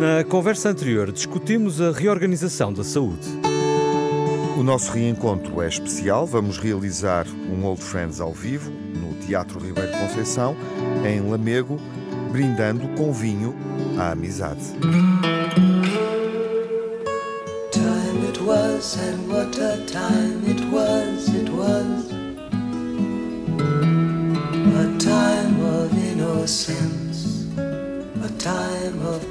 Na conversa anterior, discutimos a reorganização da saúde. O nosso reencontro é especial. Vamos realizar um Old Friends ao vivo no Teatro Ribeiro Conceição, em Lamego, brindando com vinho à amizade. Time it was and what a time it was, it was a time of innocence, a time of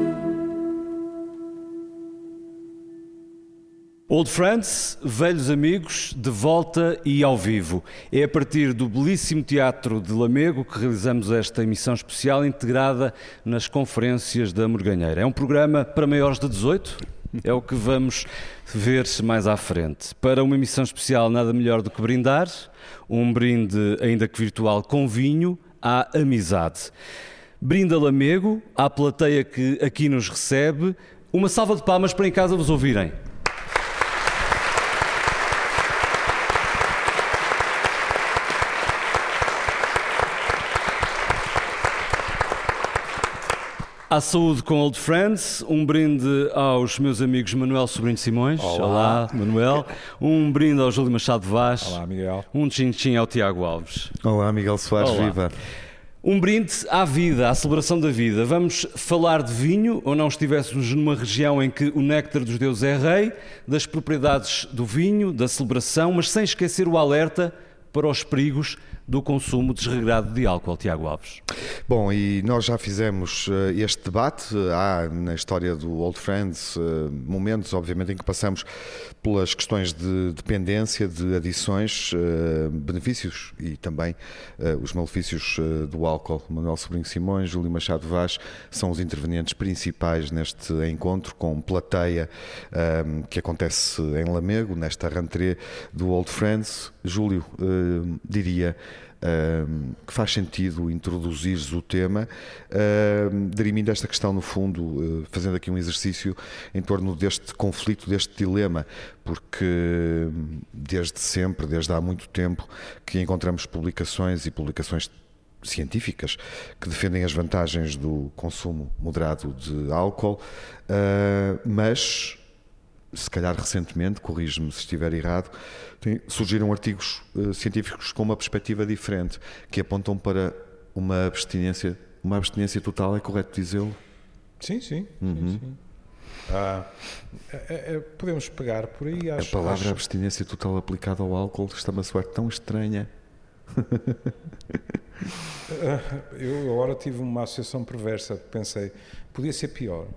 Old Friends, velhos amigos, de volta e ao vivo. É a partir do belíssimo Teatro de Lamego que realizamos esta emissão especial integrada nas conferências da Morganheira. É um programa para maiores de 18? É o que vamos ver mais à frente. Para uma emissão especial, nada melhor do que brindar. Um brinde, ainda que virtual, com vinho à amizade. Brinda Lamego, à plateia que aqui nos recebe. Uma salva de palmas para em casa vos ouvirem. À saúde com Old Friends, um brinde aos meus amigos Manuel Sobrinho Simões. Olá, Olá Manuel. Um brinde ao Júlio Machado Vaz. Olá, Miguel. Um tchim-tchim ao Tiago Alves. Olá, Miguel Soares, Olá. viva. Um brinde à vida, à celebração da vida. Vamos falar de vinho, ou não estivéssemos numa região em que o néctar dos deuses é rei, das propriedades do vinho, da celebração, mas sem esquecer o alerta para os perigos do consumo desregrado de álcool, Tiago Alves. Bom, e nós já fizemos uh, este debate. Há na história do Old Friends uh, momentos, obviamente, em que passamos pelas questões de dependência, de adições, uh, benefícios e também os malefícios do álcool. Manuel Sobrinho Simões, Júlio Machado Vaz são os intervenientes principais neste encontro com plateia que acontece em Lamego, nesta rentrée do Old Friends. Júlio, diria que faz sentido introduzires o tema, uh, dirimindo esta questão, no fundo, uh, fazendo aqui um exercício em torno deste conflito, deste dilema, porque desde sempre, desde há muito tempo, que encontramos publicações e publicações científicas que defendem as vantagens do consumo moderado de álcool, uh, mas se calhar recentemente, corrijo-me se estiver errado, tem, surgiram artigos uh, científicos com uma perspectiva diferente, que apontam para uma abstinência, uma abstinência total, é correto dizê-lo? Sim, sim. Uhum. sim, sim. Ah, é, é, podemos pegar por aí. Acho, a palavra acho... abstinência total aplicada ao álcool está-me a soar tão estranha. Eu agora tive uma associação perversa, pensei, podia ser pior.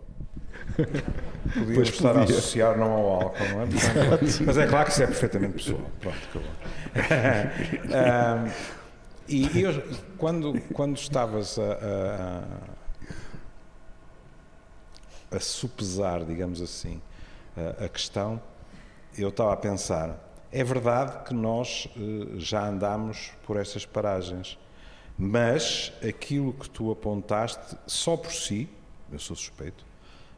Podíamos estar podia. a associar não ao álcool, não é? Portanto, mas é claro que isso é perfeitamente pessoal. Pronto, acabou. um, e eu, quando, quando estavas a, a, a supesar, digamos assim, a, a, questão, eu estava a pensar, é verdade que nós uh, já andamos por essas paragens, mas aquilo que tu apontaste, só por si, eu sou suspeito,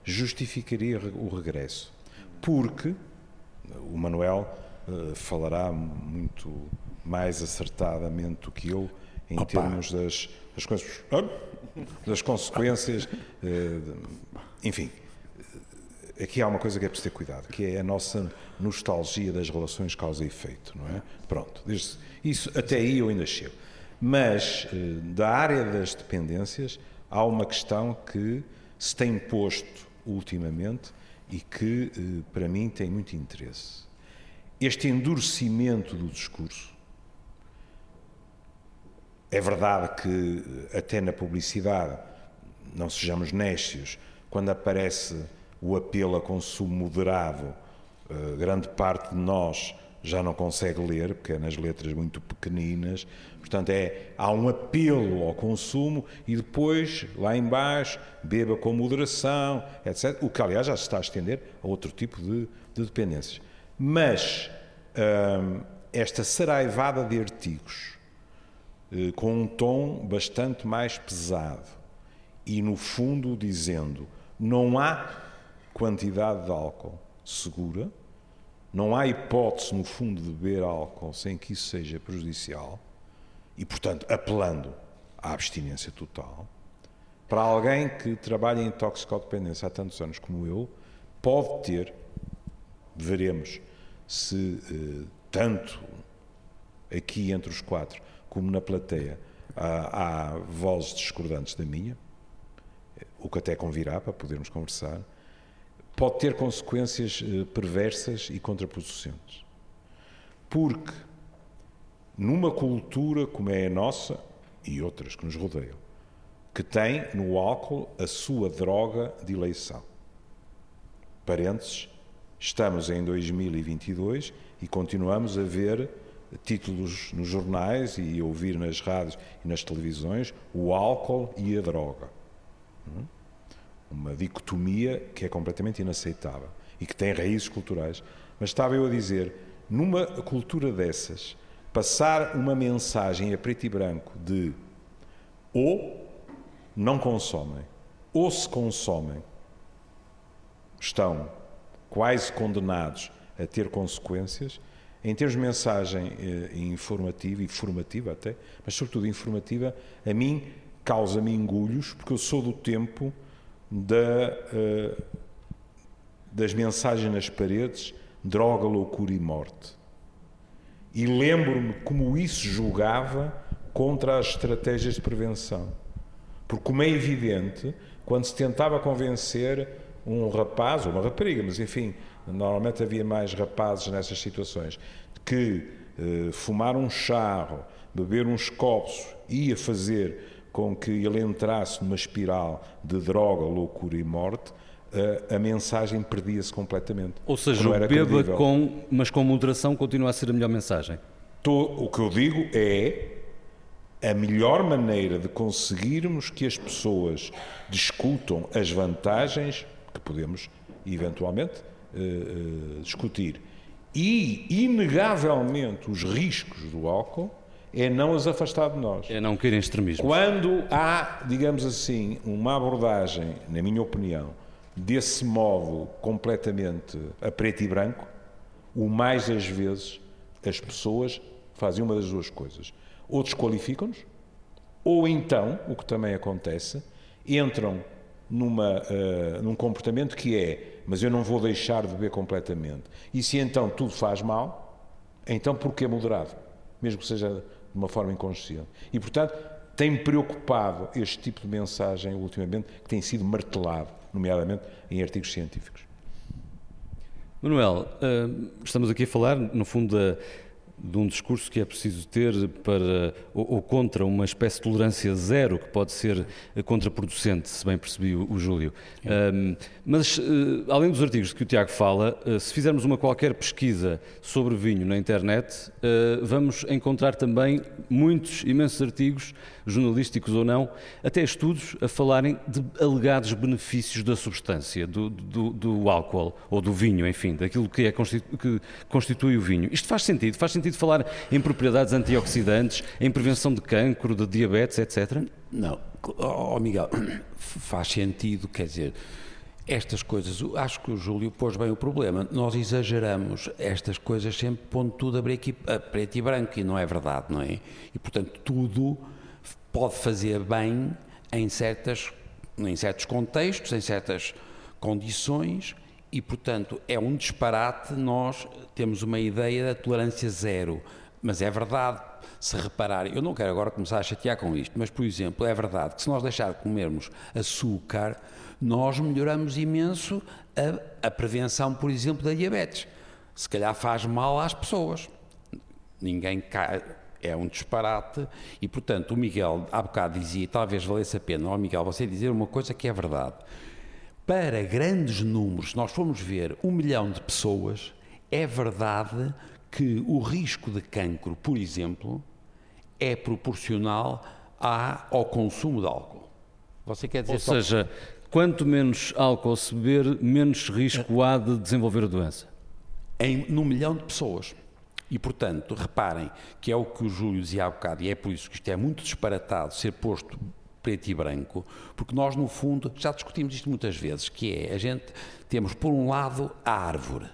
justificaria o regresso. Porque o Manuel uh, falará muito mais acertadamente do que eu em Opa. termos das, das, coisas, das consequências. Uh, enfim, aqui há uma coisa que é preciso ter cuidado, que é a nossa nostalgia das relações causa e efeito, não é? Pronto, isso até aí eu ainda chego. Mas uh, da área das dependências há uma questão que se tem posto ultimamente e que, eh, para mim, tem muito interesse. Este endurecimento do discurso. É verdade que, eh, até na publicidade, não sejamos nécios, quando aparece o apelo a consumo moderado, eh, grande parte de nós já não consegue ler, porque é nas letras muito pequeninas. Portanto, é, há um apelo ao consumo e depois, lá embaixo, beba com moderação, etc. O que, aliás, já se está a estender a outro tipo de, de dependências. Mas hum, esta saraivada de artigos, eh, com um tom bastante mais pesado e, no fundo, dizendo não há quantidade de álcool segura, não há hipótese, no fundo, de beber álcool sem que isso seja prejudicial e, portanto, apelando à abstinência total. Para alguém que trabalha em toxicodependência há tantos anos como eu, pode ter, veremos se eh, tanto aqui entre os quatro como na plateia há, há vozes discordantes da minha, o que até convirá para podermos conversar, pode ter consequências eh, perversas e contraproducentes. Porque numa cultura como é a nossa e outras que nos rodeiam, que tem no álcool a sua droga de eleição. Parênteses, estamos em 2022 e continuamos a ver títulos nos jornais e ouvir nas rádios e nas televisões o álcool e a droga. Hum? Uma dicotomia que é completamente inaceitável e que tem raízes culturais. Mas estava eu a dizer, numa cultura dessas, passar uma mensagem a preto e branco de ou não consomem, ou se consomem, estão quase condenados a ter consequências, em termos de mensagem eh, informativa e formativa até, mas sobretudo informativa, a mim causa-me engulhos, porque eu sou do tempo da, eh, das mensagens nas paredes, droga, loucura e morte. E lembro-me como isso julgava contra as estratégias de prevenção. Porque, como é evidente, quando se tentava convencer um rapaz, ou uma rapariga, mas enfim, normalmente havia mais rapazes nessas situações, que eh, fumar um charro, beber uns copos ia fazer com que ele entrasse numa espiral de droga, loucura e morte, a, a mensagem perdia-se completamente. Ou seja, o beba com, mas com moderação continua a ser a melhor mensagem. O que eu digo é a melhor maneira de conseguirmos que as pessoas discutam as vantagens que podemos eventualmente uh, uh, discutir e inegavelmente os riscos do álcool é não os afastar de nós. É não querem extremismo. Quando há, digamos assim, uma abordagem, na minha opinião, desse modo completamente a preto e branco, o mais das vezes as pessoas fazem uma das duas coisas. Ou desqualificam-nos, ou então, o que também acontece, entram numa, uh, num comportamento que é, mas eu não vou deixar de beber completamente. E se então tudo faz mal, então porquê moderado? Mesmo que seja de uma forma inconsciente. E, portanto, tem-me preocupado este tipo de mensagem ultimamente, que tem sido martelado, nomeadamente em artigos científicos. Manuel, eh, estamos aqui a falar, no fundo, da de um discurso que é preciso ter para ou, ou, contra uma espécie de tolerância zero que pode ser contraproducente, se bem percebi o, o Júlio. Um, mas, uh, além dos artigos que o Tiago fala, uh, se fizermos uma qualquer pesquisa sobre vinho na internet, uh, vamos encontrar também muitos, imensos artigos, jornalísticos ou não, até estudos a falarem de alegados benefícios da substância, do, do, do álcool ou do vinho, enfim, daquilo que, é, que constitui o vinho. Isto faz sentido? Faz sentido sentido falar em propriedades antioxidantes, em prevenção de cancro, de diabetes, etc? Não, oh Miguel, faz sentido, quer dizer, estas coisas, acho que o Júlio pôs bem o problema. Nós exageramos estas coisas sempre pondo tudo a preto e branco, e não é verdade, não é? E portanto, tudo pode fazer bem em, certas, em certos contextos, em certas condições e, portanto, é um disparate nós temos uma ideia da tolerância zero. Mas é verdade, se reparar, eu não quero agora começar a chatear com isto, mas, por exemplo, é verdade que se nós deixar de comermos açúcar, nós melhoramos imenso a, a prevenção, por exemplo, da diabetes. Se calhar faz mal às pessoas. Ninguém cai, é um disparate e, portanto, o Miguel há bocado dizia, talvez valesse a pena, ó oh, Miguel, você dizer uma coisa que é verdade para grandes números, nós formos ver um milhão de pessoas, é verdade que o risco de cancro, por exemplo, é proporcional ao consumo de álcool. Você quer dizer Ou seja, quanto menos álcool se beber, menos risco há de desenvolver a doença? Em, num milhão de pessoas. E, portanto, reparem que é o que o Júlio dizia há bocado, e é por isso que isto é muito disparatado ser posto preto e branco, porque nós, no fundo, já discutimos isto muitas vezes, que é, a gente, temos por um lado a árvore,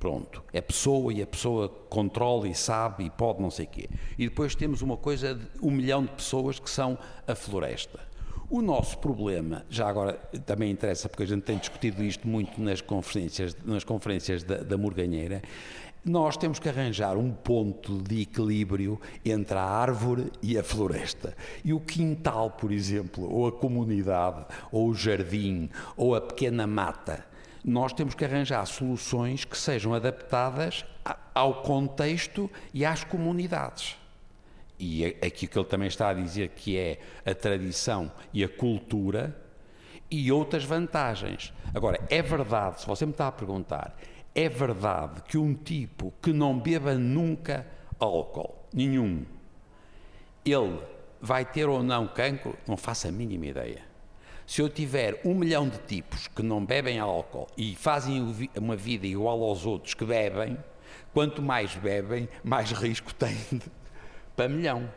pronto, é pessoa e a pessoa controla e sabe e pode não sei o quê. E depois temos uma coisa de um milhão de pessoas que são a floresta. O nosso problema, já agora também interessa porque a gente tem discutido isto muito nas conferências, nas conferências da, da Morganheira, nós temos que arranjar um ponto de equilíbrio entre a árvore e a floresta. E o quintal, por exemplo, ou a comunidade, ou o jardim, ou a pequena mata, nós temos que arranjar soluções que sejam adaptadas ao contexto e às comunidades. E aqui que ele também está a dizer que é a tradição e a cultura e outras vantagens. Agora, é verdade, se você me está a perguntar, é verdade que um tipo que não beba nunca álcool, nenhum, ele vai ter ou não cancro? Não faço a mínima ideia. Se eu tiver um milhão de tipos que não bebem álcool e fazem uma vida igual aos outros que bebem, quanto mais bebem, mais risco têm para milhão.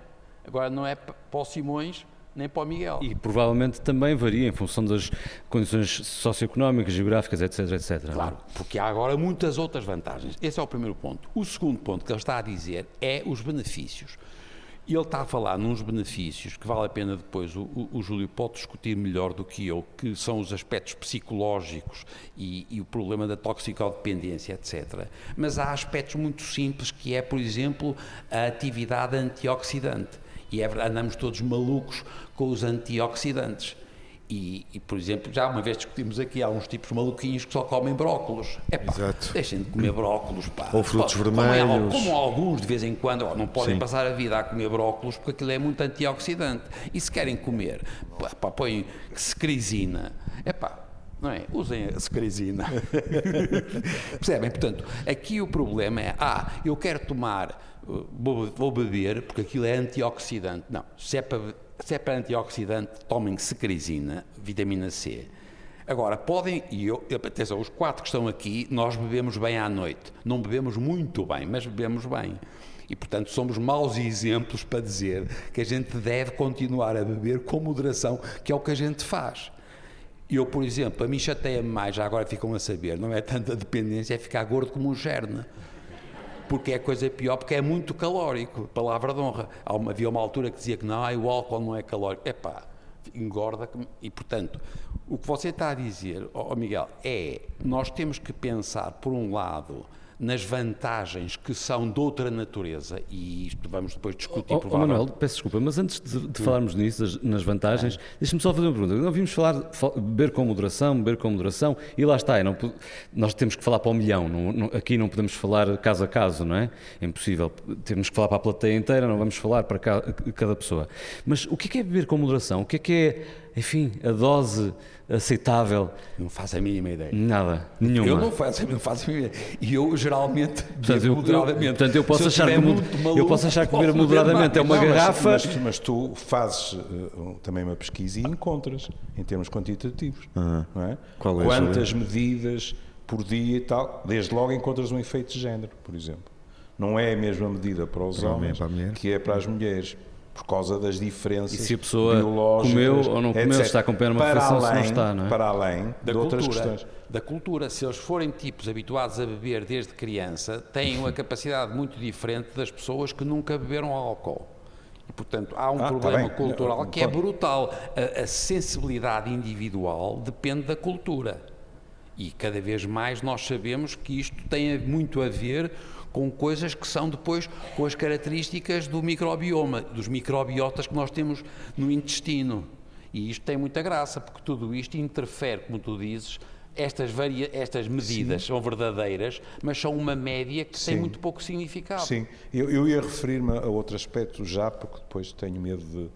Agora não é para o Simões nem para o Miguel. E provavelmente também varia em função das condições socioeconómicas, geográficas, etc, etc. É? Claro, porque há agora muitas outras vantagens. Esse é o primeiro ponto. O segundo ponto que ele está a dizer é os benefícios. E ele está a falar nos benefícios que vale a pena depois o, o, o, Júlio pode discutir melhor do que eu, que são os aspectos psicológicos e, e o problema da toxicodependência, etc. Mas há aspectos muito simples que é, por exemplo, a atividade antioxidante. E é verdade, andamos todos malucos com os antioxidantes. E, e, por exemplo, já uma vez discutimos aqui, há uns tipos maluquinhos que só comem brócolos. É pá, deixem de comer brócolos, pá. Ou frutos pá, vermelhos. Como, como, alguns, de vez em quando, não podem Sim. passar a vida a comer brócolos porque aquilo é muito antioxidante. E se querem comer, pá, pá põem secrizina. É pá, não é? Usem a secrizina. Percebem? Portanto, aqui o problema é, ah, eu quero tomar, vou, vou beber porque aquilo é antioxidante. Não, se é para se é para antioxidante, tomem secrizina, vitamina C. Agora, podem, e eu, atenção, os quatro que estão aqui, nós bebemos bem à noite. Não bebemos muito bem, mas bebemos bem. E, portanto, somos maus exemplos para dizer que a gente deve continuar a beber com moderação, que é o que a gente faz. Eu, por exemplo, a mim chateia-me mais, já agora ficam a saber, não é tanta dependência, é ficar gordo como um gerne porque é coisa pior, porque é muito calórico, palavra de honra. Havia uma altura que dizia que não, o álcool não é calórico. Epá, engorda e portanto o que você está a dizer, oh Miguel, é nós temos que pensar por um lado nas vantagens que são de outra natureza, e isto vamos depois discutir. Oh, oh Manuel, peço desculpa, mas antes de, de falarmos nisso, nas vantagens, é. deixe-me só fazer uma pergunta. Não vimos falar, beber com moderação, beber com moderação, e lá está, não, nós temos que falar para o milhão, não, não, aqui não podemos falar caso a caso, não é? É impossível. Temos que falar para a plateia inteira, não vamos falar para cada, cada pessoa. Mas o que é, é beber com moderação? O que é que é, enfim, a dose aceitável? Não faço a mínima ideia. Nada, nenhuma. Eu não faço, não faço a mínima ideia. E eu geralmente portanto, eu, moderadamente. Eu, portanto, eu posso, achar que, maluco, eu posso achar que beber moderadamente é uma não, garrafa. Mas, mas, mas, tu fazes uh, também uma pesquisa e encontras, em termos quantitativos. Uhum. É? Qual é Quantas medidas por dia e tal. Desde logo encontras um efeito de género, por exemplo. Não é a mesma medida para os para homens que é para as mulheres por causa das diferenças e se a pessoa comeu ou não comeu, etc. se está a acompanhar uma refeição, além, se não está, não é? Para além da de cultura, outras questões. Da cultura, se eles forem tipos habituados a beber desde criança, têm uma capacidade muito diferente das pessoas que nunca beberam álcool. E, portanto, há um ah, tá problema tá cultural que é brutal. A, a sensibilidade individual depende da cultura. E cada vez mais nós sabemos que isto tem muito a ver com coisas que são depois com as características do microbioma, dos microbiotas que nós temos no intestino. E isto tem muita graça, porque tudo isto interfere, como tu dizes, estas, varia estas medidas Sim. são verdadeiras, mas são uma média que Sim. tem muito pouco significado. Sim, eu, eu ia referir-me a outro aspecto já, porque depois tenho medo de,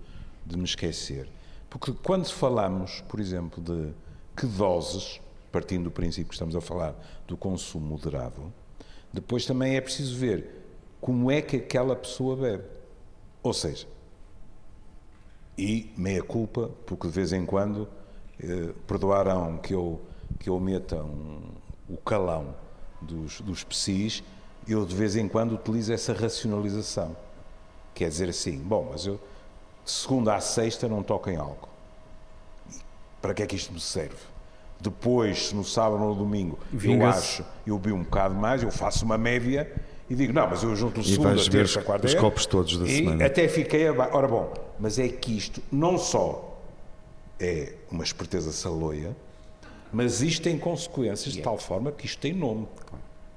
de me esquecer. Porque quando falamos, por exemplo, de que doses, partindo do princípio que estamos a falar do consumo moderado, depois também é preciso ver como é que aquela pessoa bebe. Ou seja, e meia culpa, porque de vez em quando eh, perdoarão que eu, que eu meta um, o calão dos, dos psis, eu de vez em quando utilizo essa racionalização. Quer dizer assim, bom, mas eu segunda à sexta não toco em álcool. para que é que isto me serve? Depois, no sábado ou no domingo eu acho, eu vi um bocado mais, eu faço uma média e digo, não, mas eu junto o segunda, terça, quarta... os copos todos da e semana. até fiquei abaixo. Ora bom, mas é que isto não só é uma esperteza saloia, mas isto tem consequências de tal forma que isto tem nome.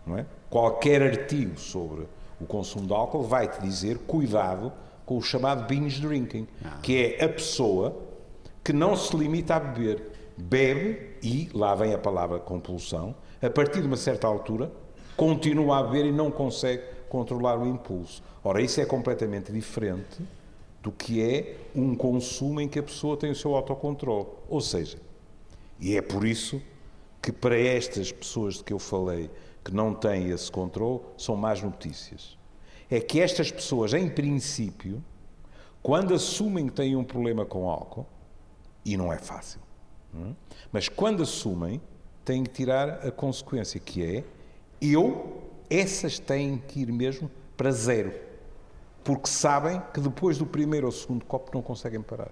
Não é? Qualquer artigo sobre o consumo de álcool vai-te dizer cuidado com o chamado binge drinking, que é a pessoa que não se limita a beber. Bebe e, lá vem a palavra compulsão, a partir de uma certa altura, continua a beber e não consegue controlar o impulso. Ora, isso é completamente diferente do que é um consumo em que a pessoa tem o seu autocontrole. Ou seja, e é por isso que para estas pessoas de que eu falei que não têm esse controle, são más notícias. É que estas pessoas, em princípio, quando assumem que têm um problema com álcool, e não é fácil? Mas quando assumem, têm que tirar a consequência que é eu, essas têm que ir mesmo para zero. Porque sabem que depois do primeiro ou segundo copo não conseguem parar.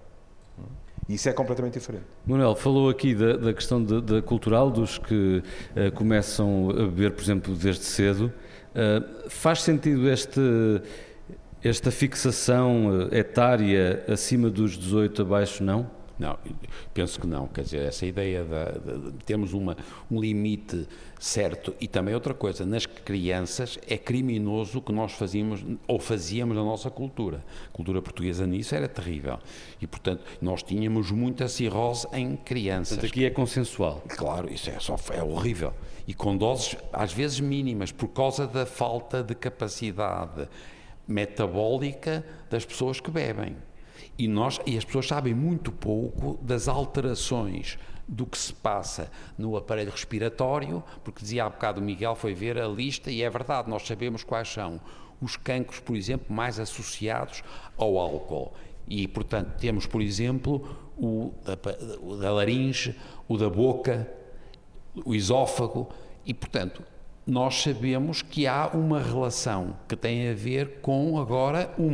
Isso é completamente diferente. Manuel, falou aqui da, da questão da, cultural, dos que uh, começam a beber, por exemplo, desde cedo. Uh, faz sentido este, esta fixação uh, etária acima dos 18, abaixo, não? Não, penso que não. Quer dizer, essa ideia de, de, temos uma, um limite certo e também outra coisa, nas crianças é criminoso o que nós fazíamos ou fazíamos na nossa cultura. A cultura portuguesa nisso era terrível e, portanto, nós tínhamos muita cirrose em crianças. Portanto, aqui é consensual. Claro, isso é, só, é horrível. E com doses, às vezes mínimas, por causa da falta de capacidade metabólica das pessoas que bebem. E, nós, e as pessoas sabem muito pouco das alterações do que se passa no aparelho respiratório, porque dizia há bocado o Miguel foi ver a lista e é verdade, nós sabemos quais são os cancros, por exemplo, mais associados ao álcool. E, portanto, temos, por exemplo, o o da laringe, o da boca, o esófago, e, portanto, nós sabemos que há uma relação que tem a ver com agora um,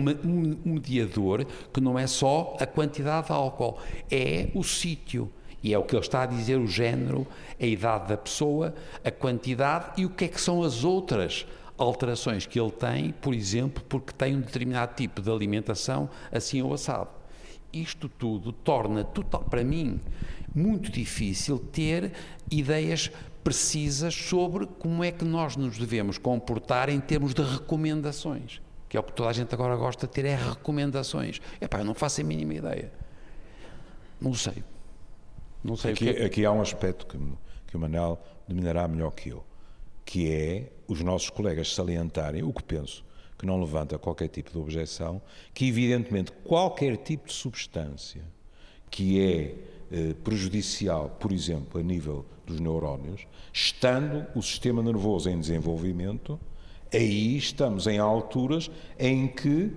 mediador que não é só a quantidade de álcool, é o sítio. E é o que ele está a dizer: o género, a idade da pessoa, a quantidade e o que é que são as outras alterações que ele tem, por exemplo, porque tem um determinado tipo de alimentação assim ou assado. Isto tudo torna, total, para mim, muito difícil ter ideias precisas sobre como é que nós nos devemos comportar em termos de recomendações. Que é o que toda a gente agora gosta de ter, é recomendações. Epá, eu não faço a mínima ideia. Não sei. Não sei aqui, é... aqui há um aspecto que, que o Manel dominará melhor que eu, que é os nossos colegas salientarem o que penso, que não levanta qualquer tipo de objeção, que evidentemente qualquer tipo de substância que é eh, prejudicial, por exemplo, a nível dos neurónios, estando o sistema nervoso em desenvolvimento, aí estamos em alturas em que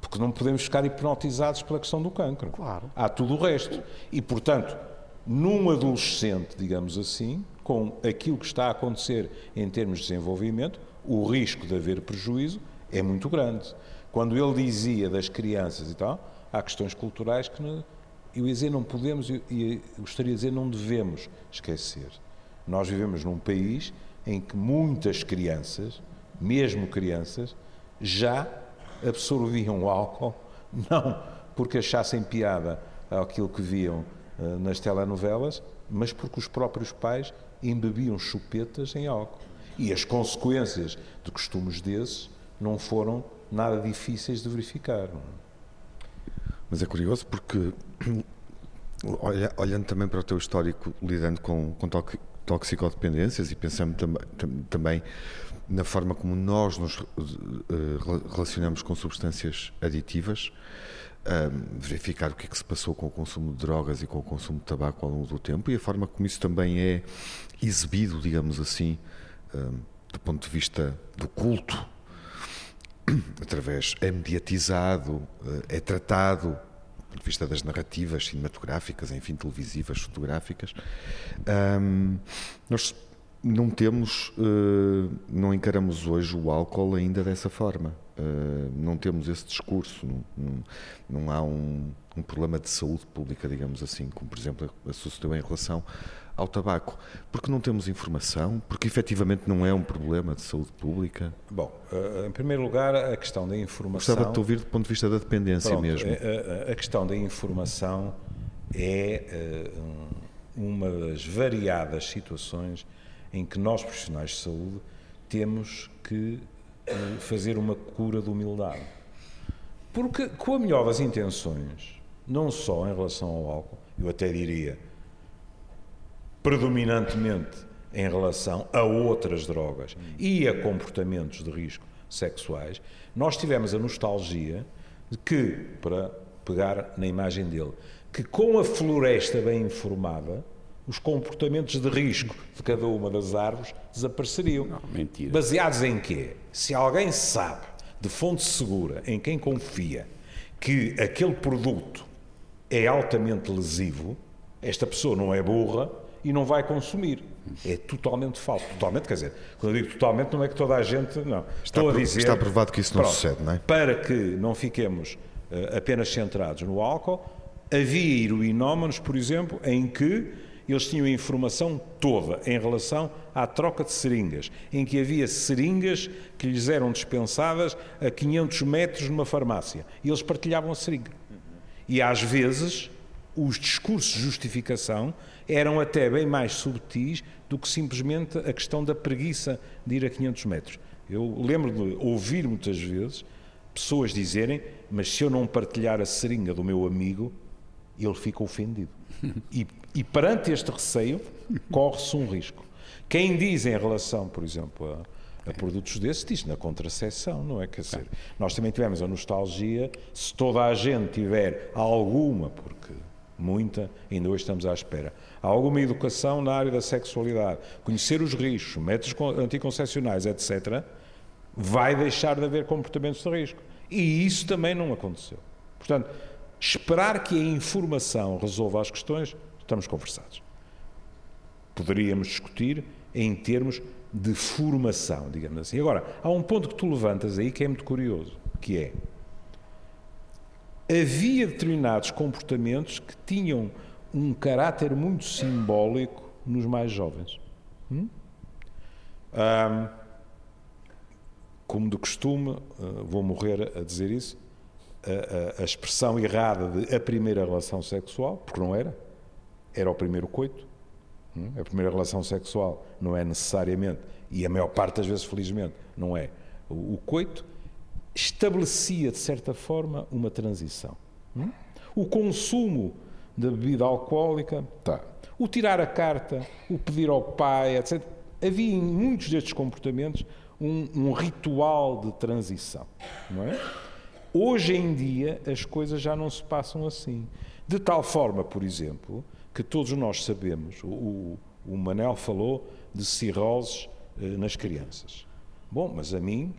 porque não podemos ficar hipnotizados pela questão do cancro. Claro. Há tudo o resto. E, portanto, num adolescente, digamos assim, com aquilo que está a acontecer em termos de desenvolvimento, o risco de haver prejuízo é muito grande. Quando ele dizia das crianças e tal, há questões culturais que eu ia dizer não podemos e gostaria de dizer não devemos esquecer. Nós vivemos num país em que muitas crianças, mesmo crianças, já absorviam o álcool, não porque achassem piada aquilo que viam uh, nas telenovelas, mas porque os próprios pais embebiam chupetas em álcool. E as consequências de costumes desses não foram nada difíceis de verificar. Mas é curioso porque, olha, olhando também para o teu histórico, lidando com, com toxicodependências e pensando tam, tam, também na forma como nós nos uh, relacionamos com substâncias aditivas, um, verificar o que é que se passou com o consumo de drogas e com o consumo de tabaco ao longo do tempo e a forma como isso também é exibido, digamos assim, um, do ponto de vista do culto através, é mediatizado, eh, é tratado do ponto de vista das narrativas cinematográficas, enfim, televisivas, fotográficas. Um, nós não temos, uh, não encaramos hoje o álcool ainda dessa forma. Uh, não temos esse discurso, não, não, não há um, um, problema de saúde pública, digamos assim, como por exemplo sucedeu em relação ao tabaco. Porque não temos informação, porque efetivamente não é um problema de saúde pública. Bom, uh, em primeiro lugar, a questão da informação. Gostava de ouvir do ponto de vista da dependência Pronto, mesmo. A, a, questão da informação é uma das variadas situações em que nós, profissionais de saúde, temos que eh, fazer uma cura de humildade. Porque, com a melhor das intenções, não só em relação ao álcool, eu até diria predominantemente em relação a outras drogas e a comportamentos de risco sexuais, nós tivemos a nostalgia de que, para pegar na imagem dele, que com a floresta bem informada, os comportamentos de risco de cada uma das árvores desapareceriam. Não, mentira. Baseados em quê? Se alguém sabe, de fonte segura, em quem confia, que aquele produto é altamente lesivo, esta pessoa não é burra e não vai consumir. É totalmente falso. Totalmente, quer dizer, quando eu digo totalmente, não é que toda a gente. Não. Está, Estou a dizer. Está provado que isso não pronto, sucede, não é? Para que não fiquemos uh, apenas centrados no álcool, havia heroinómanos, por exemplo, em que eles tinham a informação toda em relação à troca de seringas, em que havia seringas que lhes eram dispensadas a 500 metros numa farmácia. E eles partilhavam a seringa. E às vezes os discursos de justificação eram até bem mais subtis do que simplesmente a questão da preguiça de ir a 500 metros. Eu lembro de ouvir muitas vezes pessoas dizerem: Mas se eu não partilhar a seringa do meu amigo, ele fica ofendido. E e perante este receio, corre-se um risco. Quem diz em relação, por exemplo, a, a produtos desses, diz na contracepção, não é? Quer dizer, nós também tivemos a nostalgia, se toda a gente tiver alguma, porque muita, ainda hoje estamos à espera, alguma educação na área da sexualidade, conhecer os riscos, métodos anticoncepcionais, etc., vai deixar de haver comportamentos de risco. E isso também não aconteceu. Portanto, esperar que a informação resolva as questões estamos conversados. Poderíamos discutir em termos de formação, digamos assim. Agora, há um ponto que tu levantas aí que é muito curioso, que é havia determinados comportamentos que tinham um caráter muito simbólico nos mais jovens. Hum? Um, como de costume, uh, vou morrer a dizer isso, a, a, a expressão errada de a primeira relação sexual, porque não era, era o primeiro coito. Hum? A primeira relação sexual não é necessariamente, e a maior parte das vezes, felizmente, não é. O, coito estabelecia, de certa forma, uma transição. Hum? O consumo da bebida alcoólica, tá. o tirar a carta, o pedir ao pai, etc. Havia em muitos destes comportamentos um, um ritual de transição. É? Hoje em dia as coisas já não se passam assim. De tal forma, por exemplo, que todos nós sabemos. O, o Manel falou de cirroses eh, nas crianças. Bom, mas a mim,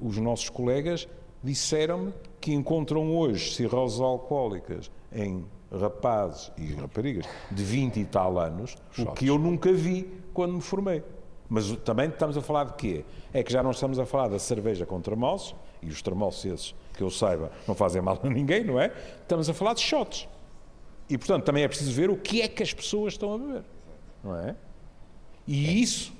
os nossos colegas disseram-me que encontram hoje cirroses alcoólicas em rapazes e raparigas de 20 e tal anos, o que eu nunca vi quando me formei. Mas também estamos a falar de quê? É que já não estamos a falar da cerveja com termossos, e os termossos esses, que eu saiba, não fazem mal a ninguém, não é? Estamos a falar de shots. E, portanto, também é preciso ver o que é que as pessoas estão a beber. Não é? E isso,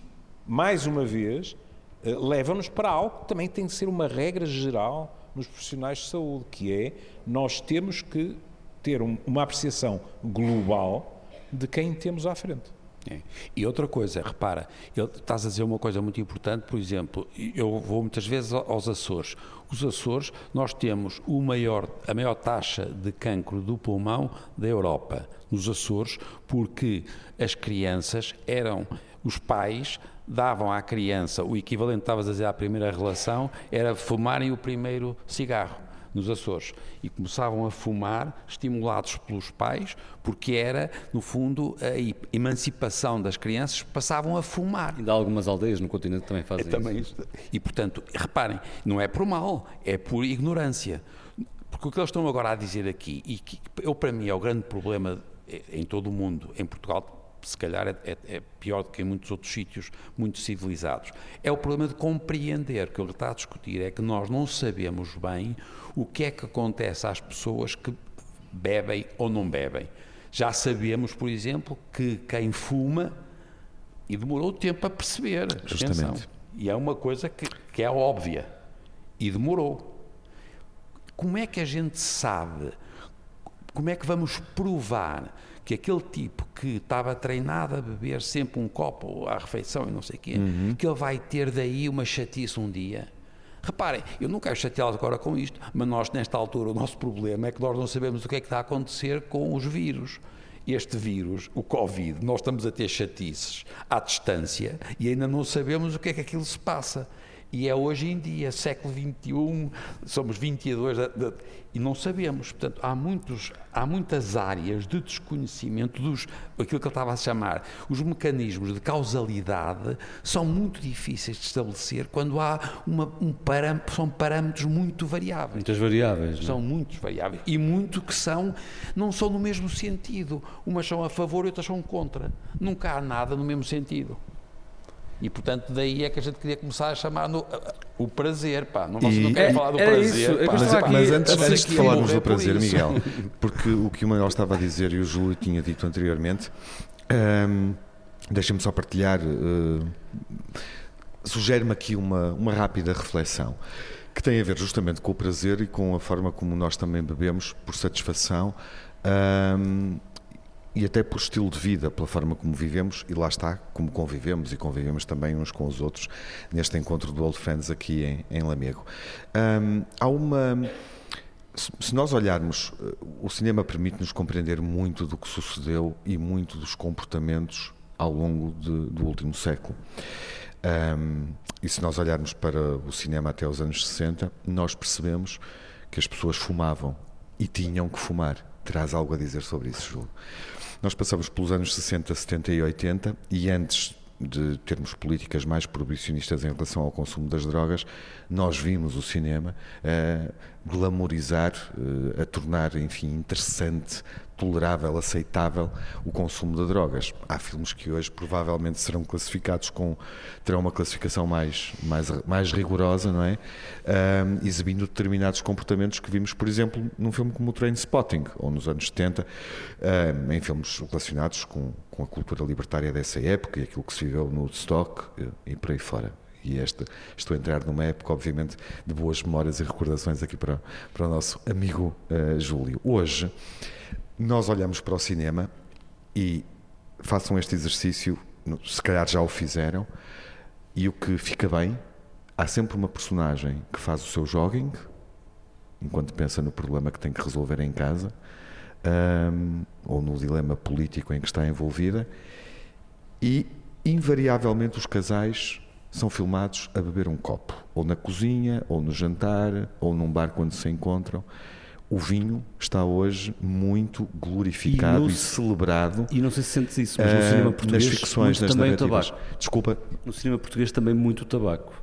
mais uma vez, eh, leva-nos para algo que também tem de ser uma regra geral nos profissionais de saúde, que é nós temos que ter uma apreciação global de quem temos à frente. É. E outra coisa, repara, ele, estás a dizer uma coisa muito importante, por exemplo, eu vou muitas vezes aos Açores. Os Açores, nós temos o maior, a maior taxa de cancro do pulmão da Europa, nos Açores, porque as crianças eram, os pais davam à criança, o equivalente, estavas a dizer, à primeira relação, era fumarem o primeiro cigarro nos Açores e começavam a fumar, estimulados pelos pais, porque era, no fundo, a emancipação das crianças, passavam a fumar. Ainda há algumas aldeias no continente também fazem é, também isso. E, portanto, reparem, não é por mal, é por ignorância. Porque o que eles estão agora a dizer aqui, e que eu, para mim é o grande problema em todo o mundo, em Portugal se calhar é, é, é, pior do que em muitos outros sítios muito civilizados. É o problema de compreender que o que está a discutir é que nós não sabemos bem o que é que acontece às pessoas que bebem ou não bebem. Já sabemos, por exemplo, que quem fuma e demorou tempo a perceber. Justamente. Atenção. E é uma coisa que, que é óbvia. E demorou. Como é que a gente sabe? Como é que vamos provar que aquele tipo que estava treinado a beber sempre um copo à refeição e não sei o quê, uhum. que ele vai ter daí uma chatice um dia? Reparem, eu não quero chateá-los agora com isto, mas nós, nesta altura, o nosso problema é que nós não sabemos o que é que está a acontecer com os vírus. Este vírus, o Covid, nós estamos a ter chatices à distância e ainda não sabemos o que é que aquilo se passa. E é hoje em dia, século XXI, somos 22 e não sabemos. Portanto, há, muitos, há muitas áreas de desconhecimento dos, aquilo que ele estava a chamar, os mecanismos de causalidade são muito difíceis de estabelecer quando há uma, um parâmetro, são parâmetros muito variáveis. Muitas variáveis. Não? É? São muitos variáveis. E muito que são, não são no mesmo sentido. Umas são a favor e outras são contra. Nunca há nada no mesmo sentido. E, portanto, daí é que a gente queria começar a chamar no, o prazer, pá. Não, vocês não querem é, falar do prazer, isso, mas, aqui, mas, antes, antes de falarmos do prazer, Miguel, porque o que o Manuel estava a dizer e o Júlio tinha dito anteriormente, hum, deixa-me só partilhar, uh, sugere-me aqui uma, uma rápida reflexão que tem a ver justamente com o prazer e com a forma como nós também bebemos por satisfação. Um, e até por estilo de vida, pela forma como vivemos, e lá está, como convivemos e convivemos também uns com os outros neste encontro do Old Friends aqui em, em Lamego. Um, há uma. Se nós olharmos, eh, o cinema permite-nos compreender muito do que sucedeu e muito dos comportamentos ao longo de, do último século. Um, e se nós olharmos para o cinema até os anos 60, nós percebemos que as pessoas fumavam e tinham que fumar. Terás algo a dizer sobre isso, Júlio? Nós passamos pelos anos 60, 70 e 80 e antes de termos políticas mais proibicionistas em relação ao consumo das drogas, nós vimos o cinema a glamorizar, a tornar, enfim, interessante tolerável, aceitável o consumo de drogas. Há filmes que hoje provavelmente serão classificados com terão uma classificação mais mais mais rigorosa, não é? Um, exibindo determinados comportamentos que vimos, por exemplo, num filme como o Train Spotting ou nos anos 70, um, em filmes relacionados com, com a cultura libertária dessa época e aquilo que se viveu no Woodstock e, e por aí fora e esta, estou a entrar numa época, obviamente, de boas memórias e recordações aqui para, para o nosso amigo uh, Júlio. Hoje, nós olhamos para o cinema e façam este exercício, se calhar já o fizeram, e o que fica bem, há sempre uma personagem que faz o seu jogging, enquanto pensa no problema que tem que resolver em casa, um, ou no dilema político em que está envolvida, e invariavelmente os casais são filmados a beber um copo, ou na cozinha, ou no jantar, ou num bar quando se encontram o vinho está hoje muito glorificado e, no, e, celebrado. E não sei se sentes isso, mas no uh, cinema português nas ficções, nas também o tabaco. Desculpa. No cinema português também muito tabaco.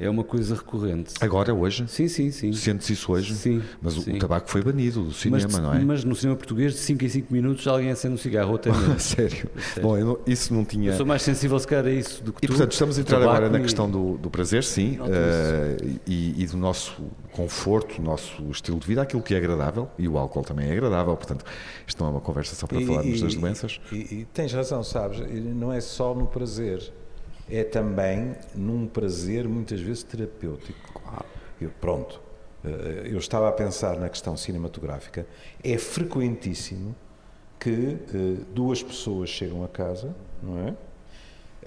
É uma coisa recorrente. Agora, hoje? Sim, sim, sim. Sentes isso hoje? Sim. Mas sim. o tabaco foi banido do cinema, mas, não é? Mas no cinema português, de 5 em 5 minutos, alguém acende um cigarro ou até menos. Sério? Sério? Bom, não, isso não tinha... Eu sou mais sensível, se calhar, a isso do que E, tu. portanto, estamos a entrar agora na e... questão do, do prazer, sim, uh, e, e, do nosso conforto, nosso estilo de vida, aquilo que é agradável, e o álcool também é agradável, portanto, isto não é uma conversa só para e, falarmos e, das doenças. E, e tens razão, sabes, não é só no prazer é também num prazer muitas vezes terapêutico. Claro. Eu, pronto, eh, eu estava a pensar na questão cinematográfica. É frequentíssimo que eh, duas pessoas chegam a casa, não é?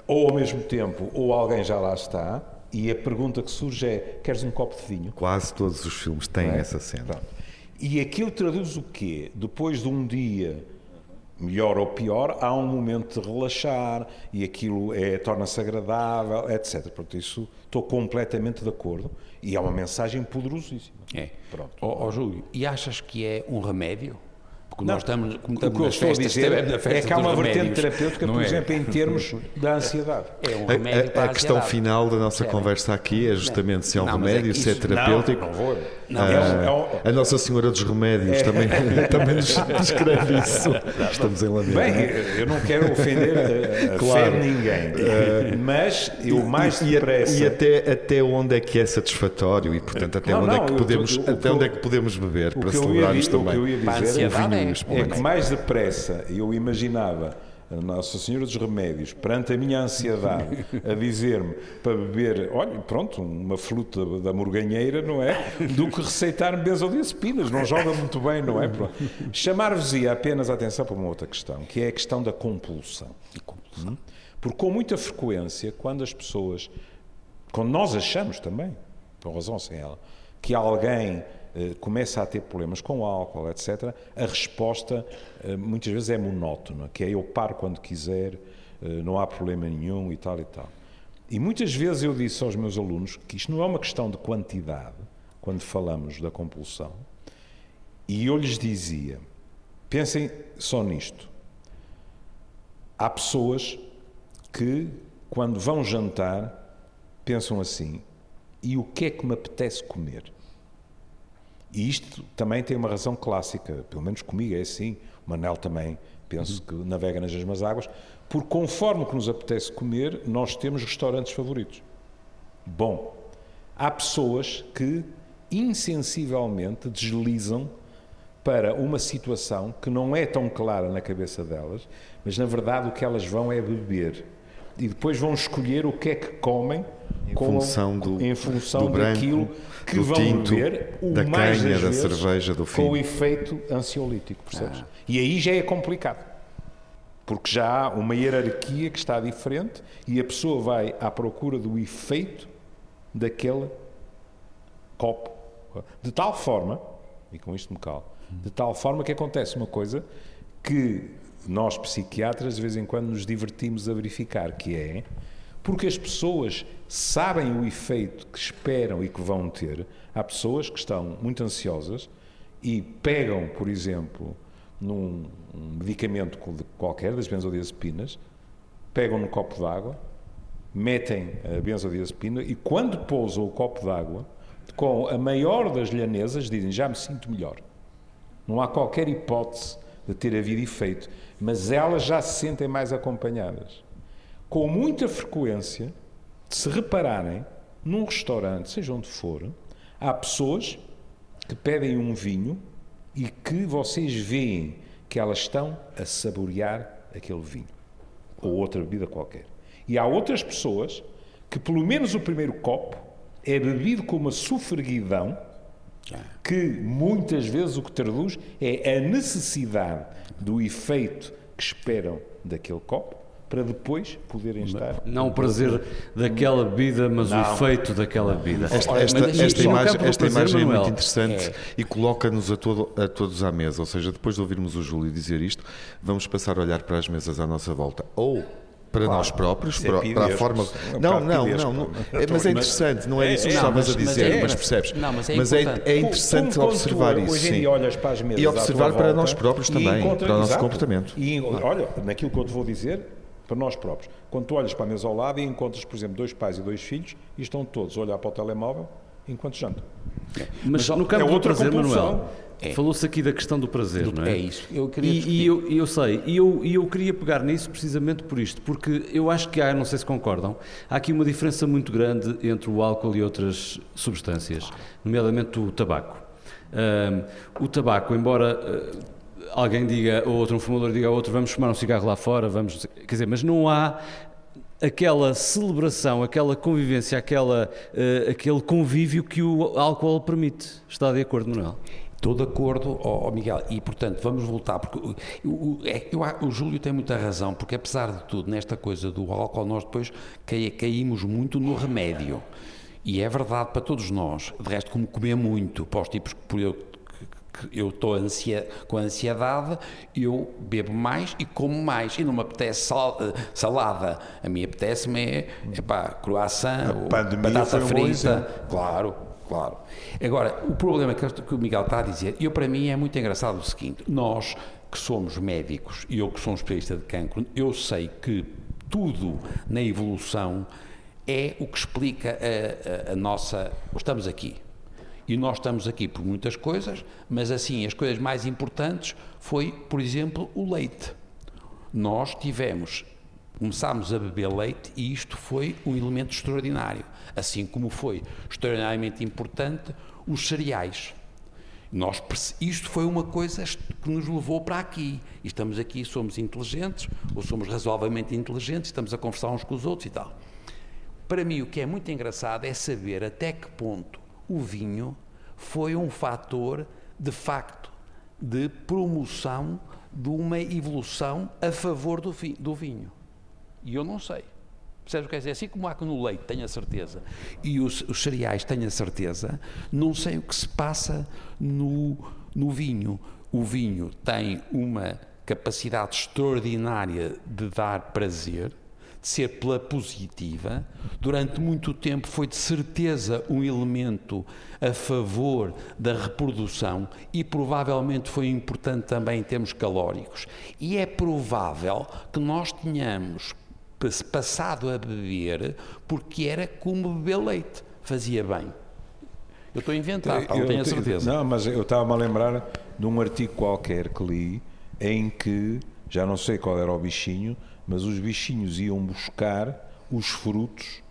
Ou ao mesmo tempo, ou alguém já lá está, e a pergunta que surge é: queres um copo de vinho? Quase todos os filmes têm é? essa cena. Pronto. E aquilo traduz o quê? Depois de um dia melhor ou pior, há um momento de relaxar e aquilo é, torna-se agradável, etc. Portanto, isso estou completamente de acordo e é uma mensagem poderosíssima. É. Pronto. Ó oh, oh, Júlio, e achas que é um remédio? Porque nós estamos, como o que eu nas estou a festas, dizer estivemos na festa é que há uma vertente remédios. terapêutica, Não por é? exemplo, em termos da ansiedade. É um A, remédio para a- a a questão final da nossa Sério. conversa aqui é justamente se é um Não, é remédio, que se é terapêutico. Não, não vou. Ah, É um- é um- a Nossa Senhora dos Remédios também, também nos descreve isso. Estamos em lamento. Bem, eu não quero ofender a, a Claro. fé de ninguém, mas eu mais e, depressa... e até, até onde é que é satisfatório e, portanto, até, Não, onde, não, é que podemos, até onde é que podemos beber para celebrarmos di- o que também. eu ia dizer é-. É que mais depressa eu imaginava a Nossa Senhora dos Remédios, perante a minha ansiedade, a dizer-me para beber, olha, pronto, uma fruta da morganheira, não é? Do que receitar-me benzodiazepinas. Não joga muito bem, não é? Chamar-vos-ia apenas a atenção para uma outra questão, que é a questão da compulsão. Hum? Porque com muita frequência, quando as pessoas, quando nós achamos também, por razão sem ela, que alguém começa a ter problemas com álcool, etc., a resposta eh, muitas vezes é monótona, que é eu paro quando quiser, eh, não há problema nenhum e tal e tal. E muitas vezes eu disse aos meus alunos que isto não é uma questão de quantidade, quando falamos da compulsão, e eu lhes dizia: pensem só nisto. Há pessoas que, quando vão jantar, pensam assim: e o que é que me apetece comer? E isto também tem uma razão clássica, pelo menos comigo é assim. O Manel também penso que navega nas mesmas águas, porque conforme que nos apetece comer, nós temos restaurantes favoritos. Bom, há pessoas que insensivelmente deslizam para uma situação que não é tão clara na cabeça delas, mas na verdade o que elas vão é beber. E depois vão escolher o que é que comem Em com- função do- em função do branco, daquilo que do vão tinto, beber, o da mais canha, da cerveja, do com o efeito ansiolítico, percebes? E aí já é complicado. Porque já há uma hierarquia que está diferente e a pessoa vai à procura do efeito daquele copo. De tal forma, e com isto me calo, de tal forma que acontece uma coisa que nós psiquiatras de vez em quando nos divertimos a verificar, que é porque as pessoas sabem o efeito que esperam e que vão ter. Há pessoas que estão muito ansiosas e pegam, por exemplo, num um medicamento qualquer, das benzodiazepinas, pegam num copo d'água, metem a benzodiazepina e quando pousam o copo d'água, com a maior das lhanezas, dizem já me sinto melhor. Não há qualquer hipótese de ter havido efeito, mas elas já se sentem mais acompanhadas. Com muita frequência, se repararem, num restaurante, seja onde for, há pessoas que pedem um vinho e que vocês veem que elas estão a saborear aquele vinho ou outra bebida qualquer. E há outras pessoas que, pelo menos o primeiro copo, é bebido com uma sofreguidão que muitas vezes o que traduz é a necessidade do efeito que esperam daquele copo para depois poderem estar. Não o prazer daquela bebida, mas o Não. efeito daquela bebida. Esta, esta- esta é imagem, prazer, imagem é muito interessante e coloca-nos a, todo- a todos à mesa. Ou seja, depois de ouvirmos o Júlio dizer isto, vamos passar a olhar para as mesas à nossa volta. Ou para nós próprios, é para, para a forma. é um Não, não, pidesco, não. É, mas é interessante, não é isso que é, estavas a mas dizer, é- mas percebes? não, mas é Mas é, é interessante Como- como observar isso. Hoje em sim. dia olhas para as mesas E observar para volta nós próprios também, encontra- para o nosso Exato. comportamento. E olha, naquilo que eu te vou dizer, para nós próprios, quando tu olhas para a mesa ao lado e encontras, por exemplo, dois pais e dois filhos e estão todos a olhar para o telemóvel enquanto jantam. Mas Mas no campo é do outra prazer, compulsão. Manuel, falou-se aqui da questão do prazer, não é? É isso. Eu queria E, e eu, eu sei, e eu, e eu queria pegar nisso precisamente por isto, porque eu acho que há, não sei se concordam, há aqui uma diferença muito grande entre o álcool e outras substâncias, nomeadamente o tabaco. Ahm, o tabaco, embora ah, alguém diga, ou outro, um fumador diga ao outro, vamos fumar um cigarro lá fora, vamos, quer dizer, mas não há aquela celebração, aquela convivência, aquela, ah, aquele convívio que o álcool permite. Está de acordo, Manuel? Estou de acordo, ó, ó, Miguel, e portanto vamos voltar, porque o, o- é- eu o Júlio tem muita razão, porque apesar de tudo, nesta coisa do álcool, nós depois caímos muito no remédio. E é verdade para todos nós, de resto, como comer muito, para os tipos que por eu, eu estou ansia, com ansiedade, eu bebo mais e como mais, e não me apetece sal- eh, salada, a mim apetece-me é, é pá, croissant, ou batata frita, claro. Claro. Agora, o problema que, que o Miguel está a dizer, eu para mim é muito engraçado o seguinte: nós que somos médicos e eu que sou um especialista de cancro, eu sei que tudo na evolução é o que explica a, a, a nossa. Estamos aqui. E nós estamos aqui por muitas coisas, mas assim, as coisas mais importantes foi, por exemplo, o leite. Nós tivemos, começámos a beber leite e isto foi um elemento extraordinário. Assim como foi extraordinariamente importante os cereais. Nós, isto foi uma coisa que nos levou para aqui. E estamos aqui, somos inteligentes, ou somos razoavelmente inteligentes, estamos a conversar uns com os outros e tal. Para mim, o que é muito engraçado é saber até que ponto o vinho foi um fator, de facto, de promoção de uma evolução a favor do, do vinho. E eu não sei. Percebes o que quer dizer? Assim como há no leite, tenho a certeza, e os, os, cereais, tenho a certeza, não sei o que se passa no, no vinho. O vinho tem uma capacidade extraordinária de dar prazer, de ser pela positiva. Durante muito tempo foi de certeza um elemento a favor da reprodução e provavelmente foi importante também em termos calóricos. E é provável que nós tenhamos passado a beber porque era como beber leite, fazia bem. Eu estou a inventar, não tenho a certeza. Não, mas eu estava-me a lembrar de um artigo qualquer que li em que, já não sei qual era o bichinho, mas os bichinhos iam buscar os frutos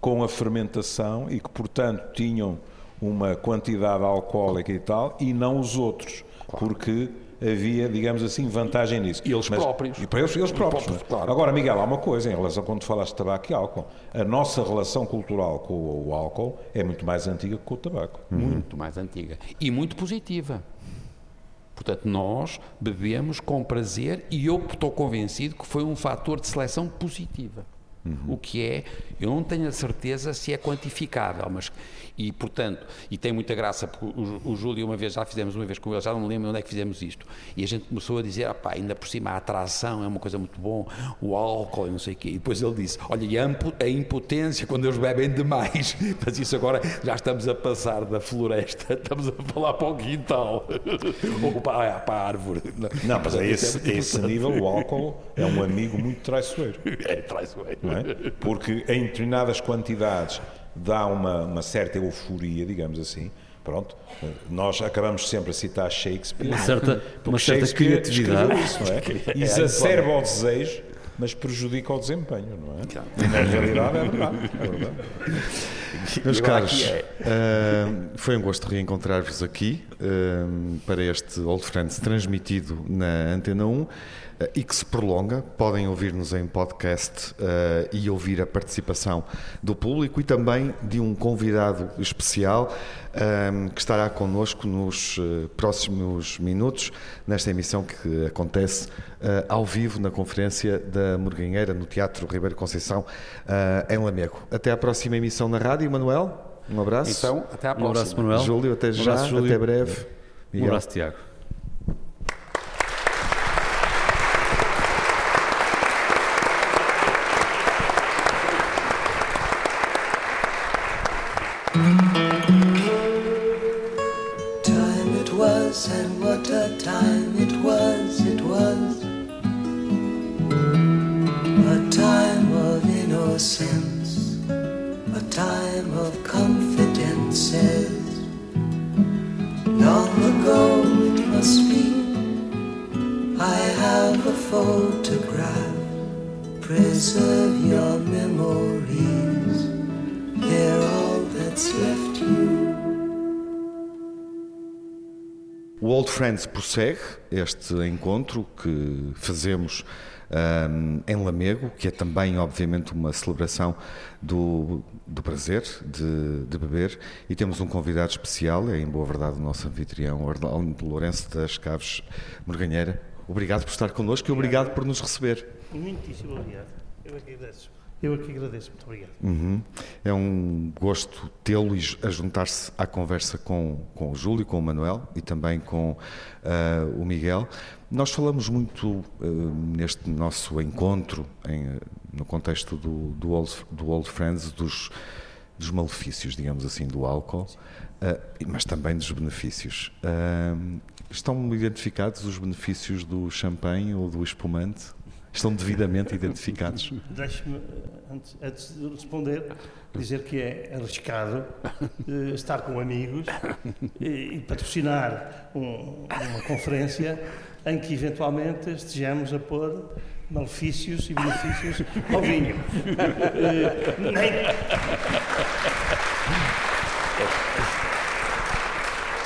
com a fermentação e que, portanto, tinham uma quantidade alcoólica e tal, e não os outros, claro. porque havia, digamos assim, vantagem nisso. E eles Mas, próprios. E para eles, eles próprios. próprios claro. Agora, Miguel, há uma coisa em relação quando falaste de tabaco e álcool. A nossa relação cultural com o álcool é muito mais antiga que com o tabaco. Uhum. Muito mais antiga. E muito positiva. Portanto, nós bebemos com prazer e eu estou convencido que foi um fator de seleção positiva. Uhum. O que é, eu não tenho a certeza se é quantificável, mas e, portanto, e tem muita graça, porque o, o Júlio, uma vez, já fizemos uma vez com ele, já não me lembro onde é que fizemos isto, e a gente começou a dizer, ah, pá, ainda por cima a atração é uma coisa muito bom, o álcool e não sei o quê. E depois ele disse, olha, e a impotência quando eles bebem demais. Mas isso agora já estamos a passar da floresta, estamos a falar para o quintal, ou para, para a árvore. Não, mas a esse, é esse nível o álcool é um amigo muito traiçoeiro. É traiçoeiro. É? Porque em determinadas quantidades dá uma, uma certa euforia, digamos assim. Pronto, nós acabamos sempre a citar Shakespeare. Uma certa, uma certa criatividade. Isso, não é? Exacerba o desejo, mas prejudica o desempenho, não é? E na realidade é verdade. É verdade. Meus caros, é. uh, foi um gosto reencontrar-vos aqui uh, para este Old Friends transmitido na Antena 1 eh, e que se prolonga. Podem ouvir-nos em podcast uh, e ouvir a participação do público e também de um convidado especial um, que estará connosco nos uh, próximos minutos, nesta emissão que acontece uh, ao vivo na conferência da Morganheira, no Teatro Ribeiro Conceição, em Lamego. Até à próxima emissão na rádio, Manuel. Um abraço. Então, até à próxima. Um abraço, Manuel. Júlio, até já, abraço, Júlio. até breve. Um abraço, Tiago. Friends prossegue este encontro que fazemos um, em Lamego, que é também, obviamente, uma celebração do, do prazer de, de, beber. E temos um convidado especial, é em boa verdade o nosso anfitrião, Orlando Lourenço das Caves Morganheira. Obrigado por estar connosco e obrigado por nos receber. Muitíssimo obrigado. Eu agradeço. Eu aqui agradeço, muito obrigado. Uhum. É um gosto tê-lo a juntar-se à conversa com, com o Júlio, com o Manuel e também com uh, o Miguel. Nós falamos muito uh, neste nosso encontro, em, no contexto do, do, Old, do Old Friends, dos dos malefícios, digamos assim, do álcool, uh, mas também dos benefícios. Estão identificados os benefícios do champanhe ou do espumante? Estão devidamente identificados? Deixe-me, antes, antes, de responder, dizer que é arriscado uh, estar com amigos e, e patrocinar um, uma conferência em que eventualmente estejamos a pôr malefícios e benefícios ao vinho. Uh, nem...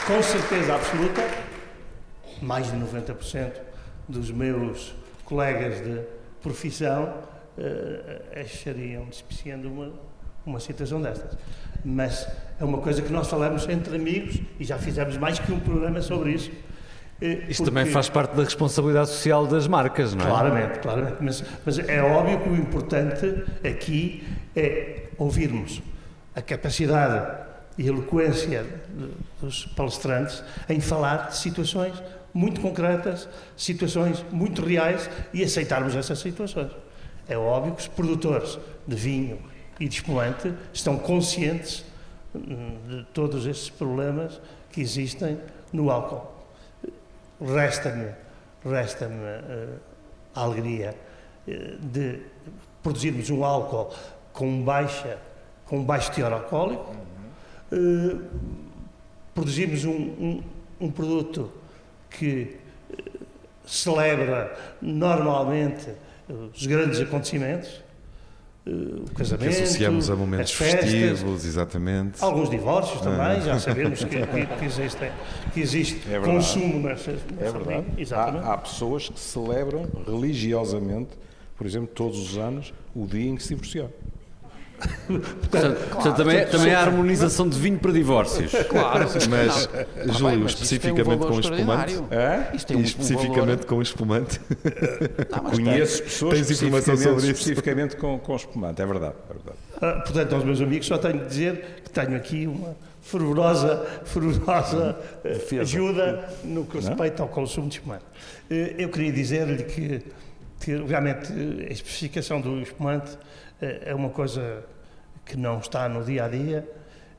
Com certeza absoluta, mais de 90% dos meus colegas de profissão uh, achariam despiciando uma, uma situação destas. Mas é uma coisa que nós falamos entre amigos e já fizemos mais que um programa sobre isso. Uh, Isto também faz parte da responsabilidade social das marcas, não é? Claramente, claramente. Mas, mas é óbvio que o importante aqui é ouvirmos a capacidade e eloquência dos palestrantes em falar de situações muito concretas, situações muito reais e aceitarmos essas situações. É óbvio que os produtores de vinho e de espumante estão conscientes hum, de todos esses problemas que existem no álcool. Resta-me resta uh, a alegria uh, de produzirmos um álcool com, baixa, com baixo teor alcoólico, uh, produzirmos um, um, um produto que eh, celebra normalmente eh, os grandes acontecimentos, eh, o casamento, que associamos a momentos festas, festivos, exatamente. Alguns divórcios também, ah. já sabemos que, que, que, existe, que existe é consumo nessas, É verdade. Exatamente. Há, há pessoas que celebram religiosamente, por exemplo, todos os anos, o dia em que se divorciaram. Portanto, claro, portanto também, também há harmonização de vinho para divórcios. Claro, mas, não, Júlio, mas especificamente um com espumante. É? Isto tem um, especificamente um valor... com espumante. Não, Conheço pessoas Tens informação sobre isso. especificamente com, com espumante, é verdade. É verdade. Ah, portanto, aos meus amigos, só tenho de dizer que tenho aqui uma fervorosa, fervorosa eh, ajuda no que respeita ao consumo de espumante. Eh, eu queria dizer-lhe que, que realmente a especificação do espumante é uma coisa que não está no dia a dia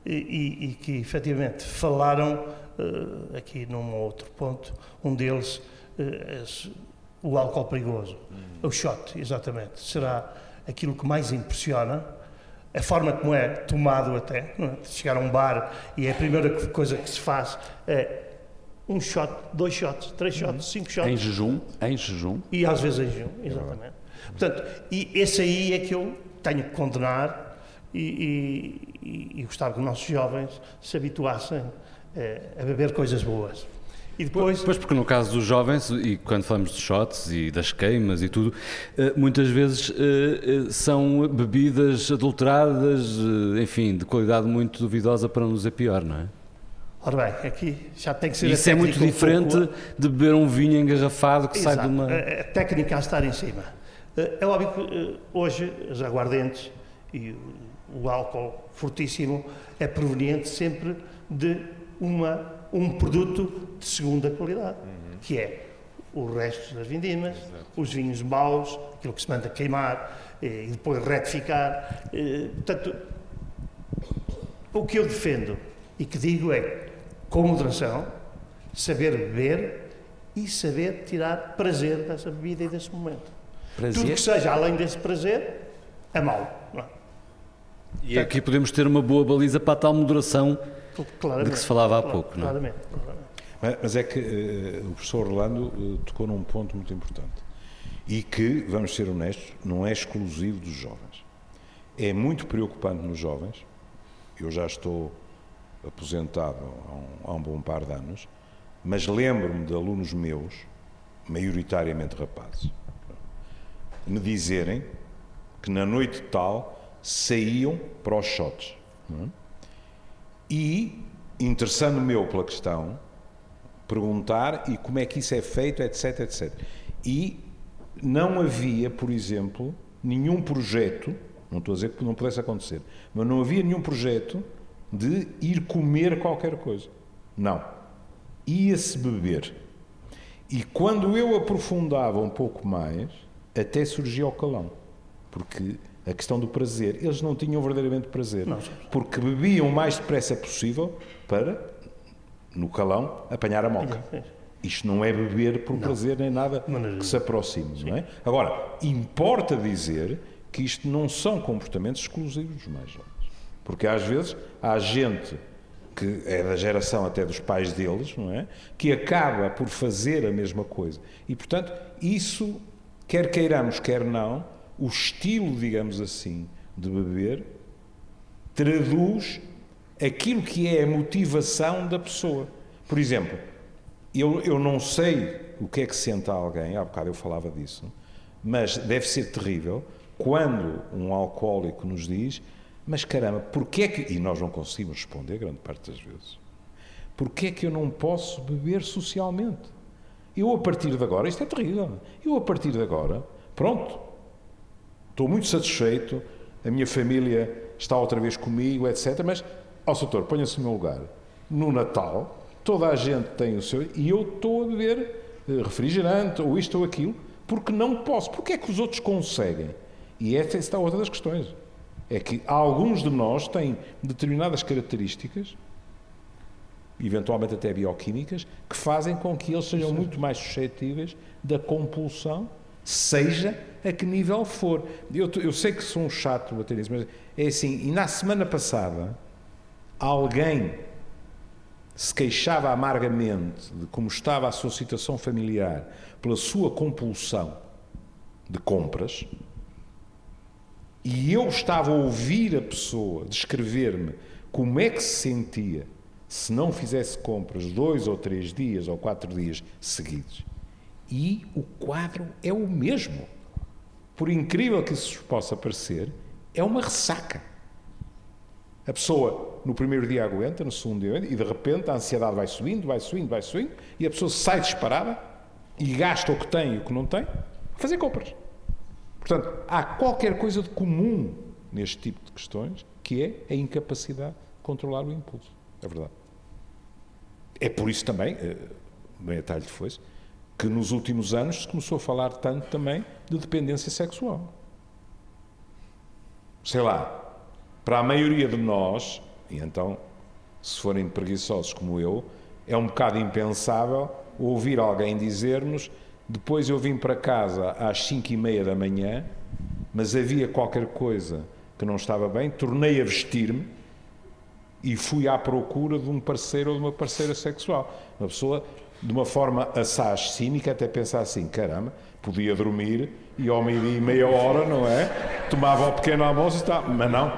e, e, que efetivamente falaram uh, aqui num outro ponto, um deles, uh, o álcool perigoso, uhum. o shot, exatamente, será aquilo que mais impressiona, a forma como é tomado até, é? chegar a um bar e é a primeira coisa que se faz é um shot, dois shots, três shots, uhum. cinco shots. Em jejum, em jejum. E às vezes em jejum, exatamente. Portanto, e esse aí é que eu tenho que condenar e, e, e gostava que os nossos jovens se habituassem eh, a beber coisas boas. E depois... Pois, porque no caso dos jovens, e quando falamos de shots e das queimas e tudo, eh, muitas vezes eh, são bebidas adulteradas, enfim, de qualidade muito duvidosa para não dizer pior, não é? Ora bem, aqui já tem que ser. Isso é muito diferente um pouco... de beber um vinho engarrafado que Exato. sai de uma. A técnica a estar em cima. É óbvio que eh, hoje as aguardentes e o álcool fortíssimo é proveniente sempre de uma, um produto de segunda qualidade, uhum. que é os restos das vindimas, Exato. os vinhos maus, aquilo que se manda queimar eh, e depois retificar. Eh, portanto, o que eu defendo e que digo é, com moderação, saber beber e saber tirar prazer dessa bebida e desse momento. Prazer. Tudo que seja além desse prazer é mau. É? E Portanto, aqui podemos ter uma boa baliza para a tal moderação de que se falava há pouco. Não é? Claramente. Mas é que uh, o professor Orlando uh, tocou num ponto muito importante e que, vamos ser honestos, não é exclusivo dos jovens. É muito preocupante nos jovens. Eu já estou aposentado há um, há um bom par de anos, mas lembro-me de alunos meus, maioritariamente rapazes, me dizerem que na noite tal saíam para os shots. É? E, interessando-me eu pela questão, perguntar e como é que isso é feito, etc, etc. E não havia, por exemplo, nenhum projeto, não estou a dizer que não pudesse acontecer, mas não havia nenhum projeto de ir comer qualquer coisa. Não. Ia-se beber. E quando eu aprofundava um pouco mais, até surgia o calão. Porque a questão do prazer. Eles não tinham verdadeiramente prazer, porque bebiam o mais depressa possível para, no calão, apanhar a moca. Isto não é beber por não. prazer nem nada que se aproxime, não é? Agora, importa dizer que isto não são comportamentos exclusivos dos mais jovens. Porque às vezes há gente que é da geração até dos pais deles, não é? Que acaba por fazer a mesma coisa. E, portanto, isso, quer queiramos, quer não, o estilo, digamos assim, de beber traduz aquilo que é a motivação da pessoa. Por exemplo, eu, eu não sei o que é que senta alguém, há bocado eu falava disso, mas deve ser terrível quando um alcoólico nos diz mas caramba, porquê é que. E nós não conseguimos responder grande parte das vezes. Porquê é que eu não posso beber socialmente? Eu, a partir de agora, isto é terrível, eu, a partir de agora, pronto, estou muito satisfeito, a minha família está outra vez comigo, etc. Mas, ó, oh, doutor, ponha-se no meu lugar. No Natal, toda a gente tem o seu. E eu estou a beber eh, refrigerante, ou isto ou aquilo, porque não posso. Porquê é que os outros conseguem? E esta está outra das questões é que alguns de nós têm determinadas características, eventualmente até bioquímicas, que fazem com que eles sejam muito mais suscetíveis da compulsão, seja a que nível for. Eu, eu sei que sou um chato bater isso, mas é assim, e na semana passada, alguém se queixava amargamente de como estava a sua situação familiar pela sua compulsão de compras, e eu estava a ouvir a pessoa descrever-me como é que se sentia se não fizesse compras dois ou três dias ou quatro dias seguidos. E o quadro é o mesmo. Por incrível que isso possa parecer, é uma ressaca. A pessoa no primeiro dia aguenta, no segundo dia aguenta, e de repente a ansiedade vai subindo, vai subindo, vai subindo, e a pessoa sai disparada e gasta o que tem e o que não tem a fazer compras. Portanto, há qualquer coisa de comum neste tipo de questões que é a incapacidade de controlar o impulso. É verdade. É por isso também, eh, bem a talho de foice, que nos últimos anos se começou a falar tanto também de dependência sexual. Sei lá, para a maioria de nós, e então, se forem preguiçosos como eu, é um bocado impensável ouvir alguém dizer-nos depois eu vim para casa às cinco e meia da manhã, mas havia qualquer coisa que não estava bem, tornei a vestir-me e fui à procura de um parceiro ou de uma parceira sexual. Uma pessoa, de uma forma assaz cínica, até pensar assim, caramba, podia dormir e ao meio-dia e meia hora, não é? Tomava o pequeno almoço e tal. Mas não.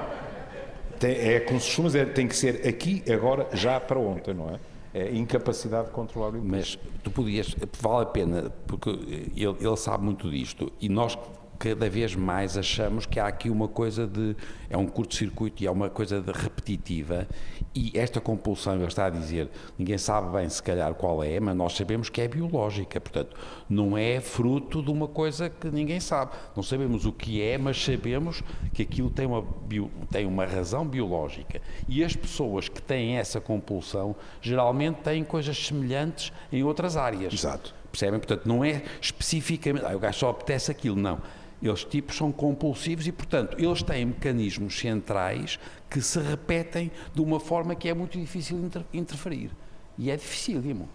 Tem, é como se costuma dizer, tem que ser aqui, agora, já para ontem, não é? é, incapacidade de controlar o impulso. Mas tu podias, vale a pena, porque ele, ele sabe muito disto, e nós cada vez mais achamos que há aqui uma coisa de. é um curto-circuito e é uma coisa de repetitiva. E esta compulsão, ele está a dizer, ninguém sabe bem se calhar qual é, mas nós sabemos que é biológica. Portanto, não é fruto de uma coisa que ninguém sabe. Não sabemos o que é, mas sabemos que aquilo tem uma, bio, tem uma razão biológica. E as pessoas que têm essa compulsão geralmente têm coisas semelhantes em outras áreas. Exato. Percebem? Portanto, não é especificamente, ah, o gajo só apetece aquilo, não eles tipos são compulsivos e, portanto, eles têm mecanismos centrais que se repetem de uma forma que é muito difícil inter interferir. E é dificílimo.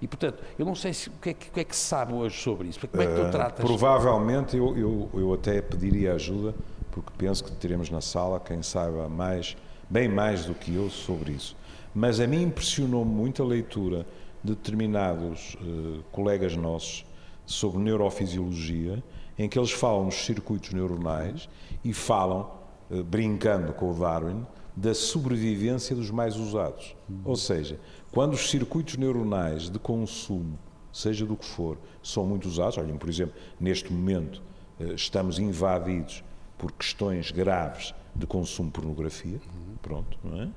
E, portanto, eu não sei se, o, que é que, o que é que se sabe hoje sobre isso. Como é que tu eh, tratas? Uh, provavelmente eu, eu, eu até pediria ajuda, porque penso que teremos na sala quem saiba mais, bem mais do que eu sobre isso. Mas a mim impressionou muito a leitura de determinados uh, colegas nossos sobre neurofisiologia em que eles falam nos circuitos neuronais e falam, eh, brincando com o Darwin, da sobrevivência dos mais usados. Ou seja, quando os circuitos neuronais de consumo, seja do que for, são muito usados, olhem, por exemplo, neste momento eh, estamos invadidos por questões graves de consumo de pornografia, pronto, não é?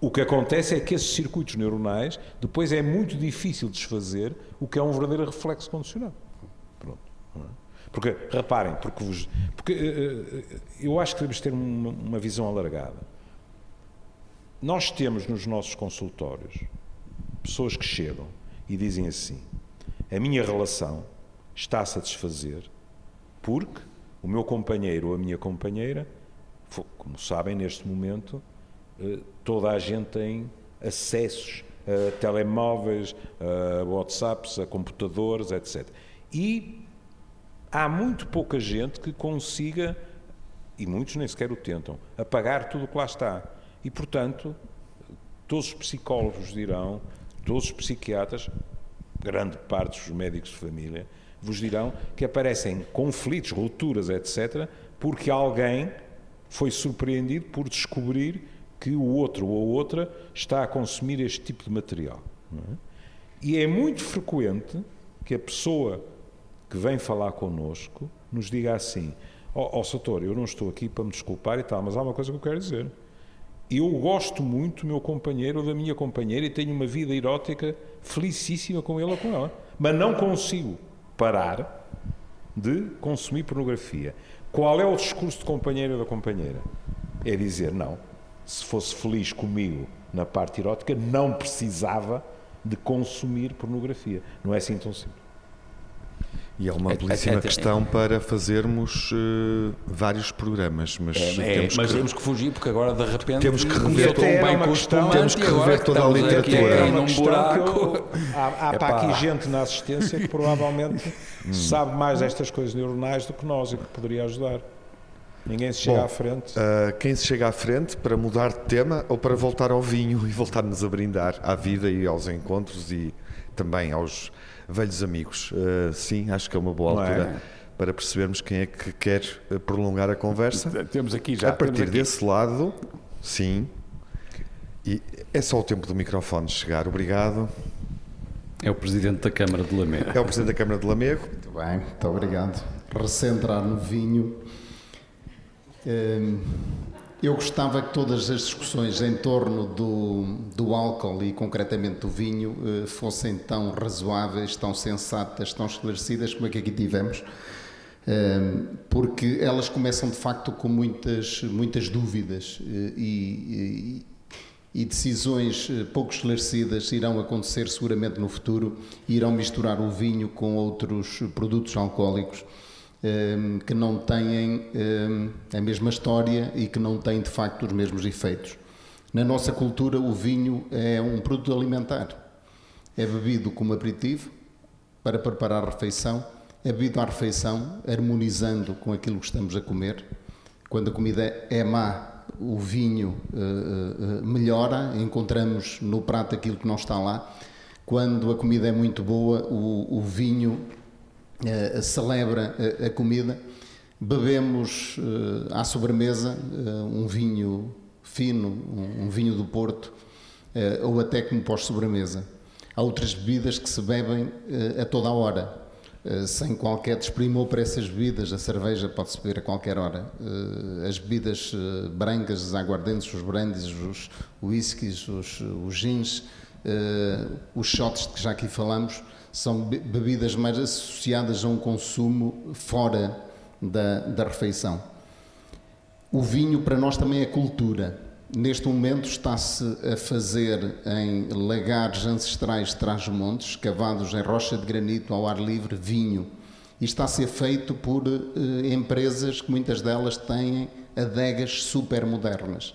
O que acontece é que esses circuitos neuronais depois é muito difícil desfazer o que é um verdadeiro reflexo condicionado. Porque, reparem, porque, vos, porque uh, eu acho que devemos ter uma, uma visão alargada. Nós temos nos nossos consultórios pessoas que chegam e dizem assim: a minha relação está a satisfazer porque O meu companheiro ou a minha companheira, como sabem, neste momento, eh, toda a gente tem acessos a telemóveis, a WhatsApps, a computadores, etc. E há muito pouca gente que consiga, e muitos nem sequer o tentam, apagar tudo o que lá está. E, portanto, todos os psicólogos dirão, todos os psiquiatras, grande parte dos médicos de família, vos dirão que aparecem conflitos, rupturas, etc., porque alguém foi surpreendido por descobrir que o outro ou a outra está a consumir este tipo de material. É? E é muito frequente que a pessoa que vem falar connosco nos diga assim: Ó oh, oh, Sator, eu não estou aqui para me desculpar e tal, mas há uma coisa que eu quero dizer. Eu gosto muito do meu companheiro ou da minha companheira e tenho uma vida erótica felicíssima com ele ou com ela, mas não consigo parar de consumir pornografia. Qual é o discurso de companheiro ou da companheira? É dizer, não, se fosse feliz comigo na parte erótica, não precisava de consumir pornografia. Não é assim tão simples. E é uma é, belíssima é, é, questão para fazermos uh, vários programas, mas, é, temos, mas que, temos que fugir porque agora de repente temos que rever, todo, bem com questão, temos que rever toda a literatura. É uma buraco. há, há para aqui gente na assistência que provavelmente hum. sabe mais destas coisas neuronais do que nós e que poderia ajudar. Ninguém se chega Bom, à frente. Uh, quem se chega à frente para mudar de tema ou para voltar ao vinho e voltar-nos a brindar à vida e aos encontros e também aos velhos amigos. Uh, sim, acho que é uma boa é? altura. É? Para percebermos quem é que quer prolongar a conversa. Temos aqui já. A partir desse lado, sim. E é só o tempo do microfone chegar. Obrigado. É o Presidente da Câmara de Lamego. É o Presidente da Câmara de Lamego. Muito bem, muito obrigado. Recentrar no vinho Ehm, eu gostava que todas as discussões em torno do, do álcool e concretamente do vinho eh, fossem tão razoáveis, tão sensatas, tão esclarecidas como é que aqui tivemos, ehm, porque elas começam de facto com muitas, muitas dúvidas eh, e, e, e decisões eh, pouco esclarecidas irão acontecer seguramente no futuro e irão misturar o vinho com outros produtos alcoólicos que não têm ehm, a mesma história e que não têm de facto os mesmos efeitos. Na nossa cultura, o vinho é um produto alimentar. É bebido como aperitivo para preparar a refeição, é bebido à refeição, harmonizando com aquilo que estamos a comer. Quando a comida é má, o vinho uh, uh, melhora, encontramos no prato aquilo que não está lá. Quando a comida é muito boa, o, o vinho uh, celebra a, a, comida, bebemos uh, à sobremesa uh, um vinho fino, um, um vinho do Porto, ou até como pós-sobremesa. Há outras bebidas que se bebem a toda a hora, sem qualquer desprimor para essas bebidas. A cerveja pode-se beber a qualquer hora. As bebidas brancas, os aguardentes, os brandies, os whiskies, os, os gins, os shots de que já aqui falamos, são bebidas mais associadas a um consumo fora da, da refeição. O vinho para nós também é cultura. Neste momento está-se a fazer em lagares ancestrais de trás-montes, cavados em rocha de granito ao ar livre, vinho. E está a ser feito por eh, empresas que muitas delas têm adegas super modernas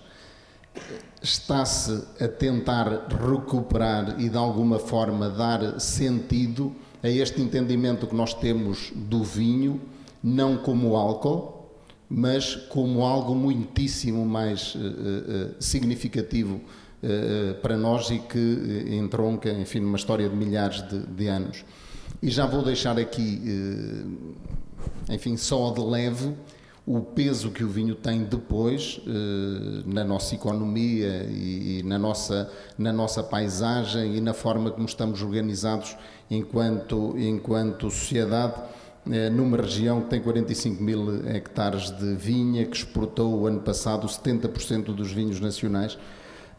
está-se a tentar recuperar e de alguma forma dar sentido a este entendimento que nós temos do vinho, não como álcool, mas como algo muitíssimo mais uh, uh, significativo uh, para nós e que entronca, enfim, numa história de milhares de, de anos. E já vou deixar aqui, enfim, só de leve, o peso que o vinho tem depois eh, na nossa economia e, na, nossa, na nossa paisagem e na forma como estamos organizados enquanto, enquanto sociedade eh, numa região que tem 45 mil hectares de vinha, que exportou o ano passado 70% dos vinhos nacionais,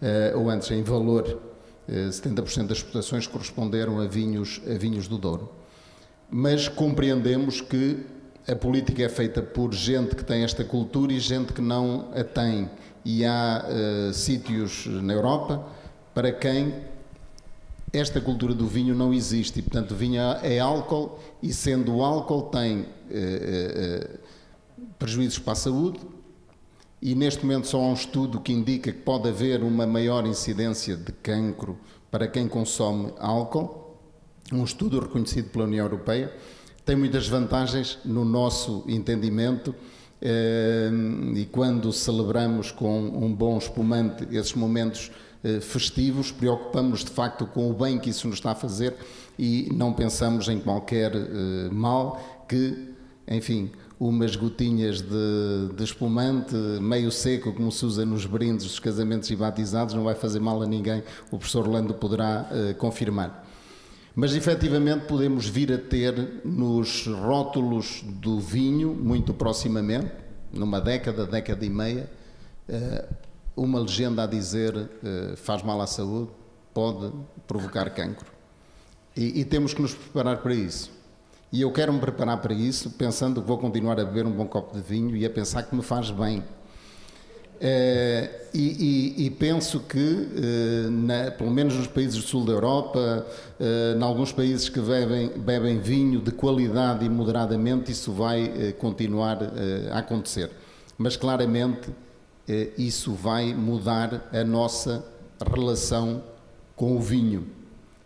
eh, ou antes em valor, 70% das exportações corresponderam a vinhos, a vinhos do Douro. Mas compreendemos que a política é feita por gente que tem esta cultura e gente que não a tem. E há uh, sítios na Europa para quem esta cultura do vinho não existe. E, portanto, o vinho é álcool e, sendo o álcool, tem uh, uh, prejuízos para a saúde, e neste momento só há um estudo que indica que pode haver uma maior incidência de cancro para quem consome álcool, um estudo reconhecido pela União Europeia, tem muitas vantagens no nosso entendimento eh, e quando celebramos com um bom espumante esses momentos eh, festivos, preocupamos de facto com o bem que isso nos está a fazer e não pensamos em qualquer eh, mal que, enfim, umas gotinhas de, de, espumante meio seco, como se usa nos brindes dos casamentos e batizados, não vai fazer mal a ninguém. O professor Orlando poderá confirmar. Mas efetivamente podemos vir a ter nos rótulos do vinho, muito proximamente, numa década, década e meia, uh, uma legenda a dizer uh, faz mal à saúde, pode provocar cancro. E, e temos que nos preparar para isso. E eu quero me preparar para isso, pensando que vou continuar a beber um bom copo de vinho e a pensar que me faz bem. Uh, e, e, e, penso que, uh, na, pelo menos nos países do sul da Europa, uh, em alguns países que bebem, bebem vinho de qualidade e moderadamente, isso vai continuar a acontecer. Mas claramente isso vai mudar a nossa relação com o vinho.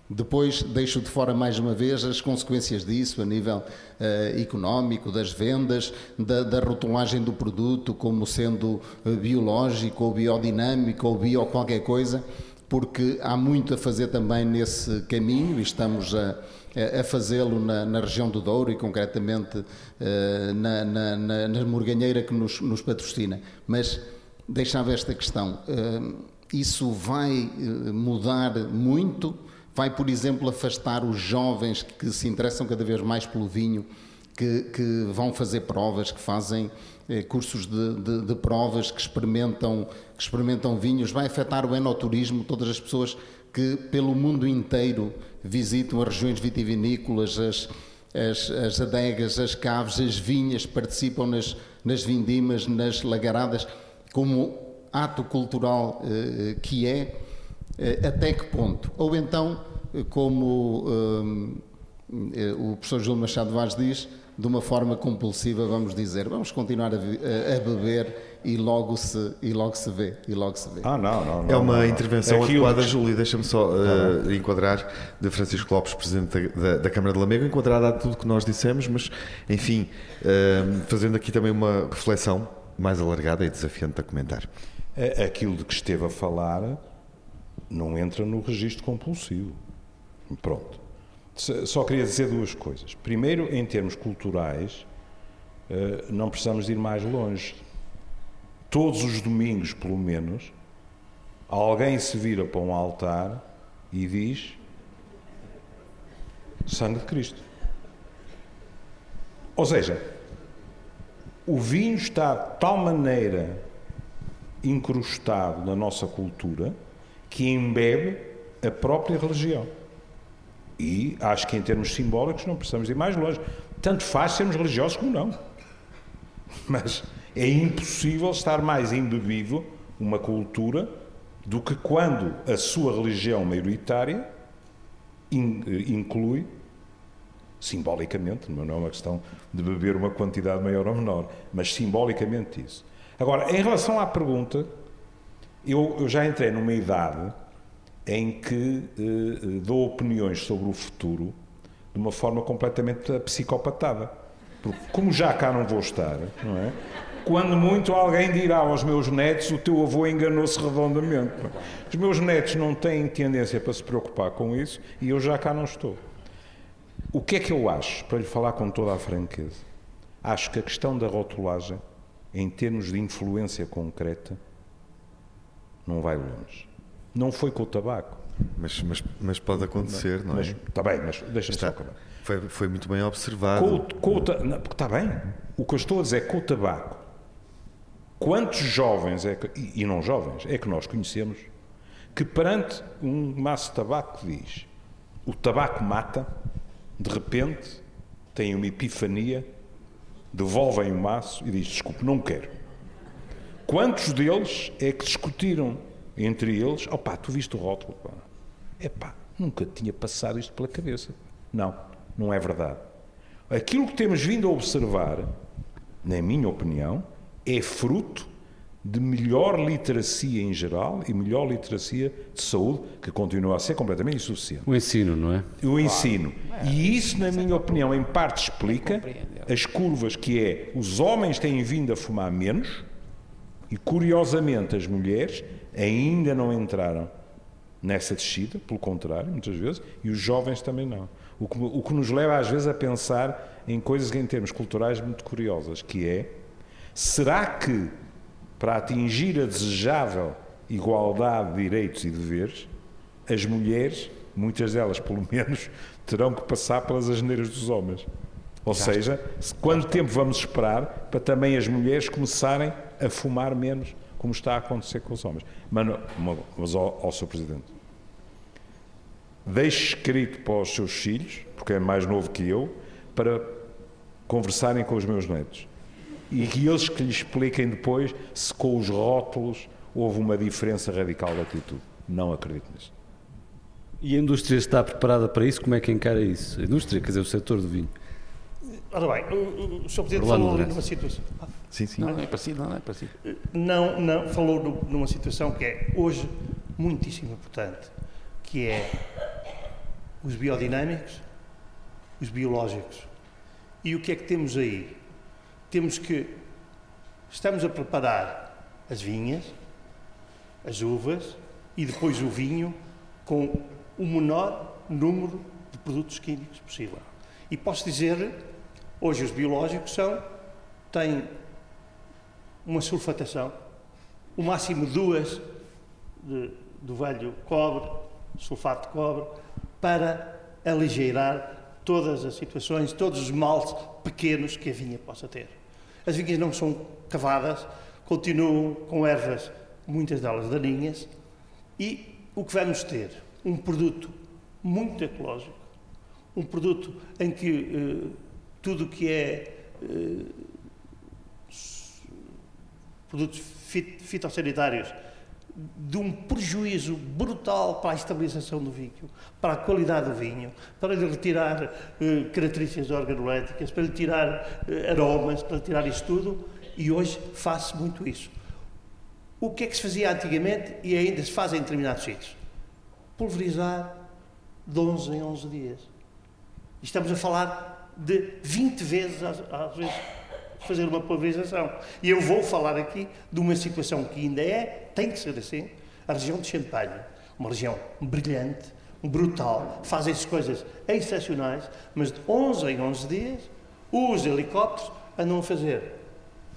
Depois deixo de fora mais uma vez as consequências disso a nível uh, económico, das vendas, da, da, rotulagem do produto como sendo uh, biológico ou biodinâmico ou bio qualquer coisa, porque há muito a fazer também nesse caminho e estamos a, a fazê-lo na, na, região do Douro e concretamente uh, na, na, na, na morganheira que nos, nos, patrocina. Mas deixava esta questão. isso vai mudar muito vai, por exemplo, afastar os jovens que se interessam cada vez mais pelo vinho, que, que vão fazer provas, que fazem eh, cursos de, de, de, provas, que experimentam, que experimentam vinhos, vai afetar o enoturismo, todas as pessoas que pelo mundo inteiro visitam as regiões vitivinícolas, as, as, as adegas, as caves, as vinhas, participam nas, nas vindimas, nas lagaradas, como ato cultural eh, que é, eh, até que ponto? Ou então, eh, como um, eh, o professor Júlio Machado Vaz diz, de uma forma compulsiva, vamos dizer, vamos continuar a, a, beber e logo se e logo se vê e logo se vê. Ah, não, não, não É uma não, intervenção adequada, que... Júlio. Deixa-me só uh, enquadrar de Francisco Lopes, presidente da, da, da Câmara de Lamego, enquadrar a tudo que nós dissemos, mas enfim, uh, fazendo aqui também uma reflexão mais alargada e desafiante a comentar. Aquilo de que esteve a falar não entra no registro compulsivo. Pronto. Só queria dizer duas coisas. Primeiro, em termos culturais, eh, não precisamos ir mais longe. Todos os domingos, pelo menos, alguém se vira para um altar e diz: Sangue de Cristo. Ou seja, o vinho está de tal maneira incrustado na nossa cultura que embebe a própria religião. E acho que em termos simbólicos não precisamos ir mais longe. Tanto faz sermos religiosos como não. Mas é impossível estar mais embebido uma cultura do que quando a sua religião maioritária inclui, simbolicamente, não é uma questão de beber uma quantidade maior ou menor, mas simbolicamente isso. Agora, em relação à pergunta eu, eu já entrei numa idade em que eh, dou opiniões sobre o futuro de uma forma completamente psicopatada. Porque, como já cá não vou estar, não é? Quando muito alguém dirá aos meus netos: o teu avô enganou-se redondamente. Os meus netos não têm tendência para se preocupar com isso e eu já cá não estou. O que é que eu acho, para lhe falar com toda a franqueza? Acho que a questão da rotulagem, em termos de influência concreta, não vai longe. Não foi com o tabaco. Mas, mas, mas pode acontecer, não, não é? Está bem, mas deixa-me só acabar. Foi, foi muito bem observado. Com, com o, está bem. O que eu estou a dizer é que com o tabaco, quantos jovens, é que, e, não jovens, é que nós conhecemos, que perante um maço de tabaco diz o tabaco mata, de repente têm uma epifania, devolvem o maço e diz desculpe, não quero. Quantos deles é que discutiram entre eles? Opá, tu viste o rótulo? Pá. Epá, nunca tinha passado isto pela cabeça. Não, não é verdade. Aquilo que temos vindo a observar na minha opinião, é fruto de melhor literacia em geral e melhor literacia de saúde, que continua a ser completamente insuficiente. O ensino, não é? O ensino. E isso, na minha opinião, em parte explica as curvas que é os homens têm vindo a fumar menos e, curiosamente, as mulheres ainda não entraram nessa descida, pelo contrário, muitas vezes, e os jovens também não. O que, o que nos leva, às vezes, a pensar em coisas em termos culturais muito curiosas, que é, será que para atingir a desejável igualdade de direitos e deveres, as mulheres, muitas delas pelo menos, terão que passar pelas asneiras dos homens. Ou seja, quanto tempo vamos esperar para também as mulheres começarem a fumar menos, como está a acontecer com os homens? Mas, mas ao, ao Sr. Presidente, deixe escrito para os seus filhos, porque é mais novo que eu, para conversarem com os meus netos e que eles que lhe expliquem depois se com os rótulos houve uma diferença radical de atitude. Não acredito nisso. E a indústria está preparada para isso? Como é que encara isso? A indústria, quer dizer, o setor do vinho. Ora bem, o, o Sr. Presidente falou numa situação. Ah, sim, sim. Não, não é para si, não, não é para si. Não, não, falou numa situação que é hoje muitíssimo importante, que é os biodinâmicos, os biológicos. E o que é que temos aí? temos que. Estamos a preparar as vinhas, as uvas e depois o vinho com o menor número de produtos químicos possível. E posso dizer, hoje os biológicos são, têm uma sulfatação, o máximo duas de, do velho cobre, sulfato de cobre, para aligeirar todas as situações, todos os males pequenos que a vinha possa ter. As vinhas não são cavadas, continuam com ervas, muitas delas daninhas, e o que vamos ter? Um produto muito ecológico, um produto em que eh, tudo o que é eh, produtos fit fitossanitários de um prejuízo brutal para a estabilização do vinho, para a qualidade do vinho, para lhe retirar eh, características organoléticas, para lhe tirar eh, aromas, para lhe tirar isso tudo, e hoje faz-se muito isso. O que é que se fazia antigamente e ainda se faz em determinados sítios? Pulverizar de 11 em 11 dias. Estamos a falar de 20 vezes, às, às vezes, fazer uma pulverização. E eu vou falar aqui de uma situação que ainda é, tem que ser assim, a região de Champagne, uma região brilhante, brutal, fazem-se coisas excepcionais, mas de 11 em 11 dias, os helicópteros andam a fazer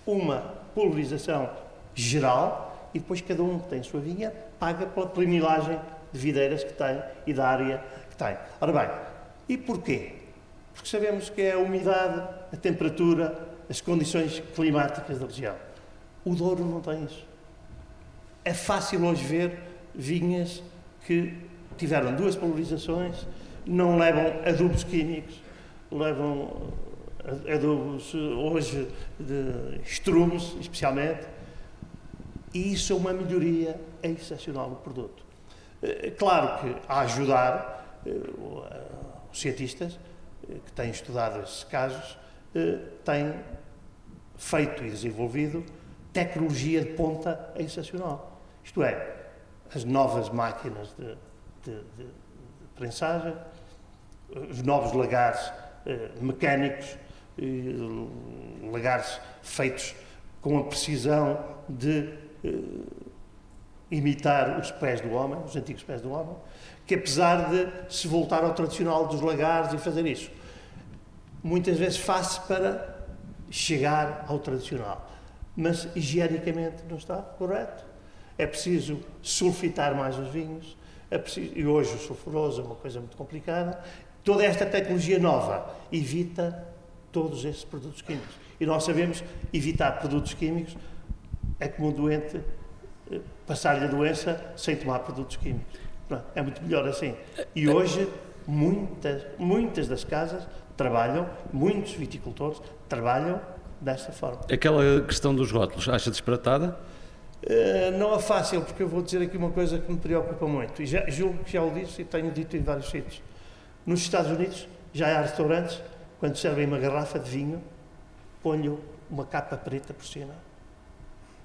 uma pulverização geral e depois cada um que tem a sua vinha paga pela primilagem de videiras que tem e da área que tem. Ora bem, e porquê? Porque sabemos que é a umidade, a temperatura, as condições climáticas da região. O Douro não tem isso. É fácil hoje ver vinhas que tiveram duas polarizações, não levam adubos químicos, levam adubos hoje de estrumes, especialmente, e isso é uma melhoria excepcional do produto. Eh, claro que a ajudar eh, os cientistas eh, que têm estudado esses casos têm feito e desenvolvido tecnologia de ponta excepcional. Isto é, as novas máquinas de, de, de, de prensagem, os novos lagares eh, mecânicos, eh, lagares feitos com a precisão de eh, imitar os pés do homem, os antigos pés do homem, que apesar de se voltar ao tradicional dos lagares e fazer isso, muitas vezes faz-se para chegar ao tradicional. Mas higienicamente não está correto. É preciso sulfitar mais os vinhos, é preciso, e hoje o sulfuroso é uma coisa muito complicada. Toda esta tecnologia nova evita todos esses produtos químicos. E nós sabemos evitar produtos químicos é como um doente eh, passar-lhe a doença sem tomar produtos químicos. É muito melhor assim. E hoje, muitas, muitas das casas trabalham, muitos viticultores trabalham desta forma. Aquela questão dos rótulos, acha disparatada? Uh, não é fácil, porque eu vou dizer aqui uma coisa que me preocupa muito, e já, julgo que já o disse e tenho dito em vários sítios. Nos Estados Unidos já há restaurantes, quando servem uma garrafa de vinho, ponham uma capa preta por cima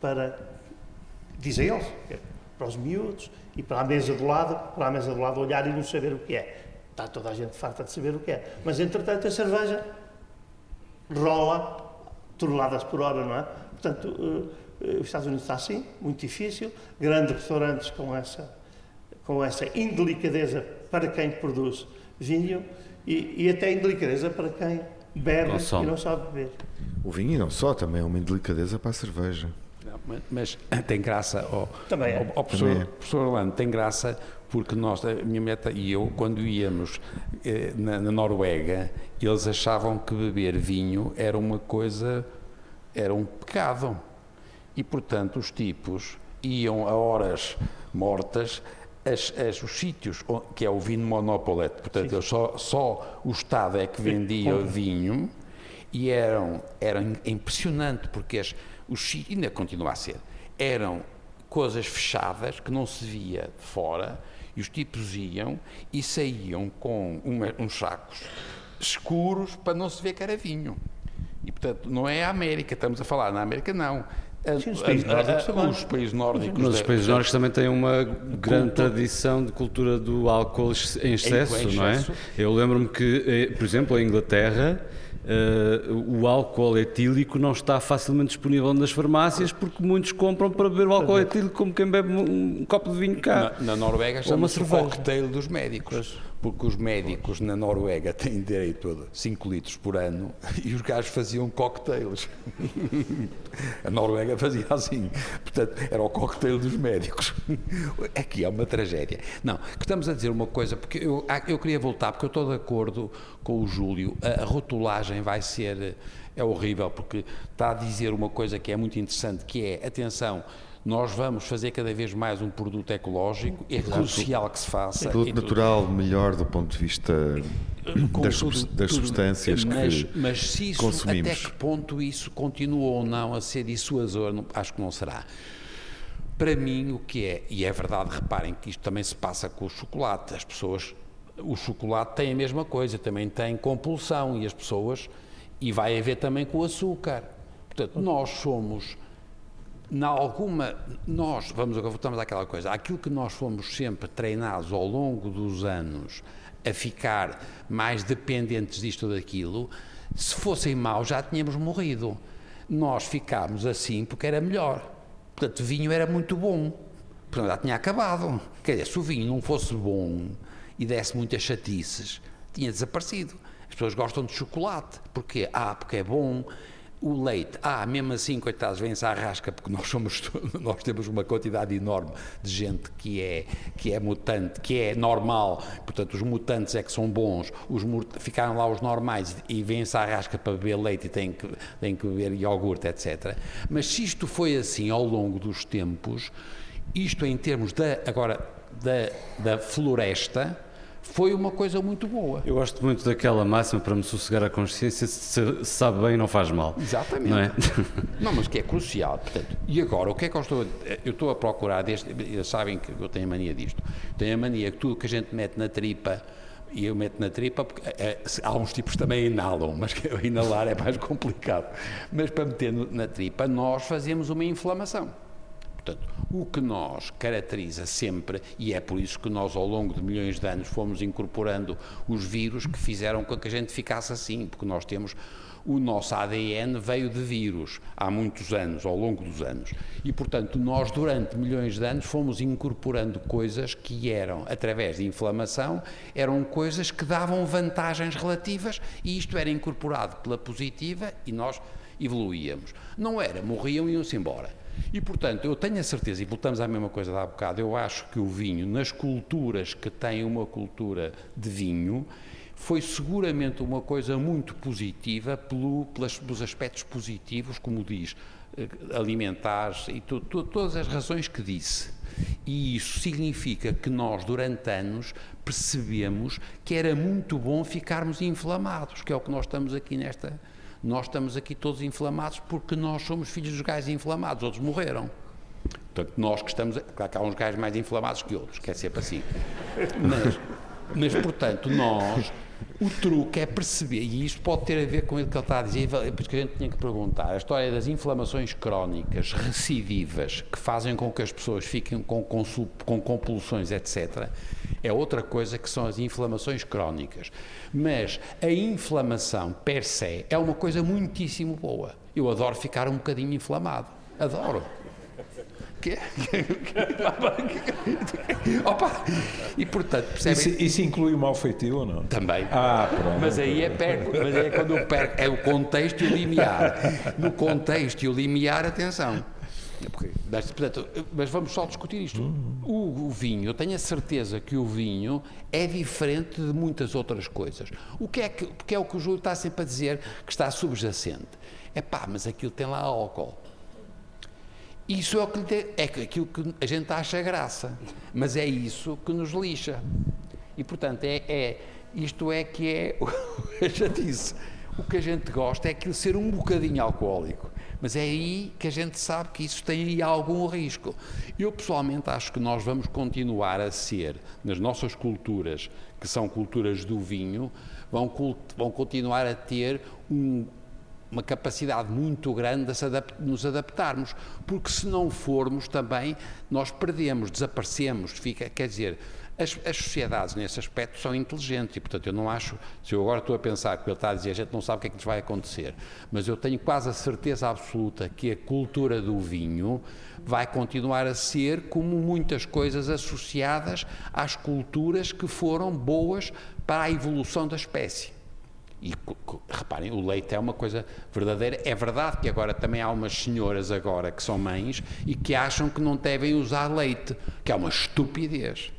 para, dizem eles, para os miúdos e para a mesa do lado, para a mesa do lado olhar e não saber o que é. Está toda a gente farta de saber o que é. Mas, entretanto, a cerveja rola toneladas por hora, não é? Portanto, uh, uh, os Estados Unidos está assim, muito difícil, grandes restaurantes com essa, com essa indelicadeza para quem produz vinho e, e até indelicadeza para quem bebe e não sabe beber. O vinho e não só, também é uma indelicadeza para a cerveja. Mas, mas, tem graça, oh, Também é. oh, professor, Também é. professor Orlando, tem graça porque nós, a minha meta e eu, quando íamos eh, na, na, Noruega, eles achavam que beber vinho era uma coisa, era um pecado. E, portanto, os tipos iam a horas mortas as, as, os sítios, que é o vinho monopolet, portanto, só, só o Estado é que vendia Sim. vinho e eram, eram impressionante porque as, os sítios, ainda continua a ser, eram coisas fechadas que não se via de fora e os tipos iam e saíam com uma, uns sacos escuros para não se ver que era vinho. E, portanto, não é a América, estamos a falar, na América não. Sim, os países nórdicos também. Os países nórdicos. Mas os países nórdicos também têm uma grande tradição de cultura do álcool em excesso, em excesso. não é? Eu lembro-me que, eh, por exemplo, em Inglaterra, Uh, o álcool etílico não está facilmente disponível nas farmácias porque muitos compram para beber o álcool etílico como quem bebe um, um copo de vinho cá. Na, na Noruega chama-se o cocktail dos médicos porque os médicos na Noruega têm direito a 5 litros por ano e os gajos faziam cocktails. A Noruega fazia assim. Portanto, era o cocktail dos médicos. Aqui é uma tragédia. Não, estamos a dizer uma coisa, porque eu, ah, eu queria voltar, porque eu estou de acordo com o Júlio, a, a rotulagem vai ser. É horrível, porque está a dizer uma coisa que é muito interessante, que é, atenção, nós vamos fazer cada vez mais um produto ecológico, é Exato. crucial que se faça. Um produto natural, melhor do ponto de vista das, tudo, das substâncias mas, que mas se isso, consumimos. até que ponto isso continua ou não a ser dissuasor, acho que não será. Para mim, o que é, e é verdade, reparem que isto também se passa com o chocolate, as pessoas, o chocolate tem a mesma coisa, também tem compulsão, e as pessoas, e vai haver também com o açúcar. Portanto, nós somos na alguma, nós, vamos agora voltamos àquela coisa, aquilo que nós fomos sempre treinados ao longo dos anos a ficar mais dependentes disto ou daquilo, se fossem maus já tínhamos morrido. Nós ficámos assim porque era melhor. Portanto, o vinho era muito bom. Portanto, já tinha acabado. Quer dizer, se o vinho não fosse bom e desse muitas chatices, tinha desaparecido. As pessoas gostam de chocolate. Porquê? Ah, porque é bom, o leite, ah, mesmo assim, coitados, vêm-se à rasca, porque nós somos, nós temos uma quantidade enorme de gente que é, que é mutante, que é normal, portanto, os mutantes é que são bons, os ficaram lá os normais e vêm-se à rasca para beber leite e têm que, têm que beber iogurte, etc. Mas se isto foi assim ao longo dos tempos, isto em termos da, agora, da, da floresta, foi uma coisa muito boa. Eu gosto muito daquela máxima para me sossegar a consciência, se sabe bem não faz mal. Exatamente. Não, é? não mas que é crucial. Portanto, e agora, o que é que eu estou a, eu estou a procurar, desde, sabem que eu tenho a mania disto, tenho a mania que tudo que a gente mete na tripa, e eu meto na tripa, porque é, há uns tipos que também inalam, mas que inalar é mais complicado. Mas para meter na tripa, nós fazemos uma inflamação. Portanto, o que nós caracteriza sempre, e é por isso que nós ao longo de milhões de anos fomos incorporando os vírus que fizeram com que a gente ficasse assim, porque nós temos o nosso ADN veio de vírus há muitos anos, ao longo dos anos. E, portanto, nós, durante milhões de anos, fomos incorporando coisas que eram, através de inflamação, eram coisas que davam vantagens relativas e isto era incorporado pela positiva e nós evoluíamos. Não era, morriam e iam-se embora. E, portanto, eu tenho a certeza, e voltamos à mesma coisa da há bocado, eu acho que o vinho, nas culturas que têm uma cultura de vinho, foi seguramente uma coisa muito positiva pelo, pelas, pelos aspectos positivos, como diz, eh, alimentares e todas as razões que disse. E isso significa que nós, durante anos, percebemos que era muito bom ficarmos inflamados, que é o que nós estamos aqui nesta, nós estamos aqui todos inflamados porque nós somos filhos dos gajos inflamados, outros morreram. Portanto, nós que estamos. Claro que há uns gajos mais inflamados que outros, que é sempre assim. Mas, mas portanto, nós, O truque é perceber, e isto pode ter a ver com o que ele está a dizer, é porque a gente tinha que perguntar, a história das inflamações crónicas recidivas que fazem com que as pessoas fiquem com, com compulsões, etc., é outra coisa que são as inflamações crónicas. Mas a inflamação per se é uma coisa muitíssimo boa. Eu adoro ficar um bocadinho inflamado. Adoro. Que? Opa! E portanto, percebem? Isso, isso inclui o mau feitio ou não? Também. Ah, pronto. Mas aí é, perco, mas é quando eu perco. É o contexto e o limiar. No contexto e o limiar, atenção. Mas, portanto, mas vamos só discutir isto. O, o, vinho, eu tenho a certeza que o vinho é diferente de muitas outras coisas. O que é que, porque é o que o Júlio está sempre a dizer que está subjacente. É pá, mas aquilo tem lá álcool. Isso é, o que é aquilo que a gente acha graça, mas é isso que nos lixa. E portanto, é, é isto é que é, já disse, o que a gente gosta é aquilo ser um bocadinho alcoólico. Mas é aí que a gente sabe que isso tem aí algum risco. Eu pessoalmente acho que nós vamos continuar a ser, nas nossas culturas, que são culturas do vinho, vão, vão continuar a ter um, uma capacidade muito grande de nos adaptarmos, porque se não formos também, nós perdemos, desaparecemos, fica, quer dizer, as, as, sociedades nesse aspecto são inteligentes e, portanto, eu não acho, se eu agora estou a pensar que ele está a dizer, a gente não sabe o que é que nos vai acontecer, mas eu tenho quase a certeza absoluta que a cultura do vinho vai continuar a ser como muitas coisas associadas às culturas que foram boas para a evolução da espécie. E reparem, o leite é uma coisa verdadeira. É verdade que agora também há umas senhoras agora que são mães e que acham que não devem usar leite, que é uma estupidez.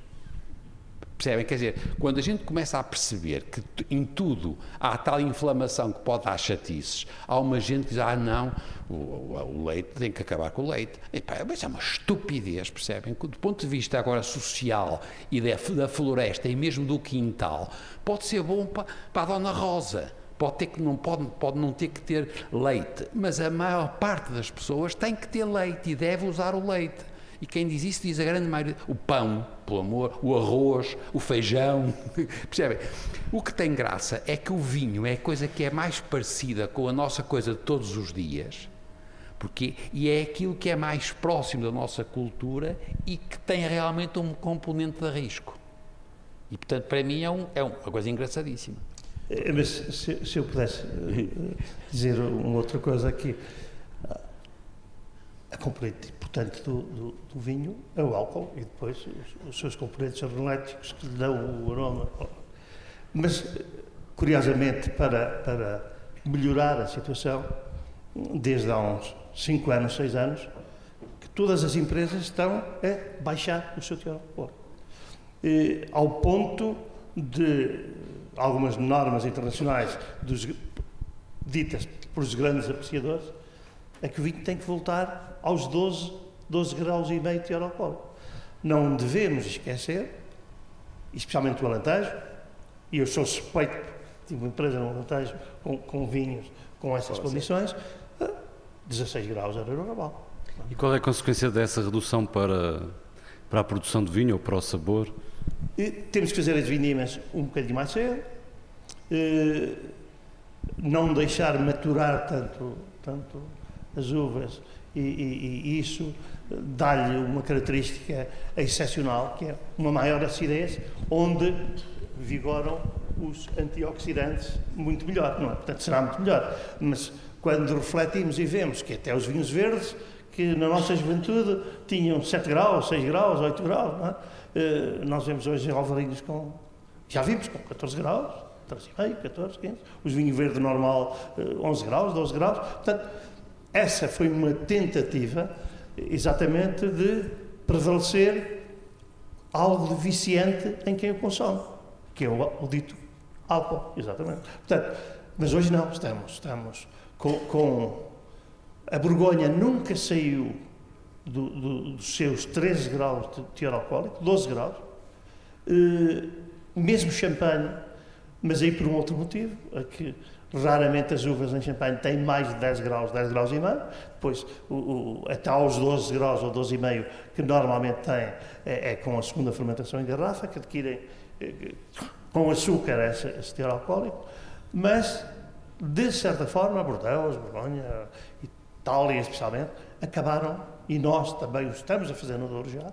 Percebem? Quer dizer, quando a gente começa a perceber que em tudo há tal inflamação que pode dar chatices, há uma gente que diz, ah não, o, o leite tem que acabar com o leite. E, pá, mas é uma estupidez, percebem? Do ponto de vista agora social e da, da floresta e mesmo do quintal, pode ser bom para, para a Dona Rosa. Pode, ter que, não, pode, pode não ter que ter leite, mas a maior parte das pessoas tem que ter leite e deve usar o leite. E quem diz isso diz a grande maioria. O pão, pelo amor, o arroz, o feijão. Percebem? O que tem graça é que o vinho é a coisa que é mais parecida com a nossa coisa de todos os dias. Porque, e é aquilo que é mais próximo da nossa cultura e que tem realmente um componente de risco. E, portanto, para mim é, um, é uma coisa engraçadíssima. Eh, mas se, se eu pudesse eh, dizer uma outra coisa aqui, a componente importante do, do, do, vinho é o álcool e depois os, os, seus componentes aromáticos que lhe dão o aroma. Mas, curiosamente, para, para melhorar a situação, desde há uns 5 anos, 6 anos, que todas as empresas estão a baixar o seu teor alcoólico. Ao ponto de algumas normas internacionais dos, ditas pelos grandes apreciadores, é que o vinho tem que voltar aos 12, 12 graus e meio de teor alcoólico. Não devemos esquecer, especialmente o Alentejo, e eu sou suspeito, tive uma empresa no Alentejo com, com vinhos com essas condições, 16 graus era normal. E qual é a consequência dessa redução para, para a produção de vinho ou para o sabor? E temos que fazer as vindimas um bocadinho mais cedo, eh, não deixar maturar tanto, tanto as uvas e, e, e isso dá-lhe uma característica excepcional, que é uma maior acidez, onde vigoram os antioxidantes muito melhor, não é? Portanto, será muito melhor. Mas quando refletimos e vemos que até os vinhos verdes, que na nossa juventude tinham 7 graus, 6 graus, 8 graus, não é? Uh, nós vemos hoje alvarinhos com, já vimos, com 14 graus, 13,5, 14, 15, os vinhos verde normal, uh, 11 graus, 12 graus, portanto, essa foi uma tentativa exatamente de prevalecer algo de viciante em quem o consome, que é o, o dito álcool, exatamente. Portanto, mas hoje não, estamos, estamos com, com a Borgonha nunca saiu do, do, dos seus 13 graus de teor alcoólico, 12 graus, uh, mesmo champanhe, mas aí por um outro motivo, é que Raramente as uvas em champanhe têm mais de 10 graus, 10 graus e meio. Depois, o, o, até aos 12 graus ou 12 e meio, que normalmente têm, é, é, com a segunda fermentação em garrafa, que adquirem, eh, com açúcar esse, esse teor alcoólico, mas, de certa forma, Bordeaux, Borgonha, Itália especialmente, acabaram, e nós também o estamos a fazer no Douro já,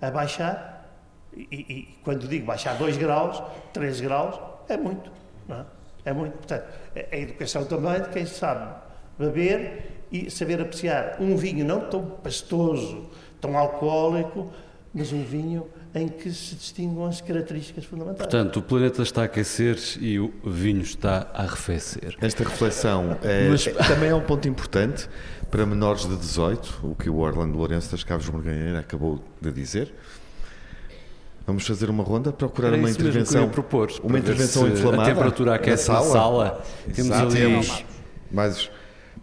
a baixar, e, e, quando digo baixar 2 graus, 3 graus, é muito, não é? É muito. Portanto, a educação também de quem sabe beber e saber apreciar um vinho não tão pastoso, tão alcoólico, mas um vinho em que se distinguam as características fundamentais. Portanto, o planeta está a aquecer e o vinho está a arrefecer. Esta reflexão é, Mas... é, também é um ponto importante para menores de 18, o que o Orlando Lourenço das Caves Morganheira acabou de dizer. Vamos fazer uma ronda, procurar uma intervenção. propor, uma intervenção inflamada. A temperatura aquece na sala. sala. Temos ali. Mas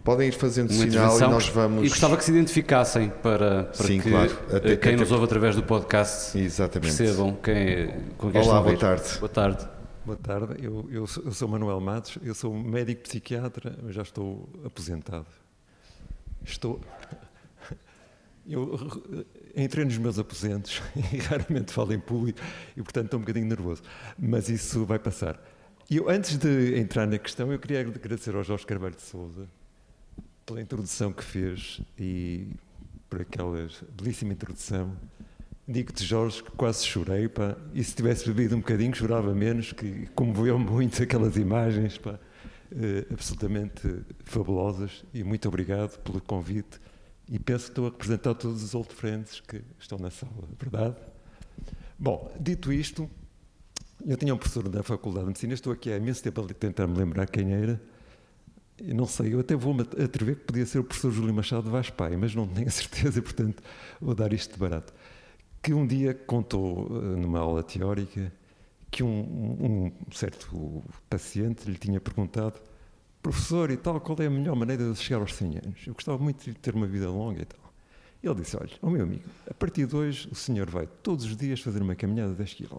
podem ir fazendo sinal e nós vamos. E gostava que se identificassem para, para Sim, que claro. até, quem nos ouve através do podcast Exatamente. percebam quem, com quem Olá, boa tarde. Boa tarde. Boa tarde, eu, eu, sou, eu sou Manuel Matos, eu sou médico psiquiatra, mas já estou aposentado. Estou. Eu entrei nos meus aposentos e raramente falo em público e, portanto, estou um bocadinho nervoso. Mas isso vai passar. Eu, antes de entrar na questão, eu queria agradecer ao Jorge Carvalho de Souza pela introdução que fez e por aquela belíssima introdução. Digo-te, Jorge, que quase chorei, pá, e se tivesse bebido um bocadinho, chorava menos, que comoveu muito aquelas imagens, pá, eh, absolutamente fabulosas, e muito obrigado pelo convite, e penso que estou a representar todos os old friends que estão na sala, verdade? Bom, dito isto, eu tinha um professor da Faculdade de Medicina, estou aqui há imenso tempo a tentar me lembrar quem era, eu não sei, eu até vou-me atrever que podia ser o professor Júlio Machado Vaz Pai, mas não tenho certeza, portanto vou dar isto de barato. Que um dia contou eh, numa aula teórica que um, um certo paciente lhe tinha perguntado professor e tal, qual é a melhor maneira de chegar aos 100 anos? Eu gostava muito de ter uma vida longa e tal. Ele disse, olha, oh meu amigo, a partir de hoje o senhor vai todos os dias fazer uma caminhada de 10 km.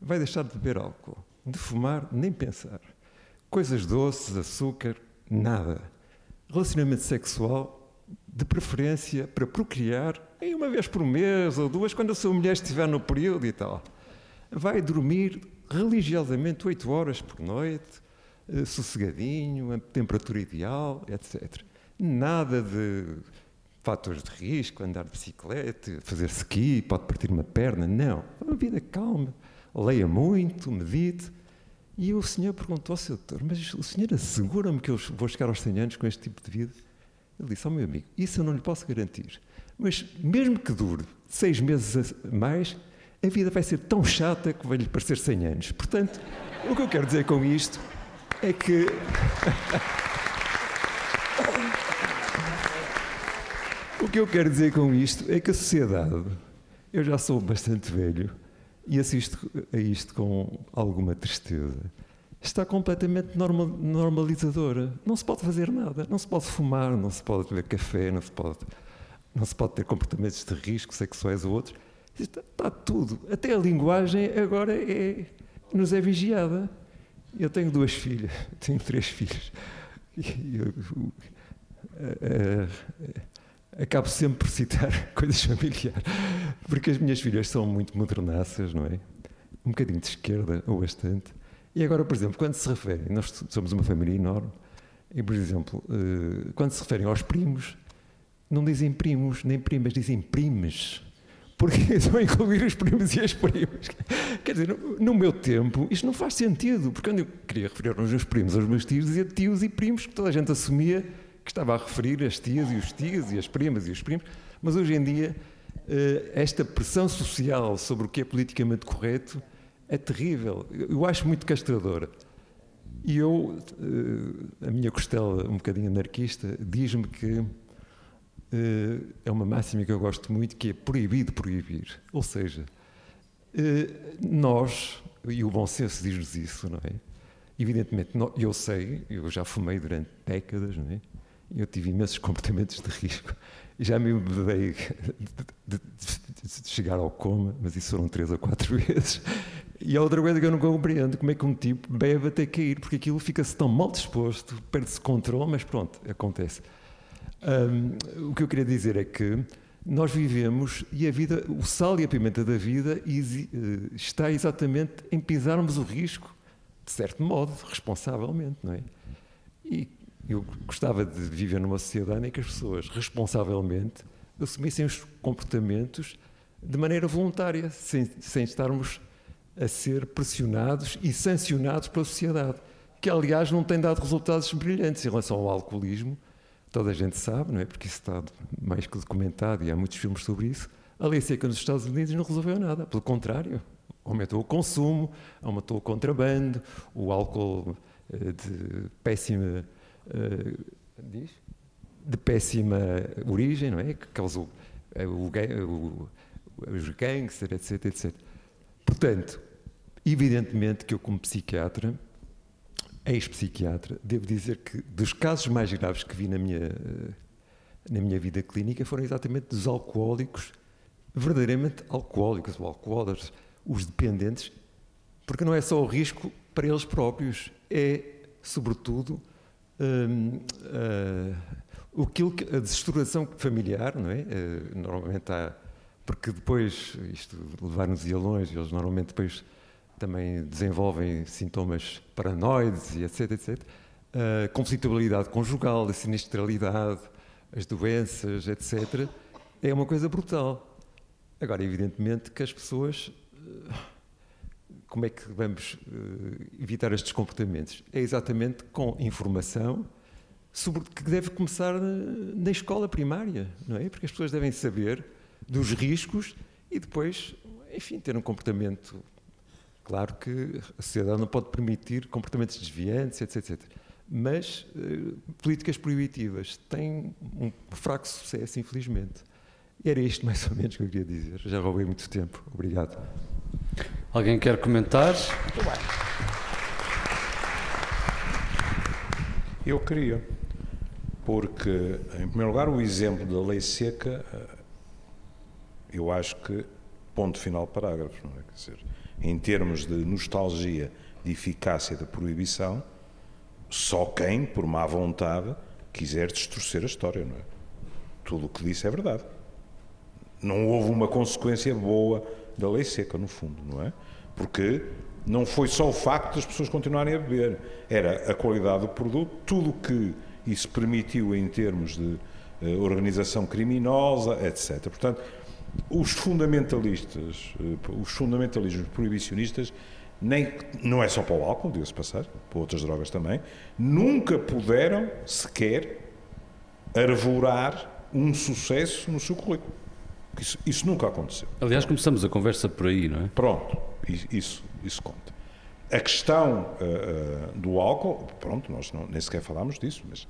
Vai deixar de beber álcool, de fumar, nem pensar. Coisas doces, açúcar, Nada. Relacionamento sexual, de preferência para procriar, em uma vez por mês ou duas, quando a sua mulher estiver no período e tal. Vai dormir religiosamente oito horas por noite, sossegadinho, a temperatura ideal, etc. Nada de fatores de risco, andar de bicicleta, fazer ski, pode partir uma perna. Não. Uma vida calma. Leia muito, medite. E o senhor perguntou ao seu doutor, mas o senhor assegura-me que eu vou chegar aos 100 anos com este tipo de vida? Ele disse, ao oh, meu amigo, isso eu não lhe posso garantir. Mas mesmo que dure seis meses a mais, a vida vai ser tão chata que vai lhe parecer 100 anos. Portanto, o que eu quero dizer com isto é que... o que eu quero dizer com isto é que a sociedade, eu já sou bastante velho, e assisto a isto com alguma tristeza. Está completamente normal, normalizadora. Não se pode fazer nada. Não se pode fumar, não se pode beber café, não se pode, não se pode ter comportamentos de risco sexuais ou outros. Está, está tudo. Até a linguagem agora é, nos é vigiada. Eu tenho duas filhas, tenho três filhos. E eu, acabo sempre por citar coisas familiares, porque as minhas filhas são muito modernaças, não é? Um bocadinho de esquerda, ou bastante. E agora, por exemplo, quando se referem, nós somos uma família enorme, e, por exemplo, eh, quando se referem aos primos, não dizem primos nem primas, dizem primes. Porque estão a incluir os primos e as primas. Quer dizer, no, no, meu tempo, isto não faz sentido, porque quando eu queria referir aos meus primos, aos meus tios, dizia tios e primos, que toda a gente assumia que estava a referir as tias e os tios e as primas e os primos, mas hoje em dia eh, esta pressão social sobre o que é politicamente correto é terrível. Eu acho muito castradora. E eu, eh, a minha costela um bocadinho anarquista, diz-me que é uma máxima que eu gosto muito, que é proibido proibir. Ou seja, nós, e o bom senso diz-nos isso, não é? Evidentemente, eu sei, eu já fumei durante décadas, não é? Eu tive imensos comportamentos de risco. Já me embebei de, de, de, chegar ao coma, mas isso foram três ou quatro vezes. E a outra coisa que eu não compreendo, como é que um tipo bebe até cair, porque aquilo fica-se tão mal disposto, perde-se controle, mas pronto, acontece. Um, o que eu queria dizer é que nós vivemos e a vida, o sal e a pimenta da vida eh, está exatamente em pisarmos o risco, de certo modo, responsavelmente, não é? E eu gostava de viver numa sociedade em que as pessoas, responsavelmente, assumissem os comportamentos de maneira voluntária, sem, sem estarmos a ser pressionados e sancionados pela sociedade, que aliás não tem dado resultados brilhantes em relação ao alcoolismo. Toda a gente sabe, não é? Porque isso está mais que documentado e há muitos filmes sobre isso. A lei seca nos Estados Unidos não resolveu nada, pelo contrário, aumentou o consumo, aumentou o contrabando, o álcool eh, de péssima eh, diz? de péssima origem, não é? Que causou eh, os gangsters, etc, etc. Portanto, evidentemente que eu como psiquiatra, ex-psiquiatra, devo dizer que dos casos mais graves que vi na minha, eh, na minha vida clínica foram exatamente dos alcoólicos, verdadeiramente alcoólicos, ou alcoólatras, os dependentes, porque não é só o risco para eles próprios, é, sobretudo, hum, ah, aquilo que, a desestruturação familiar, não é? Eh, normalmente há, porque depois isto levar-nos ia longe, eles normalmente depois também desenvolvem sintomas paranoides e etc, etc. A conflitabilidade conjugal, a sinistralidade, as doenças, etc. É uma coisa brutal. Agora, evidentemente que as pessoas eh, como é que vamos eh, evitar estes comportamentos? É exatamente com informação sobre que deve começar na escola primária, não é? Porque as pessoas devem saber dos riscos e depois, enfim, ter um comportamento. Claro que a sociedade não pode permitir comportamentos desviantes, etc. etc. Mas eh, políticas proibitivas têm um fraco sucesso, infelizmente. E era isto mais ou menos que eu queria dizer. Já roubei muito tempo. Obrigado. Alguém quer comentar? Eu queria, porque, em primeiro lugar, o exemplo da lei seca, eh, eu acho que ponto final parágrafo, não é? Quer dizer, em termos de nostalgia, de eficácia da proibição, só quem, por má vontade, quiser distorcer a história, não é? Tudo o que disse é verdade. Não houve uma consequência boa da lei seca, no fundo, não é? Porque não foi só o facto das pessoas continuarem a beber, era a qualidade do produto, tudo o que isso permitiu em termos de eh, organização criminosa, etc. Portanto, os fundamentalistas, eh, os fundamentalismos proibicionistas, nem, não é só para o álcool, diga-se passar, para outras drogas também, nunca puderam sequer arvorar um sucesso no seu currículo. Isso, isso nunca aconteceu. Aliás, começamos a conversa por aí, não é? Pronto, isso, isso conta. A questão ah, ah, do álcool, pronto, nós não, nem sequer falámos disso, mas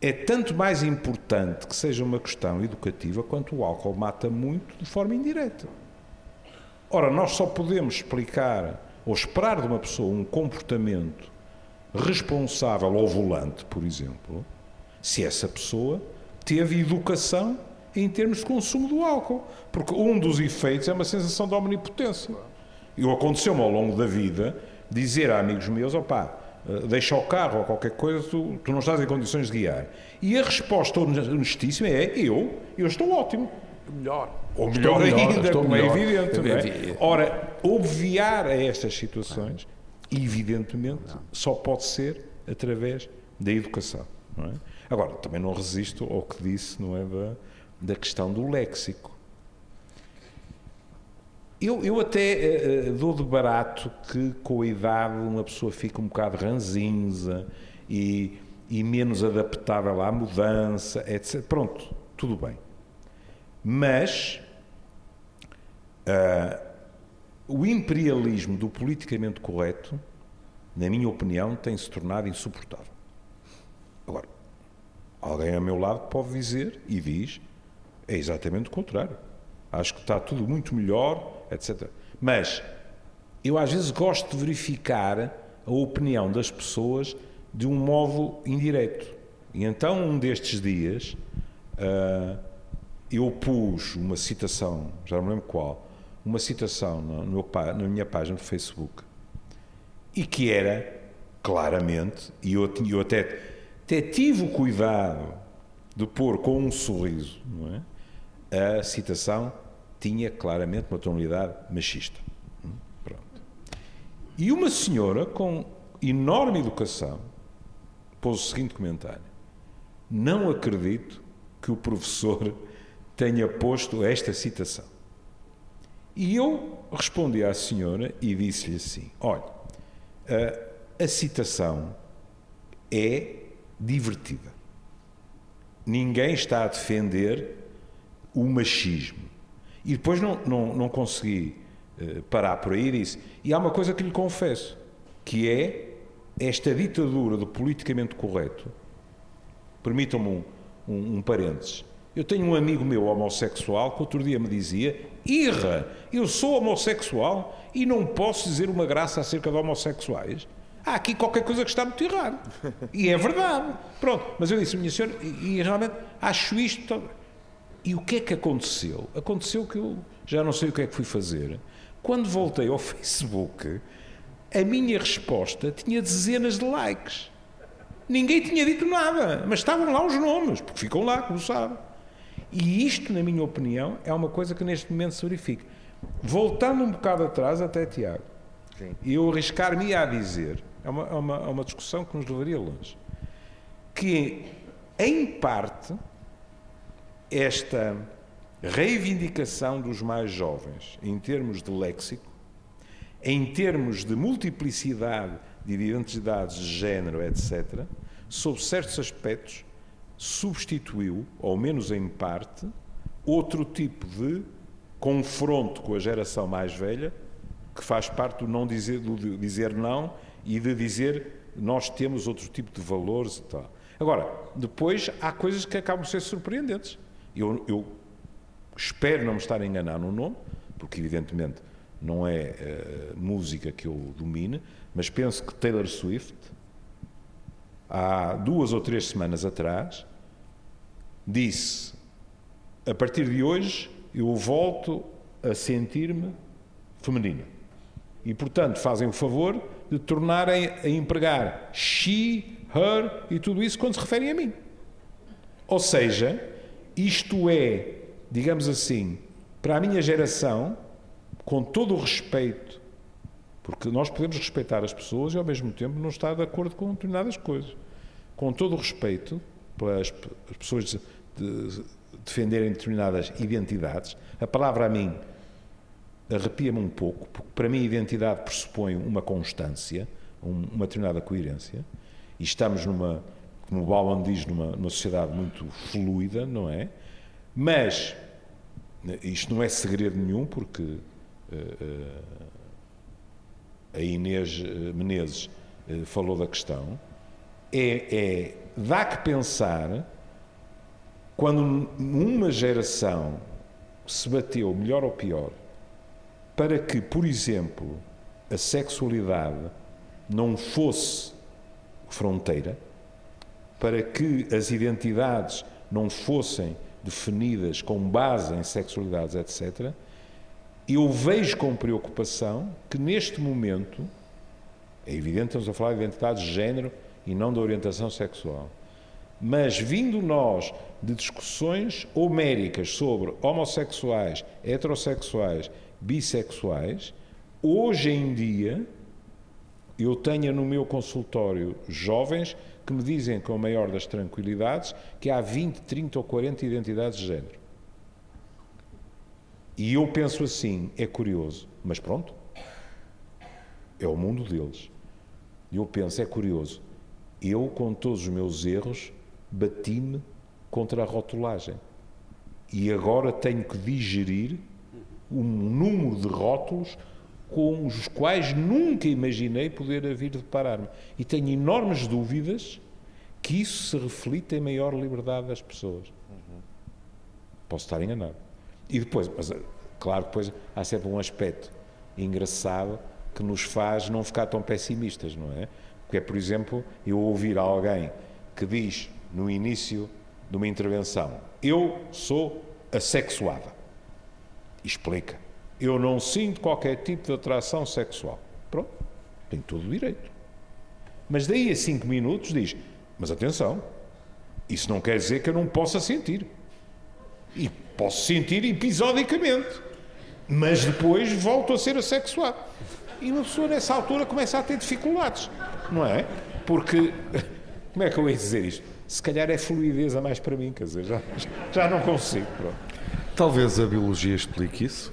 é tanto mais importante que seja uma questão educativa quanto o álcool mata muito de forma indireta. Ora, nós só podemos explicar ou esperar de uma pessoa um comportamento responsável ao volante, por exemplo, se essa pessoa teve educação em termos de consumo do álcool. Porque um dos efeitos é uma sensação de omnipotência. E aconteceu-me ao longo da vida dizer a amigos meus: opá, deixa o carro ou qualquer coisa, tu, tu não estás em condições de guiar. E a resposta honestíssima é: eu, eu estou ótimo. Melhor. Ou Estou melhor, melhor, ainda, estou como melhor. é evidente. não é? Ora, obviar a estas situações, evidentemente, só pode ser através da educação. não é? Agora, também não resisto ao que disse não é, da, da questão do léxico. Eu, eu até eh, dou de barato que com a idade uma pessoa fica um bocado ranzinza e, e menos adaptável à mudança, etc. Pronto, tudo bem. Mas ah, o imperialismo do politicamente correto, na minha opinião, tem se tornado insuportável. Agora, alguém ao meu lado pode dizer, e diz, é exatamente o contrário. Acho que está tudo muito melhor, etc. Mas eu às vezes gosto de verificar a opinião das pessoas de um modo indireto. E então, um destes dias, ah, eu pus uma citação, já não me lembro qual, uma citação no, no na minha página do Facebook, e que era, claramente, e eu, eu até, até tive o cuidado de pôr com um sorriso, não é? a citação tinha claramente uma tonalidade machista. Hum, pronto. E uma senhora com enorme educação pôs o seguinte comentário: Não acredito que o professor tenha posto esta citação. E eu respondi à senhora e disse-lhe assim: Olha, a, a citação é divertida. Ninguém está a defender o machismo. E depois não, não, não consegui uh, parar por aí e disse: E há uma coisa que lhe confesso, que é esta ditadura do politicamente correto. Permitam-me um, um, um parênteses. Eu tenho um amigo meu homossexual que outro dia me dizia: Irra, eu sou homossexual e não posso dizer uma graça acerca de homossexuais. Há aqui qualquer coisa que está muito errado. E é verdade. Pronto, mas eu disse, minha senhora, e, e realmente acho isto. E o que é que aconteceu? Aconteceu que eu já não sei o que é que fui fazer. Quando voltei ao Facebook, a minha resposta tinha dezenas de likes. Ninguém tinha dito nada, mas estavam lá os nomes, porque ficam lá, como sabe. E isto, na minha opinião, é uma coisa que neste momento se verifica. Voltando um bocado atrás, até Tiago, Sim. eu arriscar-me a dizer, é uma, é, uma, é uma discussão que nos levaria longe, que, em parte, esta reivindicação dos mais jovens, em termos de léxico, em termos de multiplicidade de identidades de género, etc., sob certos aspectos, substituiu, ao menos em parte, outro tipo de confronto com a geração mais velha, que faz parte do não dizer, do dizer não e de dizer nós temos outro tipo de valores e tal. Agora, depois há coisas que acabam de ser surpreendentes. Eu, eu espero não me estar a enganar no nome, porque evidentemente não é uh, música que eu domine, mas penso que Taylor Swift, há duas ou três semanas atrás, disse: a partir de hoje eu volto a sentir-me feminina. E, portanto, fazem o favor de tornarem a empregar she, her e tudo isso quando se referem a mim. Ou seja, isto é, digamos assim, para a minha geração, com todo o respeito, porque nós podemos respeitar as pessoas e ao mesmo tempo não estar de acordo com determinadas coisas. Com todo o respeito pelas pessoas de, de defenderem determinadas identidades, a palavra a mim arrepia-me um pouco, porque para mim identidade pressupõe uma constância, uma determinada coerência, e estamos numa, como o Bauman diz, numa, numa sociedade muito fluida, não é? Mas isto não é segredo nenhum, porque uh, uh, a Inês eh, Menezes uh, falou da questão. É, é, dá que pensar quando uma geração se bateu, melhor ou pior, para que, por exemplo, a sexualidade não fosse fronteira, para que as identidades não fossem definidas com base em sexualidades, etc., eu vejo com preocupação que neste momento, é evidente, estamos a falar de identidades de género e não da orientação sexual, mas vindo nós de discussões homéricas sobre homossexuais, heterossexuais bissexuais, hoje em dia eu tenho no meu consultório jovens que me dizem com a maior das tranquilidades que há 20, 30 ou 40 identidades de género. E eu penso assim, é curioso, mas pronto, é o mundo deles. Eu penso, é curioso, eu com todos os meus erros bati-me contra a rotulagem. E agora tenho que digerir um número de rótulos com os quais nunca imaginei poder vir deparar-me. E tenho enormes dúvidas que isso se reflita em maior liberdade das pessoas. Uhum. Posso estar enganado. E depois, mas claro, depois há sempre um aspecto engraçado que nos faz não ficar tão pessimistas, não é? Porque é, por exemplo, eu ouvir alguém que diz no início de uma intervenção: Eu sou assexuada explica. Eu não sinto qualquer tipo de atração sexual. Pronto, tem todo o direito. Mas daí a cinco minutos diz: Mas atenção, isso não quer dizer que eu não possa sentir. E Posso sentir episodicamente, mas depois volto a ser assexuado. E uma pessoa nessa altura começa a ter dificuldades, não é? Porque, como é que eu ia dizer isto? Se calhar é fluidez a mais para mim, quer dizer, já, já não consigo. Pronto. Talvez a biologia explique isso.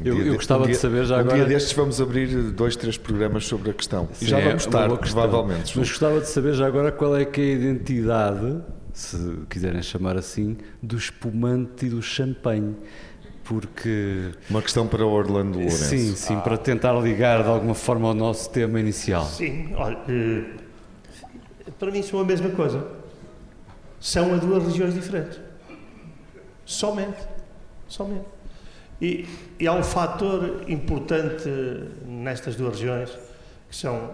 Um Eu- dia eu de- gostava um de dia- saber já um agora- dia destes vamos abrir dois, três programas sobre a questão. e já Sim, é vamos uma estar, provavelmente. Mas gostava de saber já agora qual é que é a identidade, se quiserem chamar assim, do espumante e do champanhe. Porque. Uma questão para o Orlando Lourenço. Sim, sim, para tentar ligar de alguma forma ao nosso tema inicial. Sim, olha, eh, para mim são a mesma coisa. São a duas religiões diferentes. Somente. Somente. E, e há um fator importante nestas duas regiões, que são,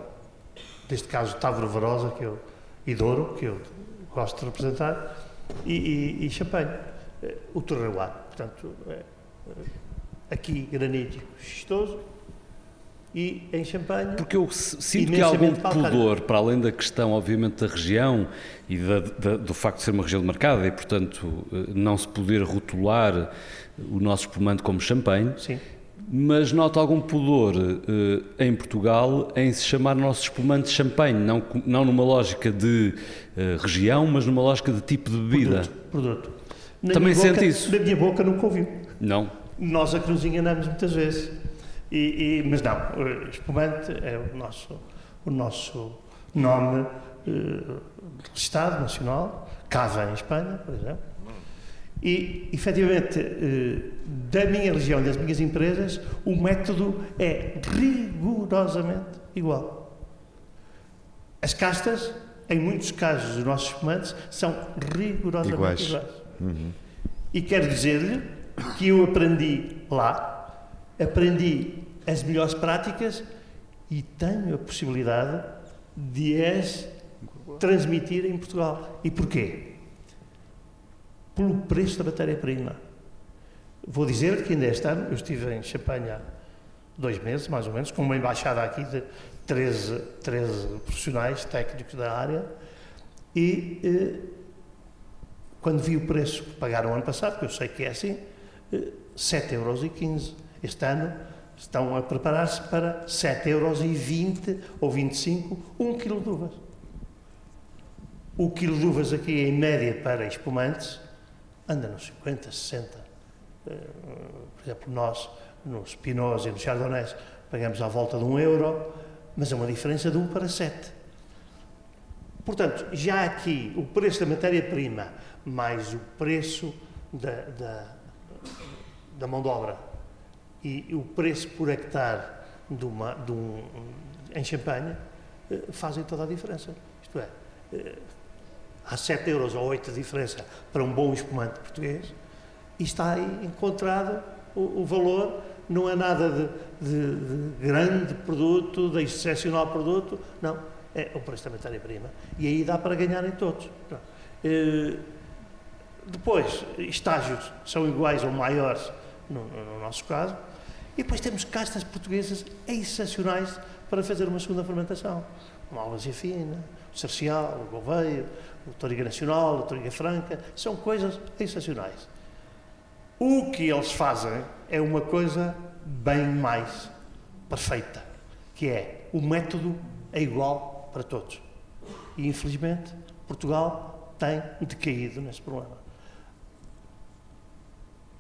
neste caso, Távora Varosa, que eu, e Douro, que eu gosto de representar, e, e, e Champagne, eh, o terroir. Portanto, é, eh, aqui granítico, xistoso, e em Champagne Porque eu sinto que há algum pudor, para além da questão, obviamente, da região e da- da- do facto de ser uma região demarcada e, portanto, eh, não se poder rotular o nosso espumante como champanhe, Sim. mas nota algum pudor eh, em Portugal em se chamar nosso espumante champanhe, não, não numa lógica de eh, região, mas numa lógica de tipo de bebida. Produto. produto. Na Também sente boca- isso? Na minha boca nunca ouviu. Não. Nós é que nos enganamos muitas vezes. E, e- mas não, eh, espumante é o nosso, o nosso nome eh, de Estado Nacional, Cava em Espanha, por exemplo. E, efetivamente, eh, da minha região, das minhas empresas, o método é rigorosamente igual. As castas, em muitos casos, dos nossos espumantes, são rigorosamente Iguais. iguais. E quero dizer-lhe que eu aprendi lá, aprendi as melhores práticas e tenho a possibilidade de as transmitir em Portugal. E porquê? Pelo preço da matéria-prima. Vou dizer que ainda este ano eu estive em Champagne há dois meses, mais ou menos, com uma embaixada aqui de 13, 13 profissionais técnicos da área e eh, quando vi o preço que pagaram ano passado, que eu sei que é assim, eh, 7,15 euros. Este ano estão a preparar-se para 7,20 euros ou 25, um quilo de uvas. O quilo de uvas aqui, em média, para espumantes, anda nos 50, 60. Eh, Por exemplo, nós, nos Pinots e nos Chardonnays, pagamos à volta de um euro, mas é uma diferença de 1 para 7. Portanto, já aqui o preço da matéria-prima mais o preço da, da, da mão de obra e o preço por hectare de uma, de um, em Champagne eh, fazem toda a diferença. Isto é, há 7 euros ou 8 de diferença para um bom espumante português e está aí encontrado o, o valor, não é nada de, de- de grande produto, de excepcional produto, não, é o preço da matéria-prima. E aí dá para ganhar em todos. Eh, depois, estágios são iguais ou maiores no, no- no nosso caso. E depois temos castas portuguesas excepcionais para fazer uma segunda fermentação. Como a Alvazia Fina, o Cercial, o Gouveio, o Toriga Nacional, o Toriga Franca, são coisas excepcionais. O que eles fazem é uma coisa bem mais perfeita, que é o método é igual para todos. E infelizmente Portugal tem decaído nesse problema.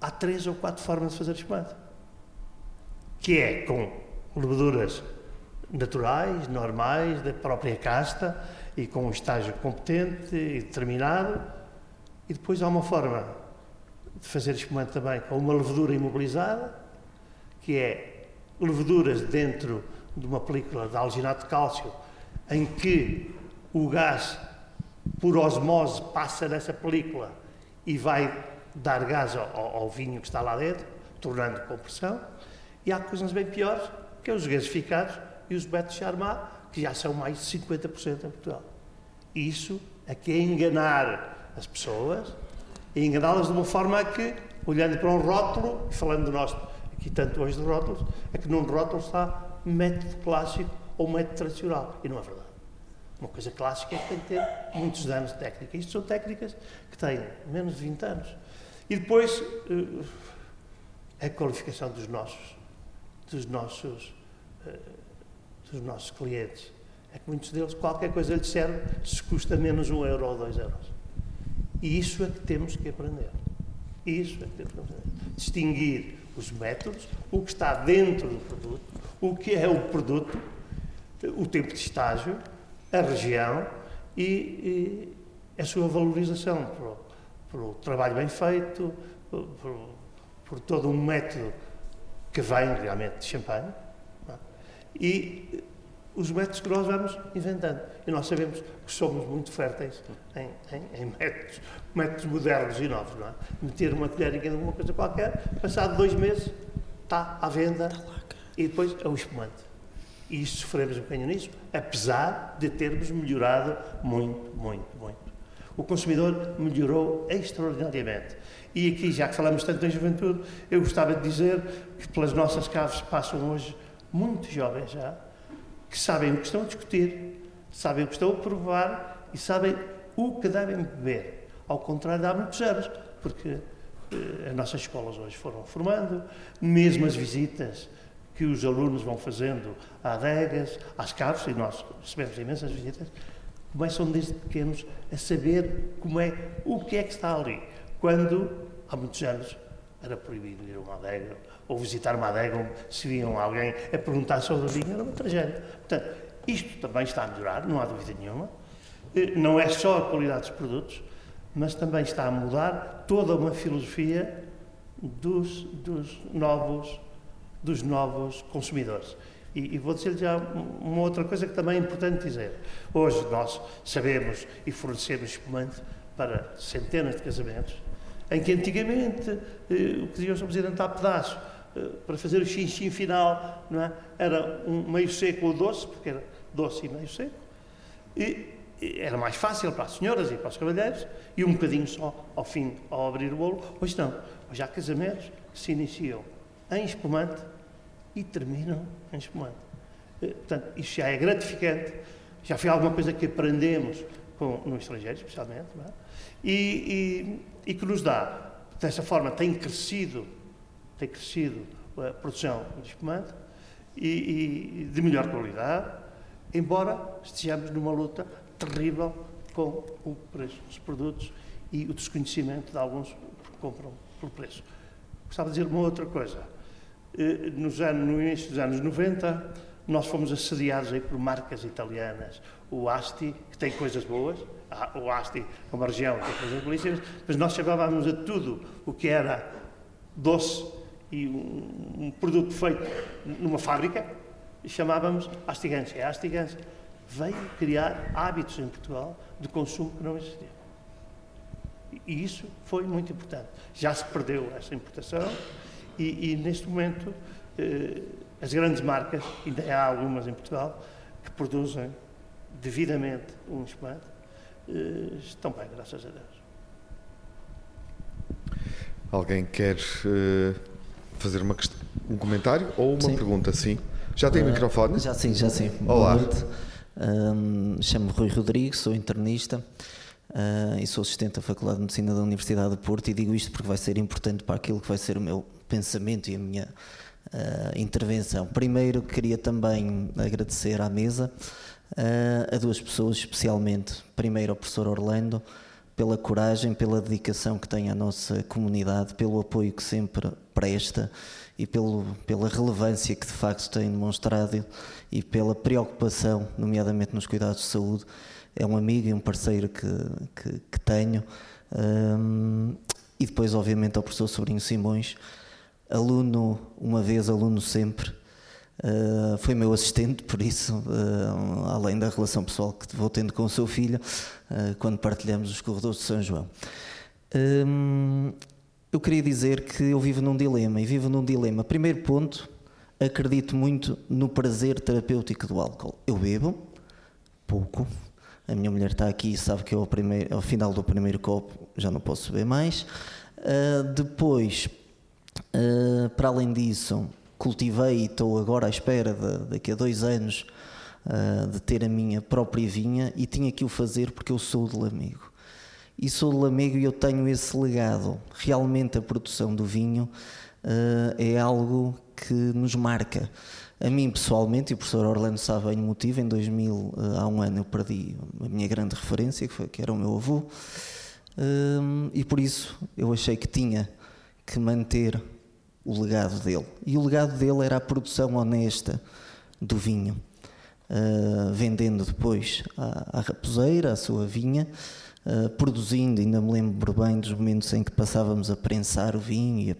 Há três ou quatro formas de fazer espumante, que é com leveduras naturais, normais, da própria casta e com um estágio competente e determinado. E depois há uma forma de fazer espumante também com uma levedura imobilizada, que é leveduras dentro de uma película de alginato de cálcio, em que o gás, por osmose, passa nessa película e vai dar gás ao, ao vinho que está lá dentro, tornando compressão. E há coisas bem piores, que é os gasificados e os betos charmat, que já são mais de 50% em Portugal. Isso é que é enganar as pessoas, e enganá-las de uma forma que, olhando para um rótulo, e falando de nós aqui tanto hoje de rótulos, é que num rótulo está método clássico ou método tradicional. E não é verdade. Uma coisa clássica é que tem que ter muitos anos de técnica. Isto são técnicas que têm menos de 20 anos. E depois uh, a qualificação dos nossos, dos nossos, uh, dos nossos clientes. É que muitos deles, qualquer coisa lhes serve se custa menos um euro ou dois euros. E isso é que temos que aprender. Isso é que temos que aprender. Distinguir os métodos, o que está dentro do produto, o que é o produto, o tempo de estágio, a região e, e a sua valorização pelo, trabalho bem feito, por, por, todo um método que vem realmente de champanhe? E os métodos que nós vamos inventando. E nós sabemos que somos muito férteis em, em, em métodos, métodos modernos e novos. Não é? Meter uma colher em alguma coisa qualquer, passado dois meses, está à venda e depois é o espumante. E isso sofremos um bocadinho nisso, apesar de termos melhorado muito, muito, muito. O consumidor melhorou extraordinariamente. E aqui, já que falamos tanto em juventude, eu gostava de dizer que pelas nossas caves passam hoje muitos jovens já, que sabem o que estão a discutir, sabem o que estão a provar e sabem o que devem beber. Ao contrário de há muitos anos, porque eh, as nossas escolas hoje foram formando, mesmo as visitas que os alunos vão fazendo a adegas, às caves, e nós recebemos imensas visitas, começam desde pequenos a saber como é, o que é que está ali. Quando, há muitos anos, era proibido ir a uma adega ou visitar uma adega se viam alguém a perguntar sobre o vinho, era uma tragédia. Portanto, isto também está a melhorar, não há dúvida nenhuma. Eh, não é só a qualidade dos produtos, mas também está a mudar toda uma filosofia dos, dos, novos, dos novos consumidores. E, e vou dizer já uma outra coisa que também é importante dizer. Hoje nós sabemos e fornecemos espumante para centenas de casamentos, em que antigamente eh, o que diziam o Presidente a pedaço, eh, para fazer o xinxim final, não é? era um meio seco ou doce, porque era doce e meio seco, e, e era mais fácil para as senhoras e para os cavalheiros, e um bocadinho só ao fim, ao abrir o bolo. Hoje não, hoje há casamentos que se iniciam em espumante e terminam em espumante. Eh, portanto, isso já é gratificante, já foi alguma coisa que aprendemos com, no estrangeiro, especialmente, é? e, e, e que nos dá, dessa forma, tem crescido tem crescido a produção de espumante e, e de melhor qualidade, embora estejamos numa luta terrível com o preço dos produtos e o desconhecimento de alguns que compram pelo preço. Gostava de dizer uma outra coisa. Eh, nos anos, no início dos anos 90, nós fomos assediados aí por marcas italianas. O Asti, que tem coisas boas, o Asti é uma região que tem coisas belíssimas, mas nós chamávamos a tudo o que era doce e um, um produto feito numa fábrica, chamávamos Astigância. A Astigância veio criar hábitos em Portugal de consumo que não existiam. E isso foi muito importante. Já se perdeu essa importação e, e neste momento eh, as grandes marcas, ainda há algumas em Portugal, que produzem devidamente um espumante, eh, estão bem, graças a Deus. Alguém quer uh, fazer uma, um comentário ou uma sim. pergunta? Sim. Já tem uh, o microfone? Já sim, já sim. Olá. Um, Chamo-me Rui Rodrigues, sou internista uh, e sou assistente da Faculdade de Medicina da Universidade de Porto e digo isto porque vai ser importante para aquilo que vai ser o meu pensamento e a minha uh, intervenção. Primeiro, queria também agradecer à mesa uh, a duas pessoas, especialmente. Primeiro, ao professor Orlando, pela coragem, pela dedicação que tem à nossa comunidade, pelo apoio que sempre presta e pelo, pela relevância que de facto tem demonstrado e pela preocupação, nomeadamente nos cuidados de saúde. É um amigo e um parceiro que, que, que tenho. Um, e depois, obviamente, ao professor Sobrinho Simões, aluno uma vez, aluno sempre. Uh, foi meu assistente, por isso, uh, além da relação pessoal que vou tendo com o seu filho, uh, quando partilhamos os corredores de São João. Um, eu queria dizer que eu vivo num dilema, e vivo num dilema. Primeiro ponto, acredito muito no prazer terapêutico do álcool. Eu bebo, pouco. A minha mulher está aqui e sabe que eu, ao, primeiro, ao final do primeiro copo, já não posso beber mais. depois, para além disso, cultivei e estou agora à espera de, daqui a dois anos uh, de ter a minha própria vinha e tinha que o fazer porque eu sou do amigo. e sou de Lamego e eu tenho esse legado. Realmente a produção do vinho uh, é algo que nos marca. A mim pessoalmente, e o professor Orlando sabe bem o motivo, em 2000, uh, há um ano eu perdi a minha grande referência, que, foi, que era o meu avô, uh, e por isso eu achei que tinha que manter o legado dele. E o legado dele era a produção honesta do vinho, vendendo depois à, à raposeira, a sua vinha, uh, produzindo, ainda me lembro bem dos momentos em que passávamos a prensar o vinho e a,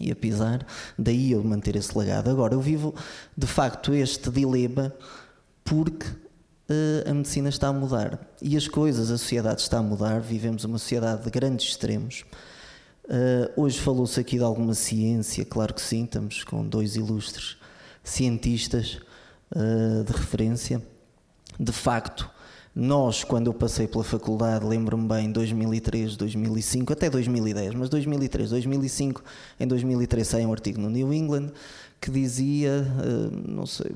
e a pisar, daí eu manter esse legado. Agora, eu vivo de facto este dilema porque uh, a medicina está a mudar e as coisas, a sociedade está a mudar, vivemos uma sociedade de grandes extremos. Uh, hoje falou-se aqui de alguma ciência, claro que sim, estamos com dois ilustres cientistas uh, de referência. De facto, nós, quando eu passei pela faculdade, lembro-me bem, 2003, 2005, até 2010, mas 2003, 2005, em 2003 saiu um artigo no New England que dizia, eh, não sei,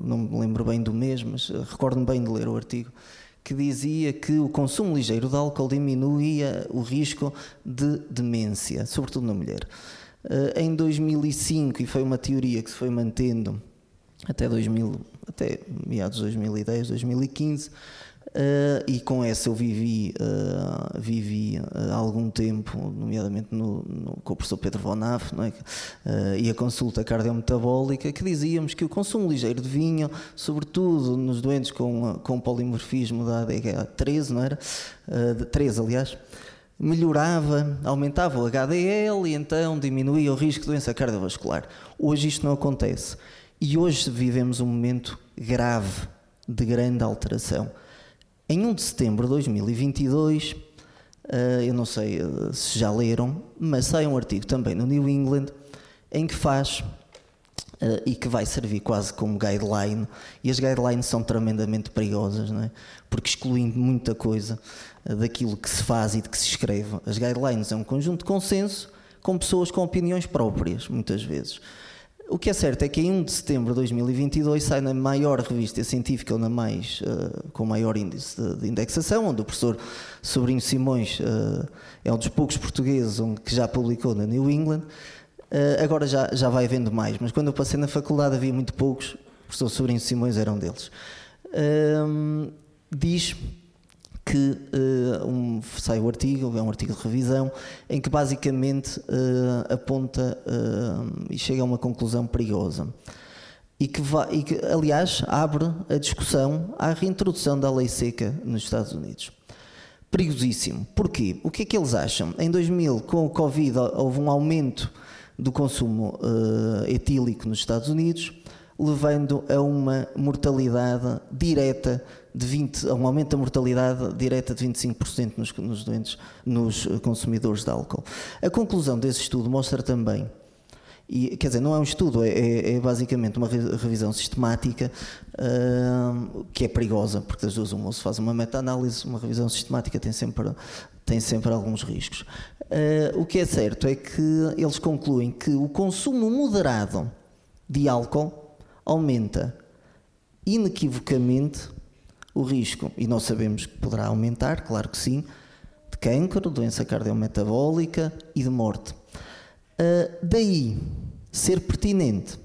não me lembro bem do mês, mas recordo-me bem de ler o artigo, que dizia que o consumo ligeiro de álcool diminuía o risco de demência, sobretudo na mulher. Eh, em 2005, e foi uma teoria que se foi mantendo até 2000, até meados de 2010, 2015, Uh, e com essa eu vivi, uh, vivi uh, algum tempo, nomeadamente no, no, com o professor Pedro Vonaf é? e a consulta cardiometabólica, que dizíamos que o consumo ligeiro de vinho, sobretudo nos doentes com, com polimorfismo da ADH 13, não era? 13, aliás, melhorava, aumentava o HDL e então diminuía o risco de doença cardiovascular. Hoje isto não acontece. E hoje vivemos um momento grave de grande alteração em 1 de setembro de 2022, uh, eu não sei uh, se já leram, mas sai um artigo também no New England em que faz uh, e que vai servir quase como guideline, e as guidelines são tremendamente perigosas, não é? porque excluem muita coisa daquilo que se faz e de que se escreve. As guidelines é um conjunto de consenso com pessoas com opiniões próprias, muitas vezes. O que é certo é que em 1 de setembro de 2022 sai na maior revista científica, ou na mais, uh, com maior índice de, de, indexação, onde o professor Sobrinho Simões uh, é um dos poucos portugueses onde, que já publicou na New England. Uh, agora já, já vai havendo mais, mas quando eu passei na faculdade havia muito poucos, o professor Sobrinho Simões era um deles. diz que uh, um, sai o artigo, é um artigo de revisão, em que basicamente uh, aponta uh, e chega a uma conclusão perigosa. E que, vai, e que, aliás, abre a discussão à reintrodução da lei seca nos Estados Unidos. Perigosíssimo. Porquê? O que é que eles acham? Em 2000, com o Covid, houve um aumento do consumo etílico nos Estados Unidos, levando a uma mortalidade direta de 20, a um aumento da mortalidade direta de 25% nos, nos doentes, nos consumidores de álcool. A conclusão desse estudo mostra também e, quer dizer, não é um estudo, é, é, é basicamente uma revisão sistemática uh, que é perigosa, porque das duas uma se faz uma meta-análise, uma revisão sistemática tem sempre, tem sempre alguns riscos. Uh, o que é certo é que eles concluem que o consumo moderado de álcool aumenta inequivocamente o risco, e nós sabemos que poderá aumentar, claro que sim, de cancro, doença cardiometabólica e de morte. Uh, daí ser pertinente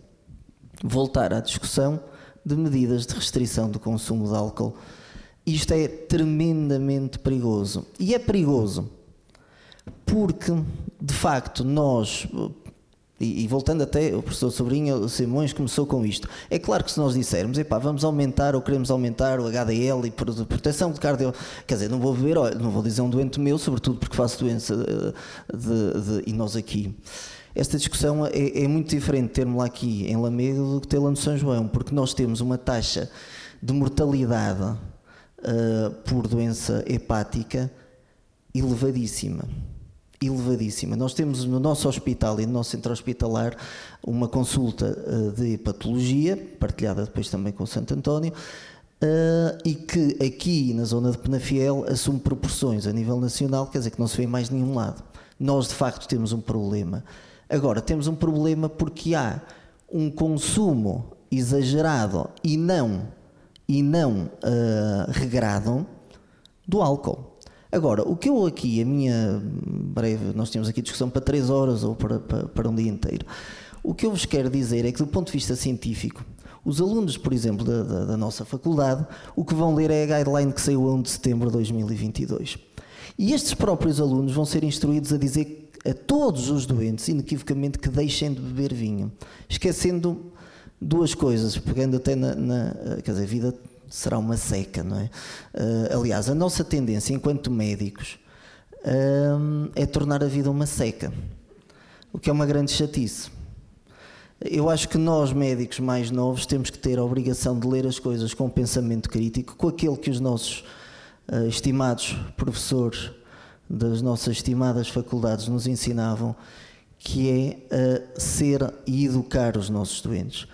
voltar à discussão de medidas de restrição do consumo de álcool. Isto é tremendamente perigoso. E é perigoso porque, de facto, nós, e, e, voltando até, o professor Sobrinho Simões começou com isto. É claro que se nós dissermos, epá, vamos aumentar ou queremos aumentar o HDL e proteção de cardio... Quer dizer, não vou beber, não vou dizer um doente meu, sobretudo porque faço doença de, de, de, e nós aqui. Esta discussão é, é muito diferente termos lá aqui em Lamego do que tê-la no São João, porque nós temos uma taxa de mortalidade uh, por doença hepática elevadíssima elevadíssima. Nós temos no nosso hospital e no nosso centro hospitalar uma consulta uh, de hepatologia, partilhada depois também com o Santo António, uh, e que aqui na zona de Penafiel assume proporções a nível nacional, quer dizer que não se vê mais nenhum lado. Nós de facto temos um problema. Agora, temos um problema porque há um consumo exagerado e não, e não uh, regrado do álcool. Agora, o que eu aqui, a minha breve, nós temos aqui discussão para três horas ou para, para, para um dia inteiro. O que eu vos quero dizer é que, do ponto de vista científico, os alunos, por exemplo, da, da, da, nossa faculdade, o que vão ler é a guideline que saiu a 1 de setembro de 2022. E estes próprios alunos vão ser instruídos a dizer a todos os doentes, inequivocamente, que deixem de beber vinho, esquecendo duas coisas, pegando até na, na quer dizer, a vida será uma seca, não é? Uh, aliás, a nossa tendência enquanto médicos uh, é tornar a vida uma seca, o que é uma grande chatice. Eu acho que nós, médicos mais novos, temos que ter a obrigação de ler as coisas com pensamento crítico, com aquele que os nossos uh, estimados professores das nossas estimadas faculdades nos ensinavam, que é ser e educar os nossos doentes.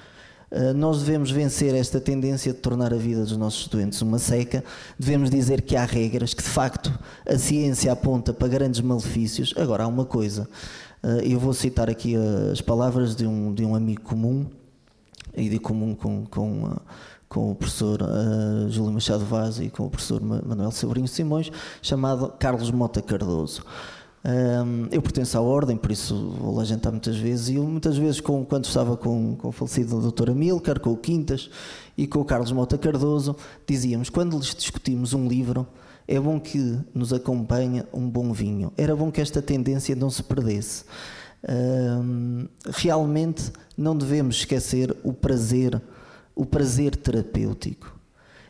Eh, nós devemos vencer esta tendência de tornar a vida dos nossos doentes uma seca. Devemos dizer que há regras, que de facto a ciência aponta para grandes malefícios. Agora, há uma coisa, eh, eu vou citar aqui as palavras de um, de um amigo comum, e de comum com, com, eh, com o professor Júlio Machado Vaz e com o professor Manuel Sobrinho Simões, chamado Carlos Mota Cardoso. Um, eu pertenço à ordem, por isso vou lá jantar muitas vezes. E eu, muitas vezes, com, quando estava com, com o falecido Dr. Amilcar, com o Quintas e com o Carlos Mota Cardoso, dizíamos: quando lhes discutimos um livro, é bom que nos acompanhe um bom vinho. Era bom que esta tendência não se perdesse. Um, realmente não devemos esquecer o prazer, o prazer terapêutico.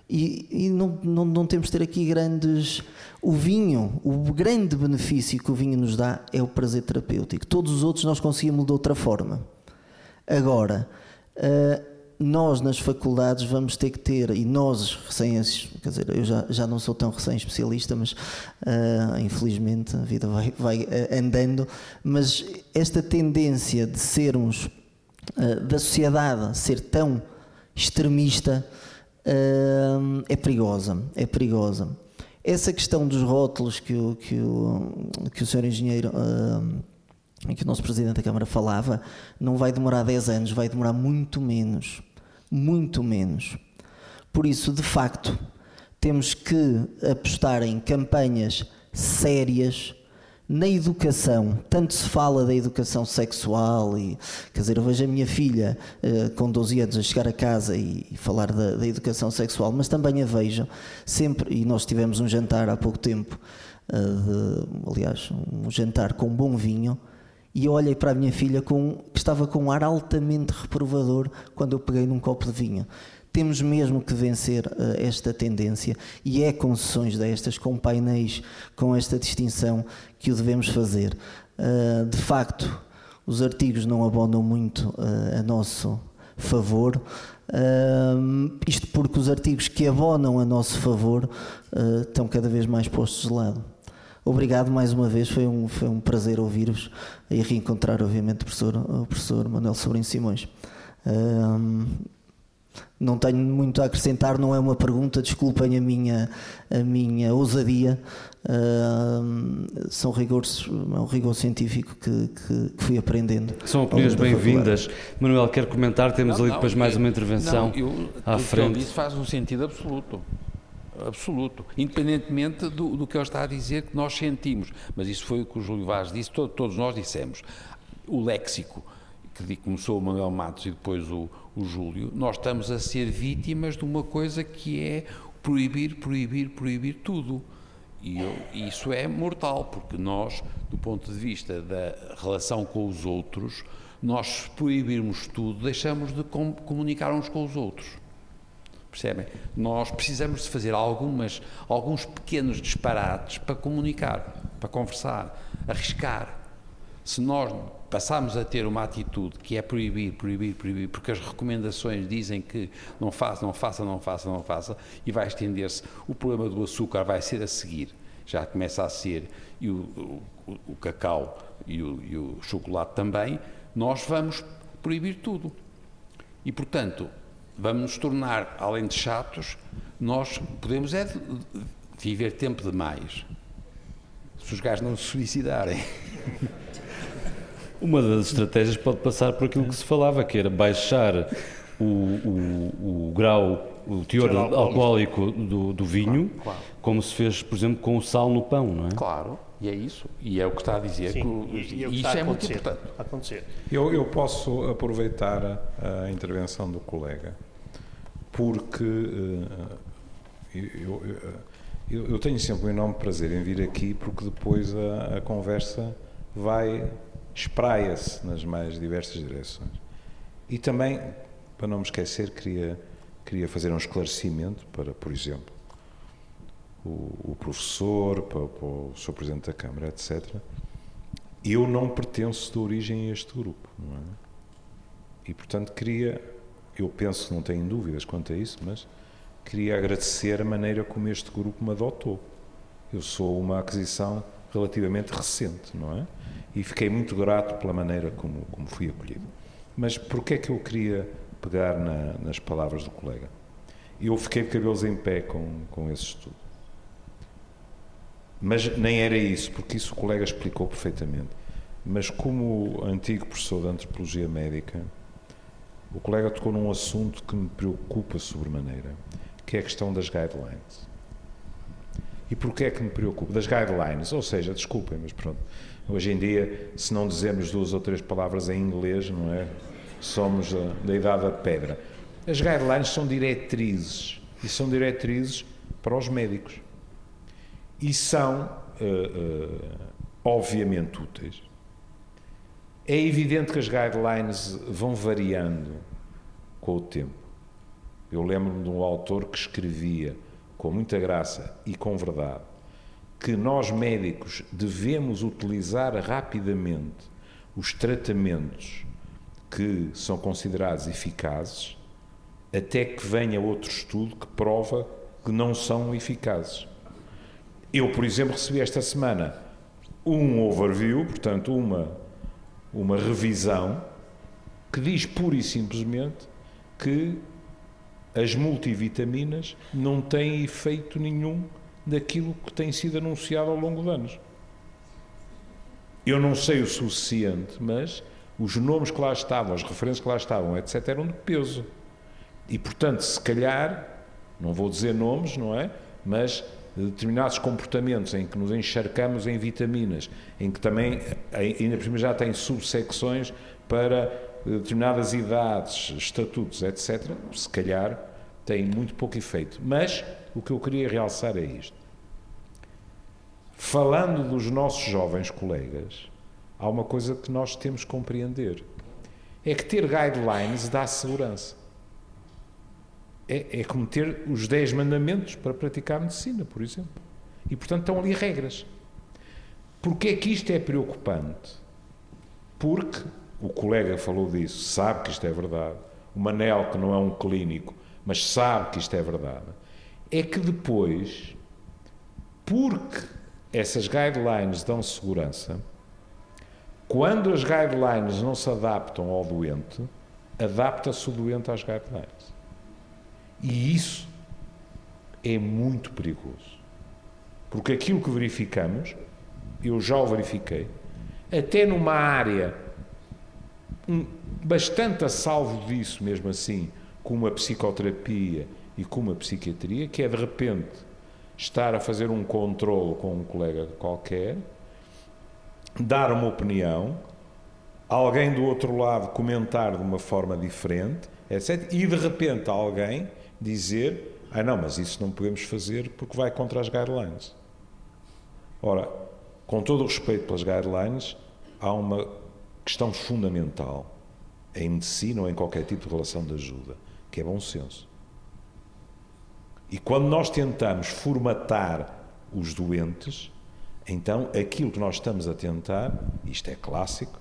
E, e não, não, não, temos de ter aqui grandes. O vinho, o grande benefício que o vinho nos dá é o prazer terapêutico. Todos os outros nós conseguimos de outra forma. Agora, uh, nós nas faculdades vamos ter que ter, e nós recém, quer dizer, eu já, já não sou tão recém-especialista, mas uh, infelizmente a vida vai, vai uh, andando, mas esta tendência de sermos, da sociedade ser tão extremista é perigosa, é perigosa. Essa questão dos rótulos que o, que o, que o senhor engenheiro uh, que o nosso presidente da Câmara falava, não vai demorar 10 anos, vai demorar muito menos. Muito menos. Por isso, de facto, temos que apostar em campanhas sérias na educação, tanto se fala da educação sexual e, quer dizer, eu vejo a minha filha uh, com 12 anos a chegar a casa e, e falar da, da, educação sexual, mas também a vejo sempre, e nós tivemos um jantar há pouco tempo, uh, de, aliás, um jantar com bom vinho, e eu olhei para a minha filha com, que estava com um ar altamente reprovador quando eu peguei num copo de vinho. Temos mesmo que vencer uh, esta tendência e é com sessões destas, com painéis, com esta distinção que o devemos fazer. Uh, de facto, os artigos não abonam muito uh, a nosso favor. isto porque os artigos que abonam a nosso favor estão cada vez mais postos de lado. Obrigado mais uma vez, foi um, foi um prazer ouvir-vos e reencontrar, obviamente, o professor, o professor Manuel Sobrinho Simões. Não tenho muito a acrescentar, não é uma pergunta, desculpem a minha, a minha ousadia. Uh, são rigores, é um rigor científico que, que, que fui aprendendo. São opiniões bem-vindas. Manuel, quer comentar? Temos não, ali depois não, mais uma intervenção não, eu, à frente. Isso faz um sentido absoluto. Absoluto. Independentemente do, do que ele está a dizer, que nós sentimos. Mas isso foi o que o Júlio Vaz disse, todo, todos nós dissemos. O léxico que começou o Manuel Matos e depois o, o Júlio, nós estamos a ser vítimas de uma coisa que é proibir, proibir, proibir tudo. E eu, isso é mortal, porque nós, do ponto de vista da relação com os outros, nós proibirmos tudo, deixamos de com, comunicar uns com os outros. Percebem? Nós precisamos de fazer algumas, alguns pequenos disparates para comunicar, para conversar, arriscar. Se nós passamos a ter uma atitude que é proibir, proibir, proibir, porque as recomendações dizem que não faça, não faça, não faça, não faça, e vai estender-se. O problema do açúcar vai ser a seguir, já começa a ser, e o, o, o cacau e o, e o chocolate também, nós vamos proibir tudo. E, portanto, vamos nos tornar, além de chatos, nós podemos é viver tempo demais. Se os gajos não se suicidarem. Uma das estratégias pode passar por aquilo que se falava, que era baixar o, o, o grau o teor alcoólico do, do vinho, Claro. como se fez, por exemplo, com o sal no pão, não é? Claro, e é isso. E é o que está a dizer. Sim, que e, e é que isso está a é muito acontecer. importante. acontecer. Eu, eu posso aproveitar a, a intervenção do colega, porque eh, eu, eu- eu- eu tenho sempre um enorme prazer em vir aqui, porque depois a, a conversa vai, espraia-se nas mais diversas direções. E também, para não me esquecer, queria, queria fazer um esclarecimento para, por exemplo, o, o professor, para, para o Sr. Presidente da Câmara, etc. Eu não pertenço de origem a este grupo, não é? E, portanto, queria, eu penso não tenho dúvidas quanto a isso, mas queria agradecer a maneira como este grupo me adotou. Eu sou uma aquisição relativamente recente, não é? E fiquei muito grato pela maneira como, como fui acolhido. Mas porquê é que eu queria pegar na- nas palavras do colega? Eu fiquei de cabelos em pé com, com esse estudo. Mas nem era isso, porque isso o colega explicou perfeitamente. Mas como antigo professor de antropologia médica, o colega tocou num assunto que me preocupa sobremaneira, que é a questão das guidelines. E porquê é que me preocupa? Das guidelines, ou seja, desculpem, mas pronto, hoje em dia, se não dizemos duas ou três palavras em inglês, não é? Somos da, da idade da pedra. As guidelines são diretrizes, e são diretrizes para os médicos. E são, eh, eh, obviamente, úteis. É evidente que as guidelines vão variando com o tempo. Eu lembro-me de um autor que escrevia com muita graça e com verdade que nós médicos devemos utilizar rapidamente os tratamentos que são considerados eficazes até que venha outro estudo que prova que não são eficazes. Eu, por exemplo, recebi esta semana um overview, portanto, uma, uma revisão, que diz pura e simplesmente que as multivitaminas não têm efeito nenhum daquilo que tem sido anunciado ao longo de anos. Eu não sei o suficiente, mas os nomes que lá estavam, as referências que lá estavam, etc., eram de peso. E, portanto, se calhar, não vou dizer nomes, não é? Mas determinados comportamentos em que nos encharcamos em vitaminas, em que também, ainda por cima, já tem subsecções para determinadas idades, estatutos, etc., se calhar tem muito pouco efeito. Mas o que eu queria realçar é isto. Falando dos nossos jovens colegas, há uma coisa que nós temos que compreender: é que ter guidelines dá segurança. É, é como ter os 10 mandamentos para praticar medicina, por exemplo. E, portanto, estão ali regras. Porquê é que isto é preocupante? Porque o colega falou disso, sabe que isto é verdade. O Manel, que não é um clínico, mas sabe que isto é verdade. É que depois, porque essas guidelines dão segurança, quando as guidelines não se adaptam ao doente, adapta-se o doente às guidelines. E isso é muito perigoso. Porque aquilo que verificamos, eu já o verifiquei, até numa área bastante a salvo disso, mesmo assim, com a psicoterapia e com uma psiquiatria, que é de repente estar a fazer um controle com um colega qualquer, dar uma opinião, alguém do outro lado comentar de uma forma diferente, etc. E de repente alguém dizer: Ah, não, mas isso não podemos fazer porque vai contra as guidelines. Ora, com todo o respeito pelas guidelines, há uma questão fundamental em medicina ou em qualquer tipo de relação de ajuda, que é bom senso. E quando nós tentamos formatar os doentes, então aquilo que nós estamos a tentar, isto é clássico,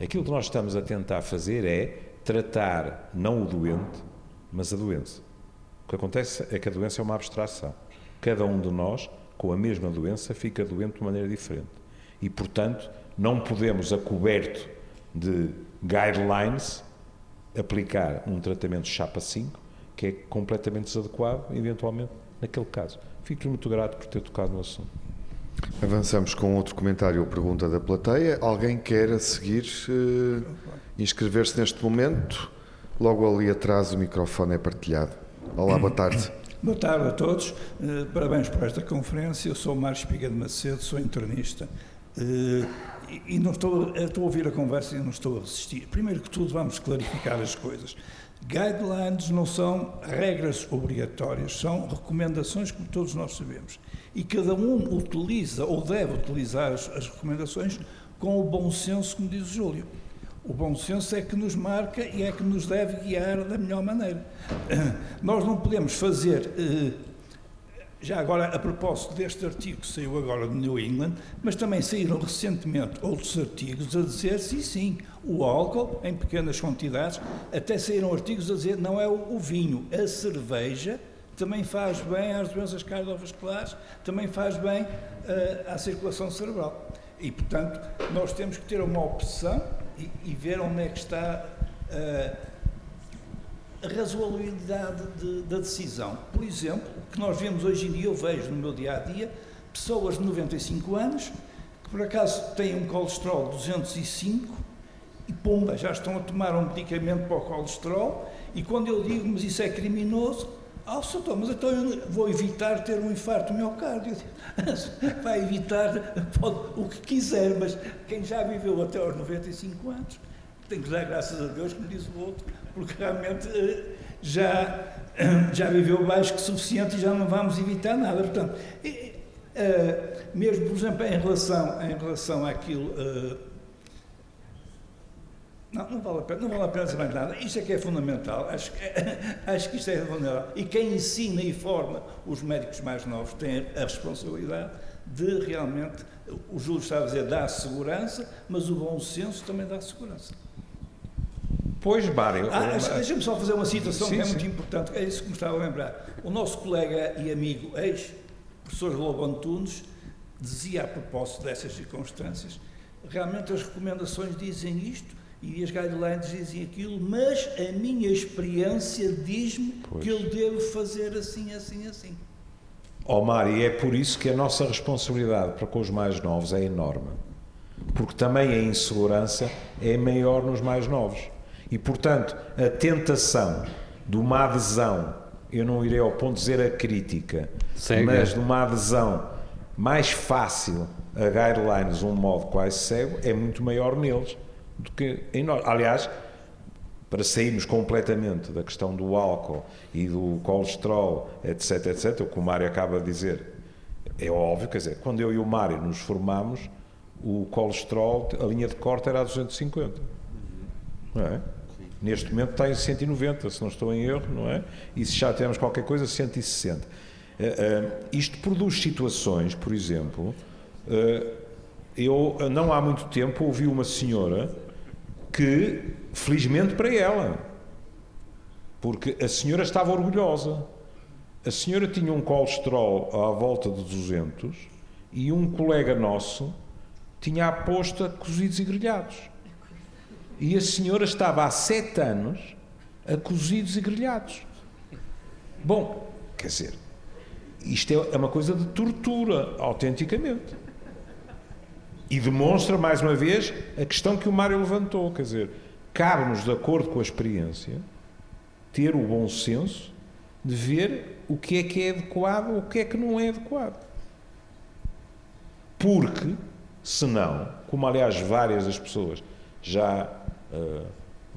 aquilo que nós estamos a tentar fazer é tratar não o doente, mas a doença. O que acontece é que a doença é uma abstração. Cada um de nós, com a mesma doença, fica doente de maneira diferente. E, portanto, não podemos, a coberto de guidelines, aplicar um tratamento chapa 5 que é completamente desadequado, eventualmente, naquele caso. Fico muito grato por ter tocado no assunto. Avançamos com outro comentário ou pergunta da plateia. Alguém quer a seguir uh, inscrever-se neste momento? Logo ali atrás o microfone é partilhado. Olá, boa tarde. Boa tarde a todos. Uh, parabéns por esta conferência. Eu sou o Mário Espiga de Macedo, sou internista. Uh, e, e não estou, estou a ouvir a conversa e não estou a resistir. Primeiro que tudo, vamos clarificar as coisas. Guidelines não são regras obrigatórias, são recomendações, como todos nós sabemos. E cada um utiliza ou deve utilizar as, as recomendações com o bom senso, como diz o Júlio. O bom senso é que nos marca e é que nos deve guiar da melhor maneira. Nós não podemos fazer, eh, já agora a propósito deste artigo que saiu agora do New England, mas também saíram recentemente outros artigos a dizer, sim, sim, o álcool em pequenas quantidades, até saíram artigos a dizer não é o vinho, a cerveja também faz bem às doenças cardiovasculares, também faz bem uh, à circulação cerebral. E, portanto, nós temos que ter uma opção e, e ver onde é que está uh, a razoabilidade de, da decisão. Por exemplo, que nós vemos hoje em dia, eu vejo no meu dia a dia, pessoas de 95 anos que por acaso têm um colesterol de 205 e pumba, já estão a tomar um medicamento para o colesterol. E quando eu digo, mas isso é criminoso, ah, oh, mas então eu vou evitar ter um infarto miocárdio. Vai evitar pode, o que quiser, mas quem já viveu até aos 95 anos, tem que dar graças a Deus, como diz o outro, porque realmente eh, já, já viveu mais que suficiente e já não vamos evitar nada. Portanto, eh, mesmo, por exemplo, em relação, em relação àquilo eh, não, não vale a pena, não vale a pena mais nada. Isto é que é fundamental. Acho, acho que isto é fundamental. E quem ensina e forma os médicos mais novos tem a responsabilidade de realmente, o Júlio está a dizer, dar segurança, mas o bom senso também dá segurança. Pois, Mário. Ah, Deixa-me só fazer uma citação sim, que é sim. muito importante, é isso que me estava a lembrar. O nosso colega e amigo ex-professor Lobo Antunes dizia a propósito dessas circunstâncias, realmente as recomendações dizem isto, e as guidelines dizem aquilo, mas a minha experiência diz-me que eu devo fazer assim, assim, assim. Ó oh, Mário, é por isso que a nossa responsabilidade para com os mais novos é enorme. Porque também a insegurança é maior nos mais novos. E, portanto, a tentação de uma adesão, eu não irei ao ponto de dizer a crítica, Cega. mas de uma adesão mais fácil a guidelines, um modo quase cego, é muito maior neles do que em nós. Aliás, para sairmos completamente da questão do álcool e do colesterol, etc, etc, o que o Mário acaba de dizer é óbvio, quer dizer, quando eu e o Mário nos formamos, o colesterol, a linha de corte era a 250. Não é? Neste momento está em 190, se não estou em erro, não é? E se já temos qualquer coisa, 160. Uh, uh, isto produz situações, por exemplo, uh, eu não há muito tempo ouvi uma senhora que, felizmente para ela, porque a senhora estava orgulhosa. A senhora tinha um colesterol à volta de 200 e um colega nosso tinha a posta cozidos e grelhados. E a senhora estava há sete anos a cozidos e grelhados. Bom, quer dizer, isto é uma coisa de tortura, autenticamente. E demonstra, mais uma vez, a questão que o Mário levantou. Quer dizer, cabe-nos, de acordo com a experiência, ter o bom senso de ver o que é que é adequado ou o que é que não é adequado. Porque, senão, como aliás várias das pessoas já. Uh,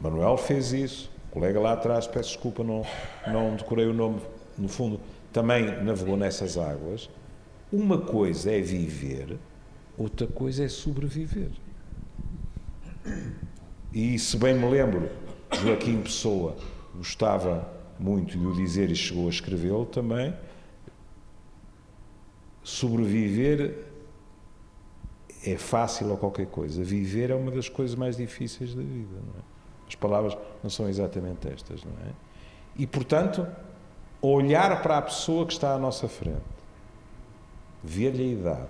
Manuel fez isso, o colega lá atrás, peço desculpa, não, não decorei o nome, no fundo, também navegou nessas águas. Uma coisa é viver outra coisa é sobreviver. E se bem me lembro, Joaquim Pessoa gostava muito de o dizer e chegou a escrevê-lo também. Sobreviver é fácil ou qualquer coisa. Viver é uma das coisas mais difíceis da vida. É? As palavras não são exatamente estas, não é? E, portanto, olhar para a pessoa que está à nossa frente, ver-lhe a idade,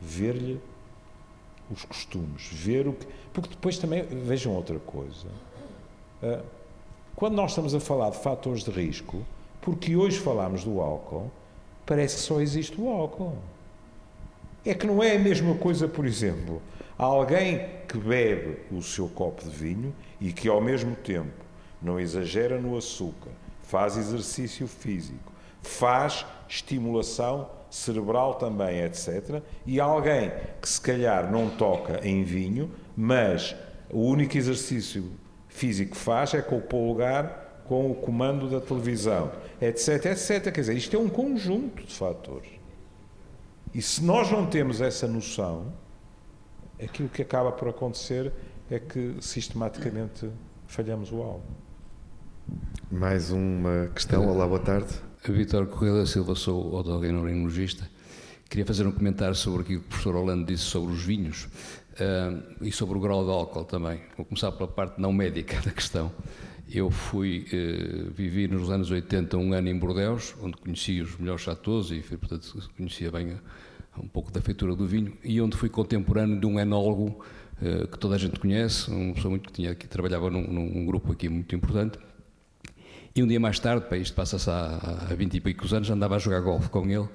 ver-lhe os costumes, ver o que. Porque depois também, vejam outra coisa. Ah, quando nós estamos a falar de fatores de risco, porque hoje falamos do álcool, parece que só existe o álcool. É que não é a mesma coisa, por exemplo, alguém que bebe o seu copo de vinho e que ao mesmo tempo não exagera no açúcar, faz exercício físico, faz estimulação cerebral também, etc. E alguém que se calhar não toca em vinho, mas o único exercício físico que faz é com o polegar com o comando da televisão, etc, etc. Quer dizer, isto é um conjunto de fatores. E se nós não temos essa noção, aquilo que acaba por acontecer é que sistematicamente falhamos o alvo. Mais uma questão. Olá, boa tarde. Vitor Correia da Silva, sou otorrinologista. Queria fazer um comentário sobre aquilo que o professor Orlando disse sobre os vinhos uh, e sobre o grau de álcool também. Vou começar pela parte não médica da questão. Eu fui uh, vivi nos anos 80 um ano em Bordeaux, onde conheci os melhores chateaus e, portanto, conhecia bem um pouco da feitura do vinho, e onde fui contemporâneo de um enólogo uh, que toda a gente conhece, uma pessoa muito que tinha que trabalhava num, num grupo aqui muito importante. E um dia mais tarde, pá, isto passa-se há, há 20 e poucos anos, andava a jogar golfe com ele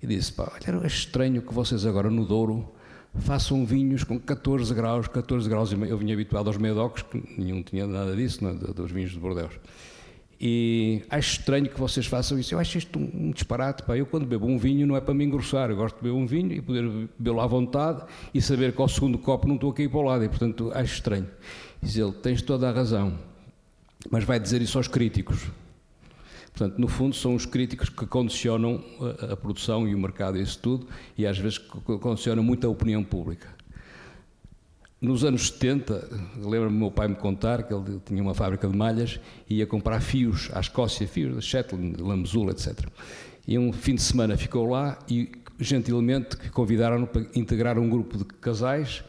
e disse: pá, olha, era estranho que vocês agora no Douro façam vinhos com 14 graus, 14 graus. Eu vinha habituado aos medocs, que nenhum tinha nada disso, não, é? dos vinhos de Bordeaux. E acho estranho que vocês façam isso. Eu acho isto um, disparate. Pá. Eu, quando bebo um vinho, não é para me engrossar. Eu gosto de beber um vinho e poder bebê-lo à vontade e saber que ao segundo copo não estou a cair para o lado. E, portanto, acho estranho. Diz ele: tens toda a razão. Mas vai dizer isso aos críticos. Portanto, no fundo, são os críticos que condicionam a, a produção e o mercado e isso tudo, e às vezes condicionam muito a opinião pública. Nos anos 70, lembro-me meu pai me contar que ele tinha uma fábrica de malhas e ia comprar fios à Escócia, fios de Shetland, Lamezula, etc. E um fim de semana ficou lá e gentilmente convidaram-no para integrar um grupo de casais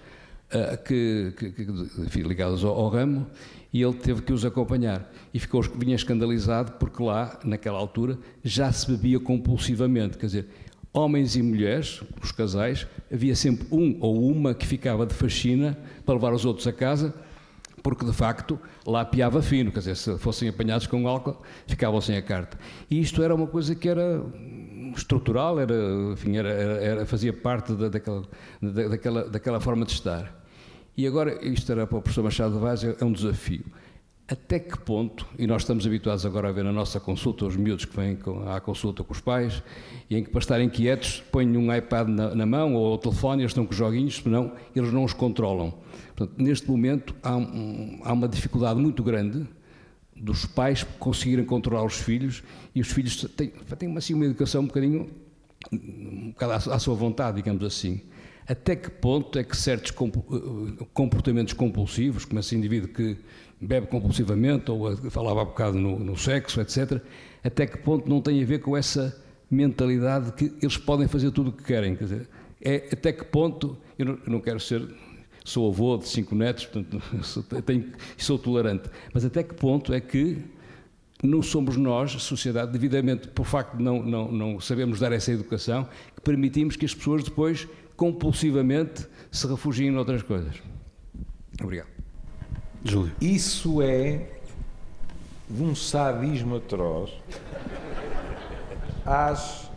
uh, que, que, que, ligados ao, ao ramo e ele teve que os acompanhar. E ficou, vinha escandalizado porque lá, naquela altura, já se bebia compulsivamente. Quer dizer, homens e mulheres, os casais, havia sempre um ou uma que ficava de faxina para levar os outros a casa, porque de facto lá piava fino, quer dizer, se fossem apanhados com álcool, ficavam sem a carta. E isto era uma coisa que era estrutural, era, enfim, era, era fazia parte da, daquela, da, daquela, daquela forma de estar. E agora, isto era para o professor Machado Vaz, é um desafio. Até que ponto, e nós estamos habituados agora a ver na nossa consulta os miúdos que vêm à consulta com os pais, e em que para estarem quietos põem um iPad na, na mão ou o telefone, eles estão com joguinhos, senão eles não os controlam. Portanto, neste momento há, um, há uma dificuldade muito grande dos pais conseguirem controlar os filhos e os filhos têm, têm assim, uma educação um bocadinho um bocado à, à sua vontade, digamos assim até que ponto é que certos eh, comportamentos compulsivos, como esse indivíduo que bebe compulsivamente, ou falava há bocado no, no sexo, etc., até que ponto não tem a ver com essa mentalidade que eles podem fazer tudo o que querem? Quer dizer, é até que ponto, eu não, eu não quero ser, sou avô de cinco netos, portanto, sou, tenho, sou tolerante, mas até que ponto é que não somos nós, sociedade, devidamente, por facto de não, não, não sabemos dar essa educação, que permitimos que as pessoas depois compulsivamente se refugiem noutras coisas. Obrigado. Júlio. Isso é de um sadismo atroz. Às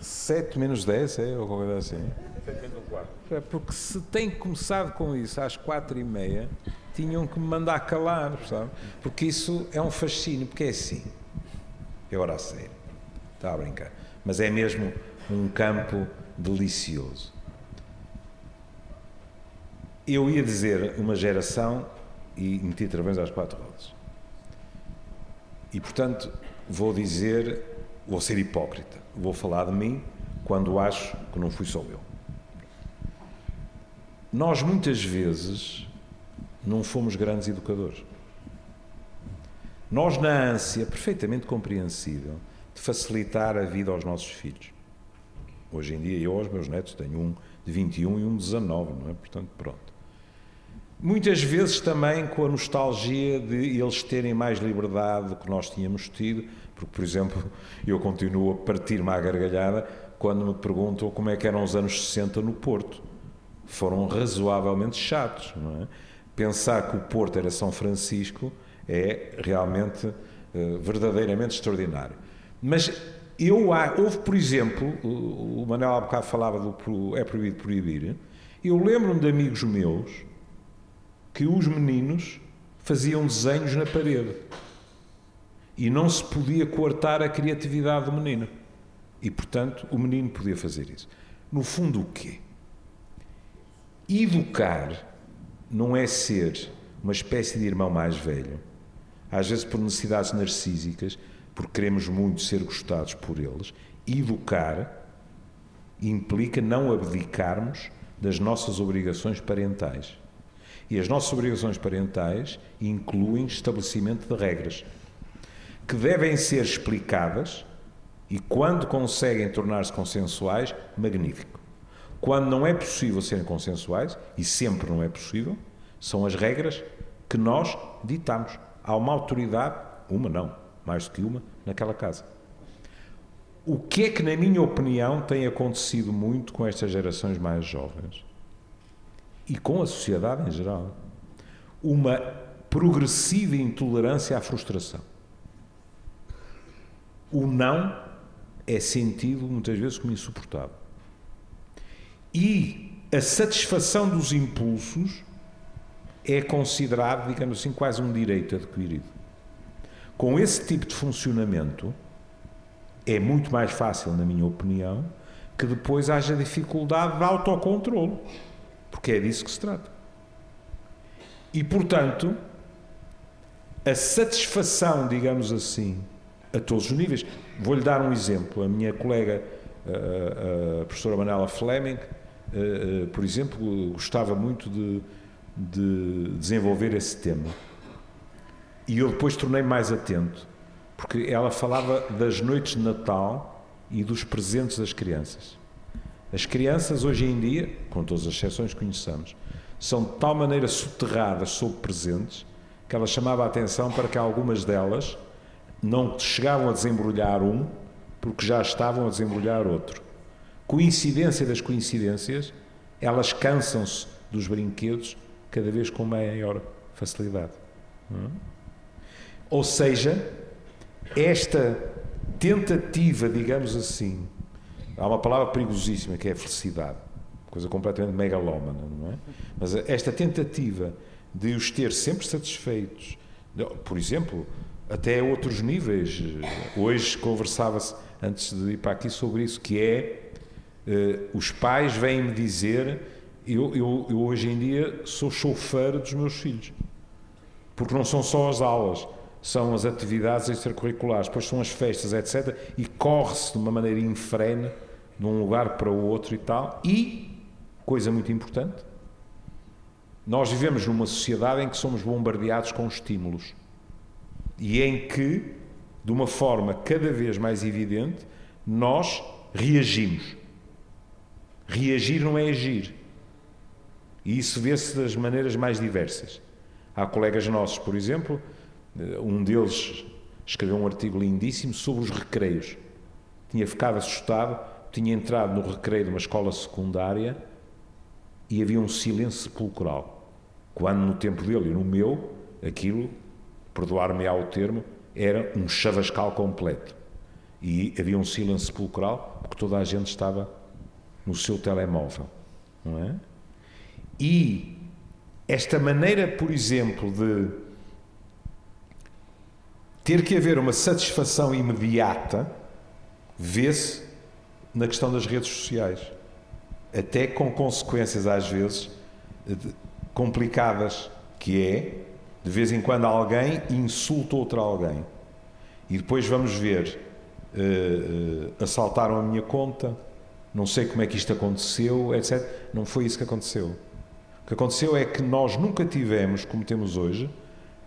7 menos 10, é? Ou qualquer coisa assim. 7 menos 4. É porque se tem começado com isso às 4 e meia, tinham que me mandar calar, sabe? Porque isso é um fascínio, porque é assim. É hora a sério. Está a brincar. Mas é mesmo um campo delicioso. Eu ia dizer uma geração e meti travões às quatro rodas. E, portanto, vou dizer, vou ser hipócrita, vou falar de mim quando acho que não fui só eu. Nós, muitas vezes, não fomos grandes educadores. Nós, na ânsia perfeitamente compreensível de facilitar a vida aos nossos filhos. Hoje em dia, eu aos meus netos tenho um de 21 e um de 19, não é? Portanto, pronto. Muitas vezes também com a nostalgia de eles terem mais liberdade do que nós tínhamos tido, porque, por exemplo, eu continuo a partir-me à gargalhada quando me perguntam como é que eram os anos 60 no Porto. Foram razoavelmente chatos, não é? Pensar que o Porto era São Francisco é realmente, eh, verdadeiramente extraordinário. Mas eu, houve, por exemplo, o Manuel há bocado falava do é proibido proibir, eu lembro-me de amigos meus que os meninos faziam desenhos na parede. E não se podia coartar a criatividade do menino. E, portanto, o menino podia fazer isso. No fundo, o quê? Educar não é ser uma espécie de irmão mais velho, às vezes por necessidades narcísicas, porque queremos muito ser gostados por eles. Educar implica não abdicarmos das nossas obrigações parentais. E as nossas obrigações parentais incluem estabelecimento de regras que devem ser explicadas e, quando conseguem tornar-se consensuais, magnífico. Quando não é possível serem consensuais, e sempre não é possível, são as regras que nós ditamos. Há uma autoridade, uma não, mais do que uma, naquela casa. O que é que, na minha opinião, tem acontecido muito com estas gerações mais jovens e com a sociedade em geral? Uma progressiva intolerância à frustração. O não é sentido muitas vezes como insuportável. E a satisfação dos impulsos é considerado, digamos assim, quase um direito adquirido. Com esse tipo de funcionamento, é muito mais fácil, na minha opinião, que depois haja dificuldade de autocontrole, porque é disso que se trata. E, portanto, a satisfação, digamos assim, a todos os níveis. Vou-lhe dar um exemplo. A minha colega, a, a professora Manela Fleming, por exemplo, gostava muito de, de desenvolver esse tema. E eu depois tornei mais atento, porque ela falava das noites de Natal e dos presentes das crianças. As crianças, hoje em dia, com todas as exceções que conheçamos, são de tal maneira soterradas sob presentes que ela chamava a atenção para que algumas delas não chegavam a desembrulhar um, porque já estavam a desembrulhar outro. Coincidência das coincidências, elas cansam-se dos brinquedos cada vez com maior facilidade. É? Ou seja, esta tentativa, digamos assim, há uma palavra perigosíssima que é a felicidade, coisa completamente megalómana, não é? Mas esta tentativa de os ter sempre satisfeitos, por exemplo, até outros níveis. Hoje conversava-se, antes de ir para aqui, sobre isso, que é uh, os pais vêm-me dizer eu, eu, eu, hoje em dia sou chofer dos meus filhos. Porque não são só as aulas, são as atividades extracurriculares, depois são as festas, etc. E corre-se de uma maneira infrene de um lugar para o outro e tal. E, coisa muito importante, nós vivemos numa sociedade em que somos bombardeados com estímulos e em que, de uma forma cada vez mais evidente, nós reagimos. Reagir não é agir. E isso vê-se das maneiras mais diversas. Há colegas nossos, por exemplo, eh, um deles escreveu um artigo lindíssimo sobre os recreios. Tinha ficado assustado, tinha entrado no recreio de uma escola secundária e havia um silêncio sepulcral. Quando no tempo dele e no meu, aquilo perdoar-me ao termo, era um chavascal completo. E havia um silêncio sepulcral porque toda a gente estava no seu telemóvel, não é? E esta maneira, por exemplo, de ter que haver uma satisfação imediata, vê-se na questão das redes sociais, até com consequências às vezes complicadas, que é de vez em quando alguém insulta outro alguém. E depois vamos ver, uh, uh, assaltaram a minha conta, não sei como é que isto aconteceu, etc. Não foi isso que aconteceu. O que aconteceu é que nós nunca tivemos, como temos hoje,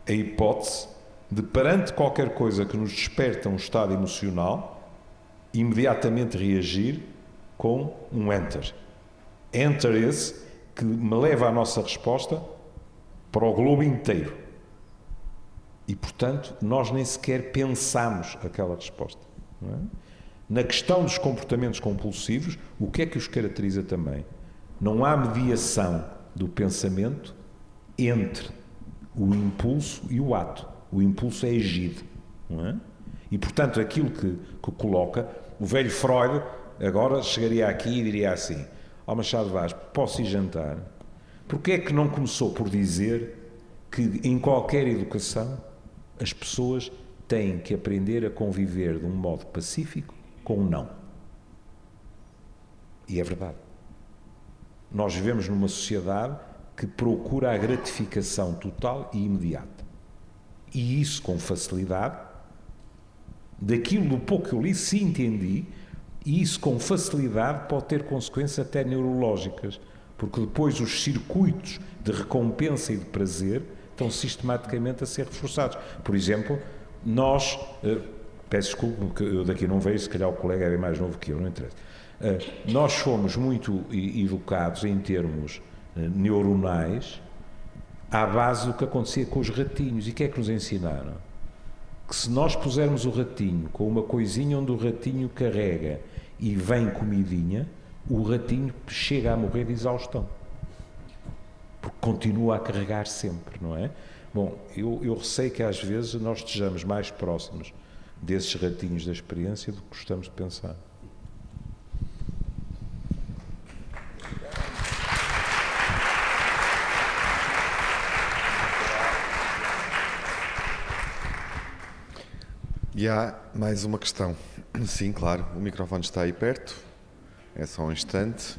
a hipótese de, perante qualquer coisa que nos desperta um estado emocional, imediatamente reagir com um enter. Enter esse que me leva a nossa resposta para o globo inteiro. E, portanto, nós nem sequer pensamos aquela resposta. É? Na questão dos comportamentos compulsivos, o que é que os caracteriza também? Não há mediação do pensamento entre o impulso e o ato. O impulso é agido. É? E, portanto, aquilo que, que coloca, o velho Freud agora chegaria aqui e diria assim: Ó oh, Machado Vaz, posso ir jantar? Porquê é que não começou por dizer que em qualquer educação as pessoas têm que aprender a conviver de um modo pacífico com o não. E é verdade. Nós vivemos numa sociedade que procura a gratificação total e imediata. E isso com facilidade, daquilo do pouco que eu li, se entendi, e isso com facilidade pode ter consequências até neurológicas, porque depois os circuitos de recompensa e de prazer estão sistematicamente a ser reforçados. Por exemplo, nós, uh, peço desculpa, porque eu daqui não vejo, se calhar o colega é bem mais novo que eu, não interessa. Uh, nós fomos muito educados em termos uh, neuronais à base do que acontecia com os ratinhos. E o que é que nos ensinaram? Que se nós pusermos o ratinho com uma coisinha onde o ratinho carrega e vem comidinha, o ratinho chega a morrer de exaustão. Porque continua a carregar sempre, não é? Bom, eu, eu receio que às vezes nós estejamos mais próximos desses ratinhos da experiência do que gostamos de pensar. E há mais uma questão. Sim, claro, o microfone está aí perto. É só um instante.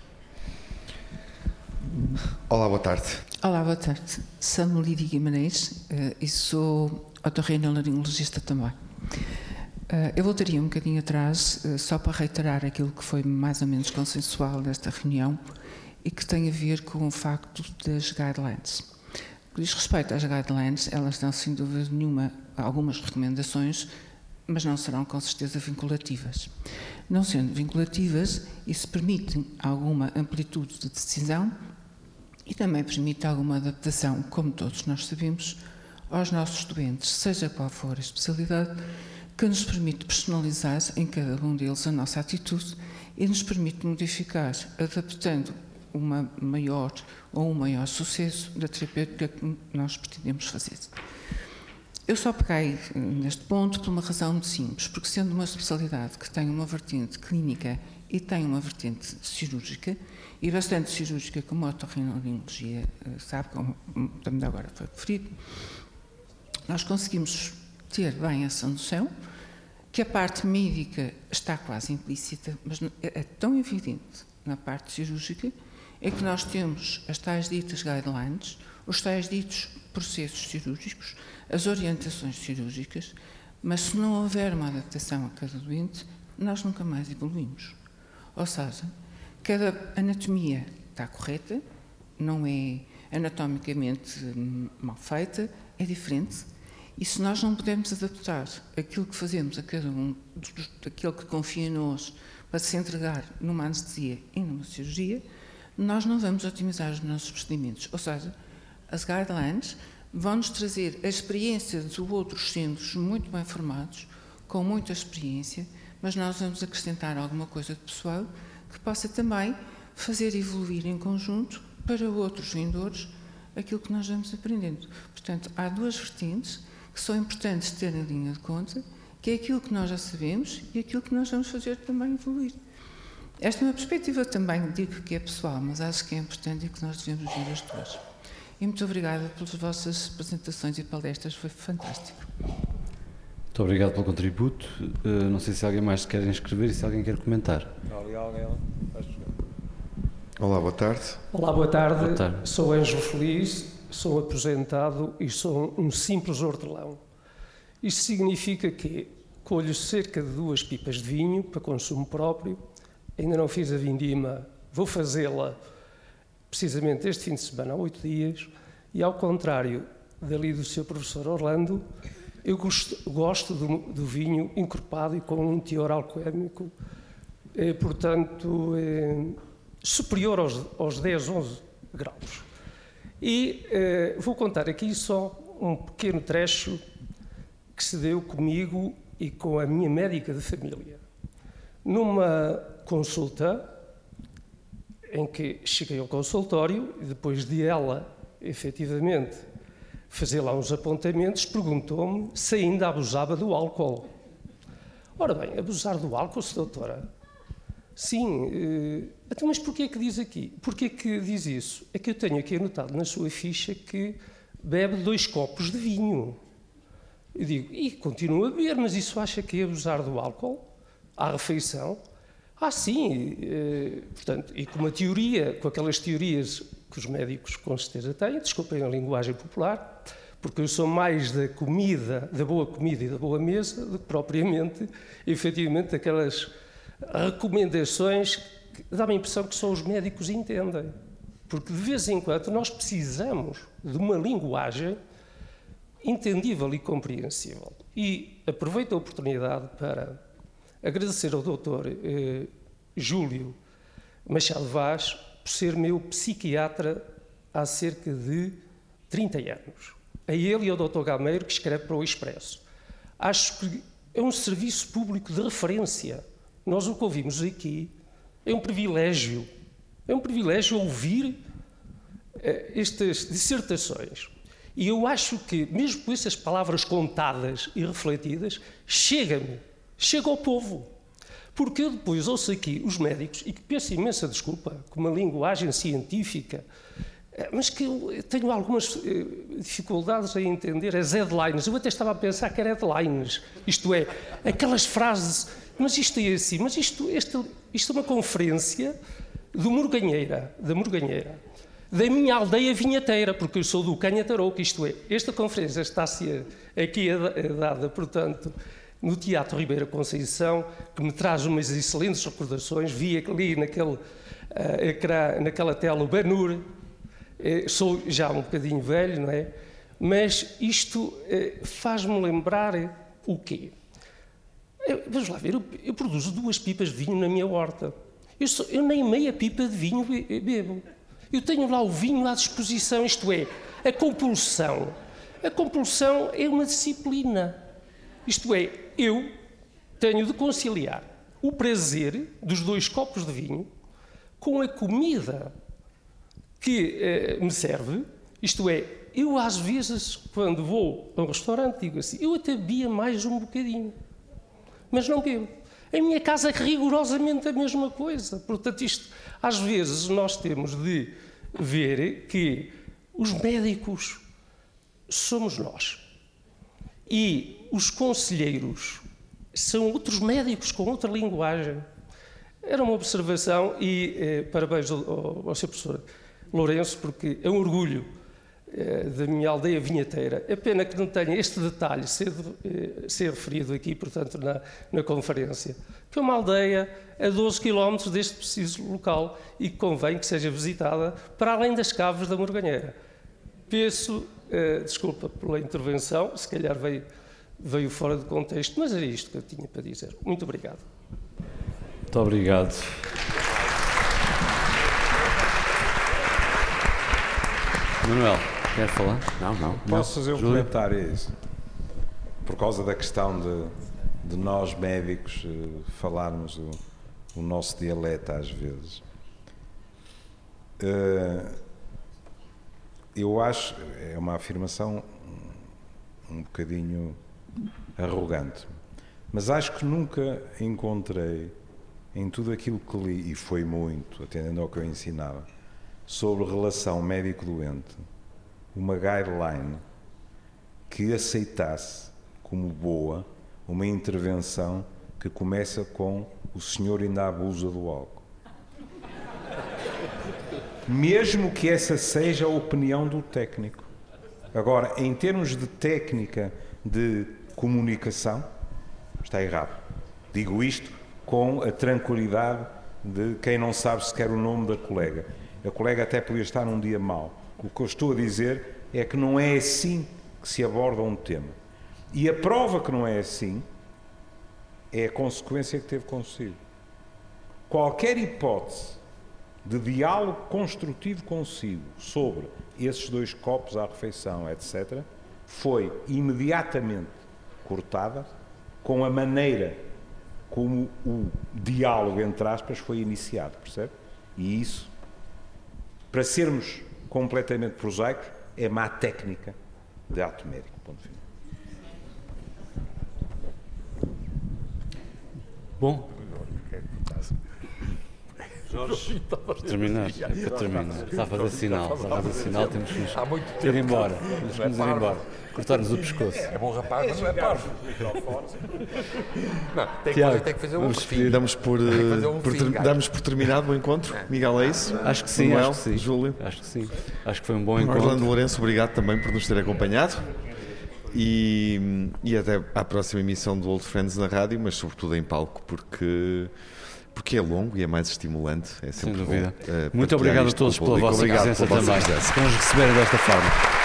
Olá, boa tarde. Olá, boa tarde. Sou Lídia Guimarães uh, e sou otorrinolaringologista também. Uh, eu voltaria um bocadinho atrás, uh, só para reiterar aquilo que foi mais ou menos consensual nesta reunião e que tem a ver com o facto das guidelines. Diz respeito às guidelines, elas dão sem dúvida nenhuma algumas recomendações, mas não serão com certeza vinculativas. Não sendo vinculativas, isso permite alguma amplitude de decisão e também permite alguma adaptação, como todos nós sabemos, aos nossos doentes, seja qual for a especialidade, que nos permite personalizar em cada um deles a nossa atitude e nos permite modificar, adaptando uma maior ou um maior sucesso da terapêutica que nós pretendemos fazer. Eu só peguei neste ponto por uma razão muito simples, porque sendo uma especialidade que tem uma vertente clínica e tem uma vertente cirúrgica, e bastante cirúrgica, como a otorrinolaringologia, eh, sabe, como também agora foi referido, nós conseguimos ter bem essa noção, que a parte médica está quase implícita, mas é tão evidente na parte cirúrgica, é que nós temos as tais ditas guidelines, os tais ditos processos cirúrgicos, as orientações cirúrgicas, mas se não houver uma adaptação a cada doente, nós nunca mais evoluímos. Ou seja, cada anatomia está correta, não é anatomicamente mal feita, é diferente. E se nós não pudermos adaptar aquilo que fazemos a cada um, daquele que confia em nós, para se entregar numa anestesia e numa cirurgia, nós não vamos otimizar os nossos procedimentos. Ou seja, as guidelines vão-nos trazer a experiência de outros centros muito bem formados, com muita experiência, mas nós vamos acrescentar alguma coisa de pessoal que possa também fazer evoluir em conjunto para outros vendedores aquilo que nós vamos aprendendo. Portanto, há duas vertentes que são importantes ter em linha de conta, que é aquilo que nós já sabemos e aquilo que nós vamos fazer também evoluir. Esta é uma perspectiva também, digo que é pessoal, mas acho que é importante e que nós devemos ver as duas. E muito obrigada pelas vossas apresentações e palestras, foi fantástico. Muito obrigado pelo contributo. Uh, não sei se alguém mais quer inscrever e se alguém quer comentar. Olá, boa tarde. Olá, boa tarde. Boa tarde. Sou Ângelo Feliz, sou aposentado e sou um simples hortelão. Isto significa que colho cerca de duas pipas de vinho para consumo próprio, ainda não fiz a vindima, vou fazê-la precisamente este fim de semana, há oito dias, e ao contrário dali do seu professor Orlando, eu gosto, gosto do, do, vinho encorpado e com um teor alcoémico, eh, portanto, eh, superior aos, aos 10, 11 graus. E eh, vou contar aqui só um pequeno trecho que se deu comigo e com a minha médica de família. Numa consulta em que cheguei ao consultório e depois de ela, efetivamente, fazer lá uns apontamentos, perguntou-me se ainda abusava do álcool. Ora bem, abusar do álcool, se doutora? Sim, uh, então, mas porquê é que diz aqui? Porquê é que diz isso? É que eu tenho aqui anotado na sua ficha que bebe dois copos de vinho. Eu digo, e continuo a beber, mas isso acha que é abusar do álcool? À refeição? Ah, sim. Eh, portanto, e com uma teoria, com aquelas teorias que os médicos com certeza têm, desculpem a linguagem popular, porque eu sou mais da comida, da boa comida e da boa mesa, do que propriamente, efetivamente, aquelas recomendações que dá-me a impressão que só os médicos entendem. Porque de vez em quando nós precisamos de uma linguagem entendível e compreensível. E aproveito a oportunidade para agradecer ao doutor eh, Júlio Machado Vaz por ser meu psiquiatra há cerca de 30 anos. A ele e ao doutor Gameiro, que escreve para o Expresso. Acho que é um serviço público de referência. Nós o que ouvimos aqui é um privilégio. É um privilégio ouvir eh, estas dissertações. E eu acho que, mesmo com essas palavras contadas e refletidas, chega-me, chega ao povo. Porque eu depois ouço aqui os médicos, e que peço imensa desculpa, com uma linguagem científica, eh, mas que eu tenho algumas eh, dificuldades a entender as headlines. Eu até estava a pensar que era headlines, isto é, aquelas frases, mas isto é assim, mas isto, isto, isto é uma conferência do Morganheira, da Morganheira da minha aldeia vinheteira, porque eu sou do Canhatarouco, isto é, esta conferência está-se aqui dada, portanto, no Teatro Ribeira Conceição, que me traz umas excelentes recordações, vi ali naquele, uh, naquela tela o Banur, uh, sou já um bocadinho velho, não é? Mas isto uh, faz-me lembrar o quê? vamos lá ver, eu, eu, produzo duas pipas de vinho na minha horta. Eu, sou, eu nem meia pipa de vinho bebo. Eu tenho lá o vinho à disposição, isto é, a compulsão. A compulsão é uma disciplina. Isto é, eu tenho de conciliar o prazer dos dois copos de vinho com a comida que eh, me serve. Isto é, eu às vezes, quando vou a um restaurante, digo assim: eu até bebia mais um bocadinho, mas não bebo. Em minha casa é rigorosamente a mesma coisa. Portanto, isto, às vezes, nós temos de ver que os médicos somos nós. E os conselheiros são outros médicos com outra linguagem. Era uma observação e eh, parabéns ao, ao, Sr. Professor Lourenço, porque é um orgulho eh, da minha aldeia vinheteira. É pena que não tenha este detalhe ser, eh, ser referido aqui, portanto, na, na conferência. Que é uma aldeia a 12 km deste preciso local e que convém que seja visitada para além das caves da Morganheira. Peço eh, desculpa pela intervenção, se calhar veio, veio fora de contexto, mas era isto que eu tinha para dizer. Muito obrigado. Muito obrigado. Manuel. Quer falar? Não, não. Posso fazer um Júlio? comentário a isso? Por causa da questão de, de nós médicos uh, falarmos o, o, nosso dialeto às vezes. Uh, eu acho, é uma afirmação um, um bocadinho arrogante, mas acho que nunca encontrei em tudo aquilo que li, e foi muito, atendendo ao que eu ensinava, sobre relação médico-doente, uma guideline que aceitasse como boa uma intervenção que começa com o senhor ainda abusa do álcool. Mesmo que essa seja a opinião do técnico. Agora, em termos de técnica de comunicação, está errado. Digo isto com a tranquilidade de quem não sabe sequer o nome da colega. A colega até podia estar num dia mau o que eu estou a dizer é que não é assim que se aborda um tema. E a prova que não é assim é a consequência que teve consigo. Qualquer hipótese de diálogo construtivo consigo sobre esses dois copos à refeição, etc., foi imediatamente cortada com a maneira como o diálogo, entre aspas, foi iniciado, percebe? E isso, para sermos completamente prosaicos, é má técnica de ato médico. Ponto final. Bom. Jorge, para terminar, é para terminar. Está a fazer sinal, está a fazer sinal, temos que nos ir embora. Temos que nos ir embora. Cortar-nos o pescoço. É bom rapaz, mas não é parvo. Não, tem, Tiago, que, tem que fazer um fim. damos por, que um por fim, ter- damos por terminado o encontro. Miguel, é isso? Acho que sim, Manuel, acho que sim. Júlio. Acho que sim. Acho que foi um bom encontro. Orlando Lourenço, obrigado também por nos ter acompanhado. E, e até à próxima emissão do Old Friends na rádio, mas sobretudo em palco, porque, porque é longo e é mais estimulante. É Sem sempre dúvida. bom, eh, Muito obrigado a todos pela vossa Obrigado presença pela também. presença. Por nos receberem desta forma.